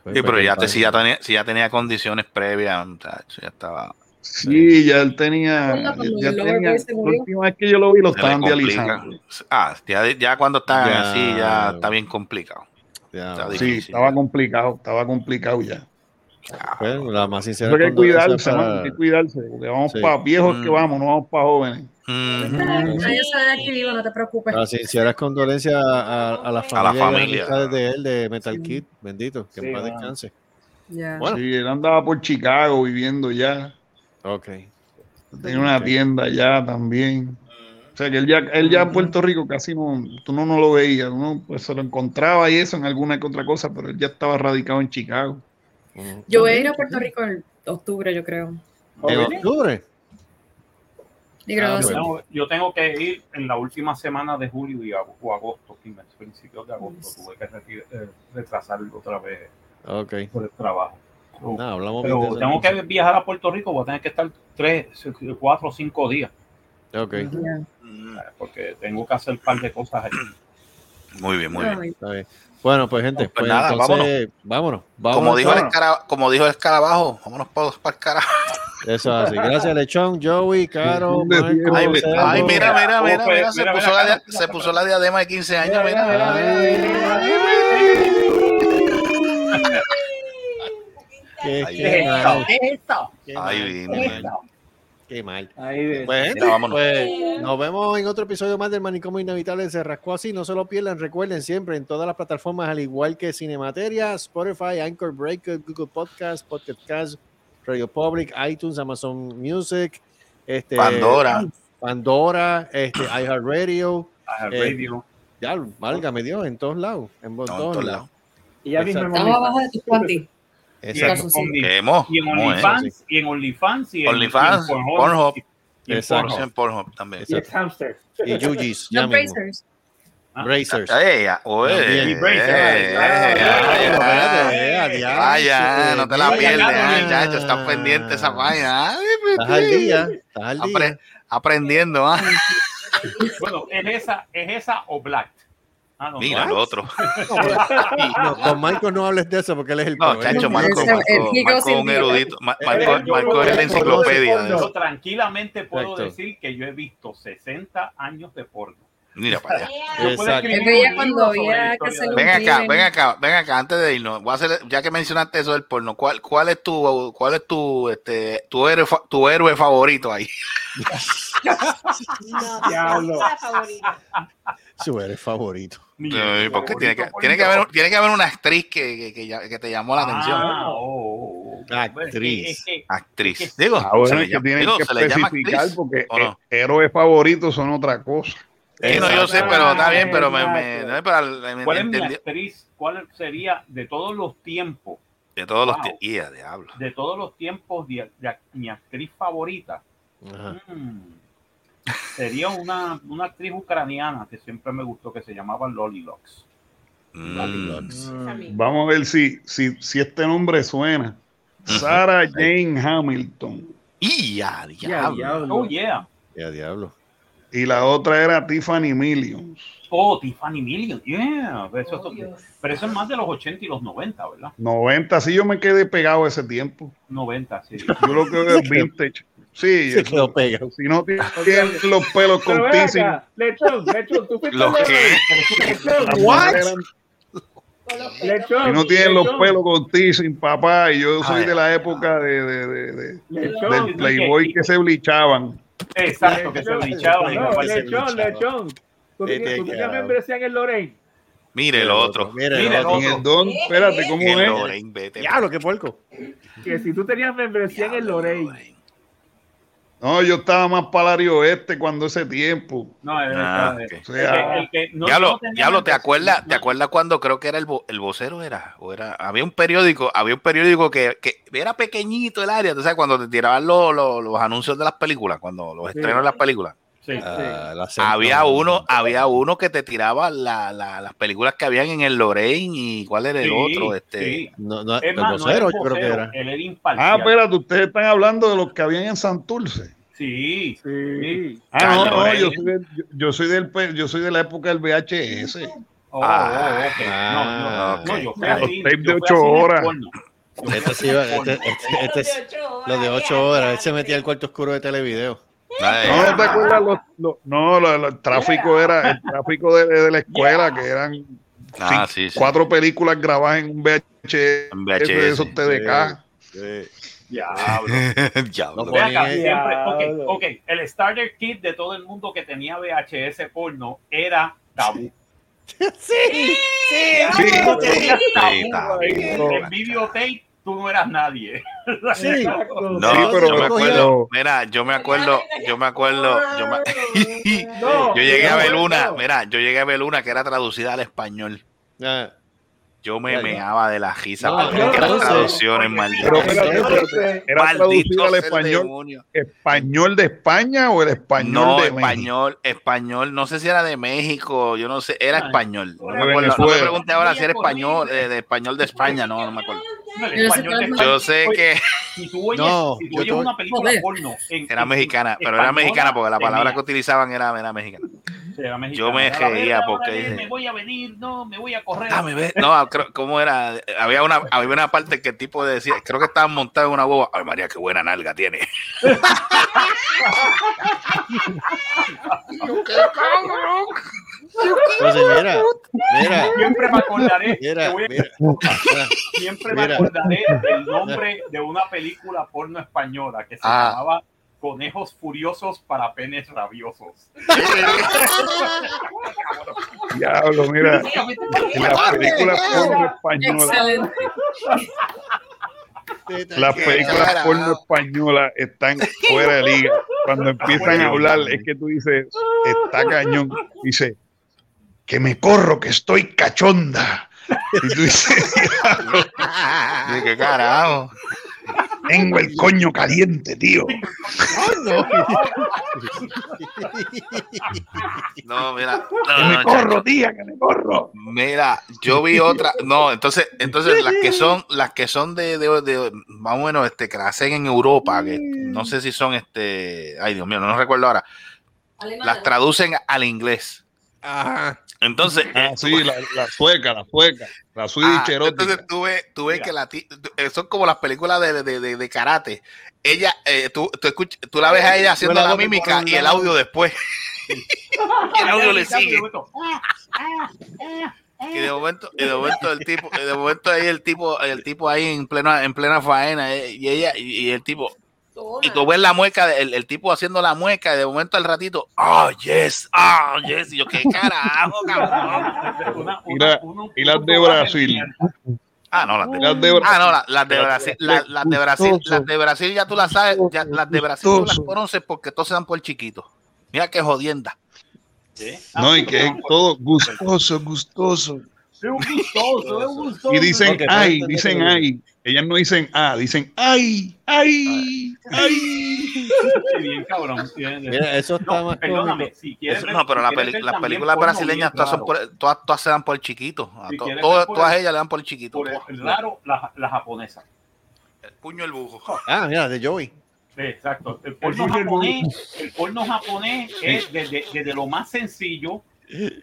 Pues, Sí, pero ya, te, si, ya tenía, si ya tenía condiciones previas, ya estaba. Sí, ya él tenía. Ya la última vez que yo lo vi, lo estaban dializando. Ah, ya, ya cuando están Ya. así, ya está bien complicado. Ya, Está Sí, estaba complicado, estaba complicado ya. pues, la más sincera Eso hay que cuidarse, para- mano, hay que cuidarse, porque vamos Sí. para viejos que Mm. vamos, no vamos para jóvenes. Ujú. Nadie sale de aquí vivo, no te preocupes. Las sinceras condolencias a, a la familia, y familia. amistades de él, de Metal Kid, bendito, que Sí, en paz descanse. Bueno. Sí, él andaba por Chicago viviendo ya. Ok. Tenía una tienda allá también. O sea que él ya, él ya en Puerto Rico casi no, tú no, no lo veías, uno pues se lo encontraba y eso en alguna que otra cosa, pero él ya estaba radicado en Chicago. Yo voy a ir a Puerto Rico en octubre, yo creo. En octubre. Ah, Yo tengo, yo tengo que ir en la última semana de julio y ag- o agosto, prim- principios de agosto. Tuve que eh, retrasarlo otra vez Ok. por el trabajo. Hablamos bien Pero eso tengo que viajar a Puerto Rico, voy a tener que estar tres, cuatro o cinco días, Ok. Porque tengo que hacer un par de cosas allí. Muy bien, muy bien. Está bien. Bueno, pues gente, Pues pues, nada, entonces, vámonos. vámonos. Como dijo, el vámonos. como dijo el escarabajo, vámonos para el carajo. Eso es así. Gracias, Lechón, Joey, Caro, ¿Dónde Marco? Ay, ay, mira, mira, mira, mira, se mira, puso mira, la mira, se puso la diadema de 15 años, mira. Qué, Ay, qué ¿Qué es esto? mal, Ay, mal, vine, ¿Qué mal. Ahí. Pues, Mira, vámonos. pues, nos vemos en otro episodio más del Manicomio Inevitable. Se rascó así. No se lo pierdan. Recuerden siempre en todas las plataformas, al igual que Cinemateria, Spotify, Anchor Breaker, Google Podcast, Podcast Cast, Radio Public, iTunes, Amazon Music, este, Pandora. Pandora, este, iHeartRadio. A Eh, radio. Ya, válgame Dios, en todos lados. En No, en todos todos lados. lados. Y ya mismo. Estamos abajo de tus panties. Y en, Exacto. y en. OnlyFans, y en OnlyFans, y en OnlyFans, y en Pornhub. y en Exacto. Pornhub. En Pornhub también. Y hamster. Y Yugis, mismo. bracers. Bracers. Ah, Vaya, no te la pierdes, ya. muchachos. Están pendientes esa vaina. Ay, Estás al día, estás al día. aprendiendo, ¿ah? Bueno, ¿es esa, ¿es esa o Black? Ah, Mira el otro. No, con Marco no hables de eso porque él es el No, chacho, él- Marco, Ese- el Marco, Higo Marco es un erudito. Eh, Marco, yo Marco creo es la enciclopedia de Yo eso. tranquilamente puedo Exacto. decir que yo he visto 60 años de porno. Mira para allá. Exacto. Ven acá, crimen. ven acá, ven acá, antes de irnos, voy a hacer, ya que mencionaste eso del porno, ¿cuál, cuál es tu, cuál es tu, este, tu héroe, tu héroe favorito ahí? No, Diablo. Su eres favorito. Sí, héroe porque tiene que, favorito, tiene que haber, tiene que haber una actriz que, que, que, que te llamó la atención. Ah, oh, oh, oh. Actriz. Actriz. Digo, Ah, bueno, se le es que llama, digo, que se le llama especificar actriz. porque ¿o no? héroes favoritos son otra cosa. Sí, no, yo sé, pero está bien, pero me, me, ¿Cuál es mi actriz? ¿Cuál sería de todos los tiempos? de todos los tiempos. Yeah, diablo. De todos los tiempos, de, de- mi actriz favorita. Ajá. Mm, sería una, una actriz ucraniana que siempre me gustó, que se llamaba Loli Lux. Mm. También. Vamos a ver si, si, si este nombre suena. Sarah Jane Hamilton. Y ya, diablo. Oh, yeah. Ya, diablo. Y la otra era Tiffany Millions. Oh, Tiffany Million. Yeah. Pero eso, Oh, pero eso es más de los 80 y los 90, ¿verdad? 90, sí, yo me quedé pegado ese tiempo. 90, sí. Yo lo que es vintage. Sí, Se quedó pegado. si no tienen los pelos con teasing, Lechón, Lechón, tú fuiste ¿Lo al qué? What? los. Lechón, si no tienen los pelos con teasing, papá, y yo soy Ay, de la época de, de- de- de- Lechón, del Playboy que se blichaban. Exacto, que No, capaz- Lechón, Lechón. Tú carajo. membresía en el Lorraine. Mire el otro. Mira Mira el otro. En el don, espérate, ¿cómo El es? Lorraine, vete. Diablo, qué puerco. Que si tú tenías membresía en el Lorraine. No, yo estaba más para el oeste cuando ese tiempo. No, es Ah, verdad. ok. O sea, El que- el que no- Diablo, no tenía diablo, ¿te acuerdas? no- ¿Te acuerdas cuando creo que era el, vo- el vocero era? O era, había un periódico, había un periódico que, que era pequeñito el área, tú sabes, cuando te tiraban los, los, los anuncios de las películas, cuando los Sí. estrenos de las películas. Sí, Ah, Había uno, había uno que te tiraba la, la- las películas que habían en el Lorraine y cuál era el Sí, otro, este. sí. No, no, Es el más, no vocero, yo creo que era. Él era Ah, imparcial. espérate, ustedes están hablando de los que habían en Santurce. Sí, Sí. Ah, no, no, yo soy, del- yo, yo soy del yo soy de la época del VHS. Oh, Ah, oh, ok. No, no, no, yo fui así. Los tapes de yo fui ocho así en el horas. Este sí este- este- este es- los de 8 horas. Él se metía al cuarto oscuro de televideo. No, ¿no te acuerdas? Los, los- no, el tráfico era el tráfico de, de la escuela, que eran Ah, cinco- sí, sí. cuatro películas grabadas en un VHS, En de VHS. esos TDK. Diablo. Diablo. No Ve acá, Ponen- siempre, ok, el starter kit de todo el mundo que tenía VHS porno era tabú. Sí, sí, Sí. Sí, videotape tú no eras nadie. sí. No, Sí, pero- yo me acuerdo, mira, yo me acuerdo, yo me acuerdo, yo, me- yo llegué a ver una, mira, yo llegué a ver una que era traducida al español. Ah, Yo me meaba de la risa, No, porque las traducciones, malditas. ¿era traducido al español, español de España o el español No, de México? español, español, no sé si era de México, yo no sé, era Ay, español. No me, acuerdo, no me pregunté ahora si era español, eh, de español de España, no, no me acuerdo. Yo sé español Yo que Si tú oyes, No, si tú oyes una película Joder. porno en, era en- mexicana, pero era mexicana porque la palabra que utilizaban era, era mexicana. Sí, era mexicana. Yo me reía porque Me voy a venir, no, me voy a correr. No, creo, ¿cómo era? Había una, había una parte que el tipo decía, creo que estaban montados en una boba. Ay, María, qué buena nalga tiene. Entonces, mira, mira, Siempre me acordaré, mira, voy a- mira, mira. siempre me acordaré del nombre de una película porno española que se Ah. llamaba Conejos Furiosos para Penes Rabiosos. Diablo, mira, las películas porno españolas, las películas porno españolas están fuera de liga. Cuando empiezan a hablar, es que tú dices, está cañón. Dice, que me corro, que estoy cachonda. Y tú dices, "Diablo, ¿De qué carajo? Tengo el coño caliente, tío. No, mira. Que No, me no, corro, chacho. tía, que me corro. Mira, yo vi otra. No, entonces, entonces las que son, las que son de, de, de- más o menos, este, que las hacen en Europa, que no sé si son este, ay Dios mío, no, recuerdo ahora. Las traducen al inglés. Ajá. Entonces, Ah, eh, sí, la, la sueca, la sueca, la Ah, switch erótica. entonces tú ves, tú ves Mira. que la ti- tú- eh, son como las películas de, de, de, de karate. Ella, eh, tú, tú, escuch- tú la ves a ella haciendo la mímica y el audio después. y el audio le sigue. Y de momento, y de momento el tipo, y de momento ahí el tipo, el tipo ahí en plena, en plena faena, eh, y ella, y el tipo, y tú ves la mueca, el, el tipo haciendo la mueca, y de momento al ratito, oh yes, oh yes, y yo, qué carajo, cabrón. Una- Y una- las de Brasil. Ah, no, las de, Las de- ah, no, la- las de Brasil, la- las de Brasil, las de Brasil ya tú las sabes, ya, las de Brasil tú las conoces porque todos se dan por chiquitos. Mira qué jodienda. ¿Sí? No, y que es todo gustoso, gustoso. Es un gustoso, es un gustoso. Y dicen ay, dicen ay. Ellas no dicen ah, dicen ay, ay, ay. Bien cabrón. Mira, eso está No, más perdóname, cómico. si quieres Eso- no, pero si la peli- ver las películas brasileñas bien todas, son raro, por- todas, todas se dan por chiquitos. A Si to- todas, por- todas ellas le dan por chiquito. por el raro, la, la japonesa. El puño el bujo. Ah, mira, de Joey. Sí, exacto. El porno japonés, el porno japonés es desde, desde lo más sencillo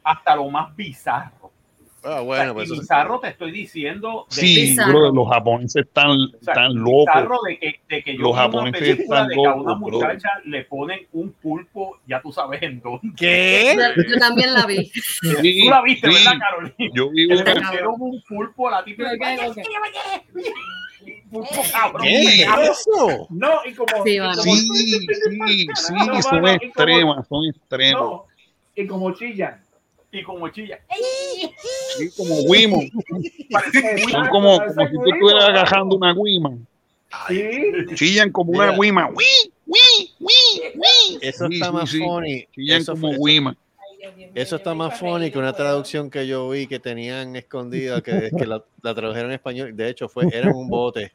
hasta lo más bizarro. Ah, O bueno, sea, pues y eso- bizarro te estoy diciendo de Sí, bro, los japoneses están, O sea, están locos. bizarro de que, de que yo Los japoneses película están de que a una locos, bro. muchacha le ponen un pulpo, ya tú sabes en dónde. ¿Qué? Yo, también la vi. Sí, Tú la viste, sí. ¿verdad, Carolina? Yo vi Le pusieron un pulpo a la tipa. Pulpo cabrón. ¿Qué es eso? No, y como. Sí, y como- sí, sí, sí, son extremas, son extremas. No, y como chillan. Y como chillan. Sí, como Wimo. Son como, como si tú estuvieras agarrando una guima. Sí. Chillan como una Mira. guima. ¡Wii! ¡Wii! ¡Wii! ¡Wii! Eso está sí, más sí. funny. Chillan Eso, como fue- eso- guima. eso está más funny que una traducción que yo vi que tenían escondida, que, que la, la tradujeron en español. De hecho, fue, era un bote.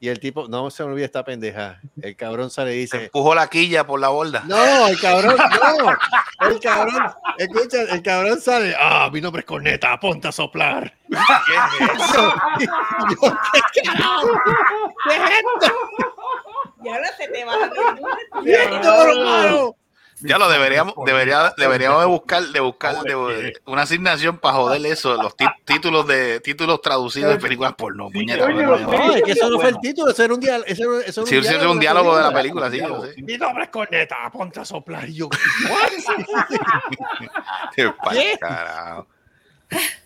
Y el tipo, no se me olvida esta pendeja. El cabrón sale y Se dice: empujó la quilla por la borda. No, el cabrón, no. El cabrón, escucha, el cabrón sale. Ah, mi nombre es Corneta, ponte a soplar. ¿Qué es eso? Y yo, ¿qué carajo? ¿Qué es esto? Y ahora se te va a ver. ¿Qué es esto, hermano? Ya lo deberíamos, debería, deberíamos de buscar, de buscar de- una asignación para joder eso, los títulos de títulos traducidos de películas porno. puñeta, Coño, no, no, no, es que eso no fue el título, eso era un diálogo. Eso era, eso era Sí, sí, era un diálogo de la película, sí, sé. Mi nombre es Corneta, ponte a soplar. Y yo, Qué ¿Qué? carajo.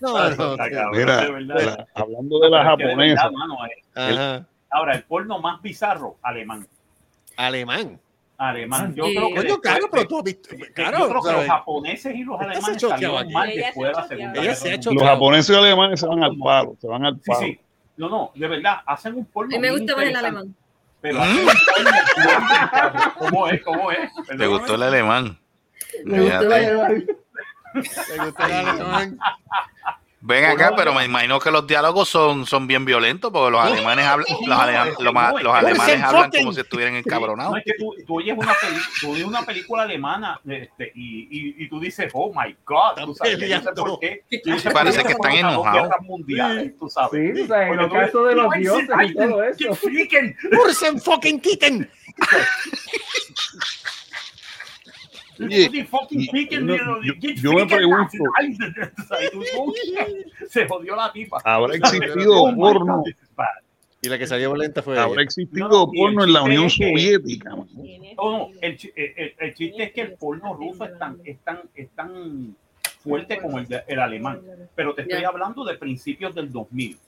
no, no, tío. cabrón, Mira, de verdad. la- hablando de la Es que de japonesa, verdad, mano, eh. Ahora, el porno más bizarro, alemán. Alemán. Alemán. Yo Sí. creo que. Coño, claro, pero tú has visto. yo Claro, creo que los japoneses y los alemanes salieron mal después de la. Segunda Ella se Guerra ha Mundial. los japoneses y alemanes se van al palo, se van al Sí, palo. sí. No, no, de verdad, hacen un. A mí me gusta más el alemán. Pero bizarro. ¿Cómo es? ¿Cómo es? ¿Te gustó el alemán? Me gustó Fíjate. la alemán. ¿Te gusta el alemán? Ven acá, pero me imagino que los diálogos son, son bien violentos porque los alemanes hablan, los, alema- los ma- los alemanes hablan como si estuvieran encabronados. No, es que tú, tú oyes una, peli- tú oyes una película alemana este, y, y, y tú dices, oh my God, tú sabes, no sé por qué. Tú dices, Parece "Por que están enojados. mundiales, tú sabes. Sí, tú sabes, en el caso de los dioses y todo eso. Ursen fucking kitten. Oye, yo- me pregunto. oh, Se jodió la tipa. ¿Habrá existido porno? Y la que salió lenta fue. Habrá existido No, porno en la Unión es que- Soviética. man. No, no, el, chi- el- el- el chiste es que el porno ruso es tan, es tan, es tan fuerte como el, de- el alemán. Pero te estoy hablando de principios del 2000.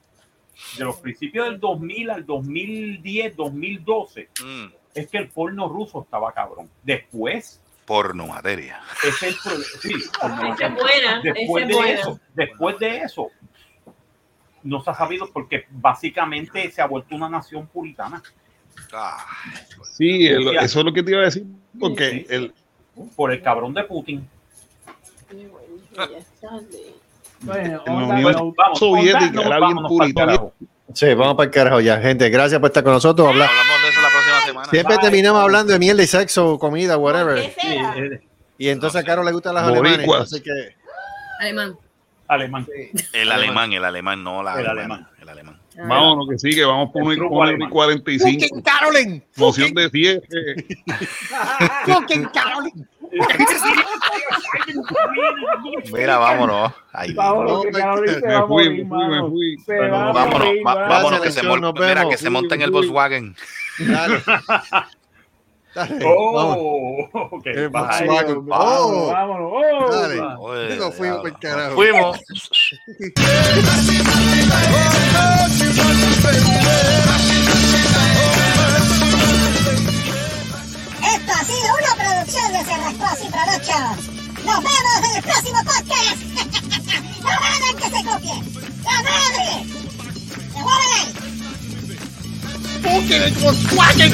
De los principios del 2000 al 2010, 2012, Mm, es que el porno ruso estaba cabrón. Después, porno materia. es el sí, buena, después de buena. eso, después de eso, no se ha sabido porque básicamente se ha vuelto una nación puritana. Ah, Sí, el- eso es lo que te iba a decir, porque Sí. el, Por el cabrón de Putin. Bueno, en la on that Unión note, Vamos, Soviética era bien puritana. Sí, vamos para el carajo ya, gente. Gracias por estar con nosotros. Habla- hablamos de eso semana. Siempre Bye. terminamos hablando de mierda y sexo, comida, whatever. Y entonces a Caro le gustan las alemanes. Así que. Alemán. alemán. El alemán, el alemán, no la El alemán. El alemán. Ah, vámonos que sigue, vamos por El una, truco por una alemán. y 45. ¡Fucking Carolyn! Moción de cierre. ¡Fucking Carolyn! Mira, vámonos. Vámonos, que me fui, me fui, me fui. Vámonos, que se, mira, que se monta en el Volkswagen. Dale. Dale, vamos. Oh, ok. El bye. Vámonos, Oh, vámonos. Oh, dale. Oye, Digo, fuimos por carajo. Fuimos. Esto ha sido una producción de Cerrascos y Productions. Nos vemos en el próximo podcast. ¡No hagan que se copien! ¡La madre! ¡Se mueven ahí! ¡Fucking Volkswagen!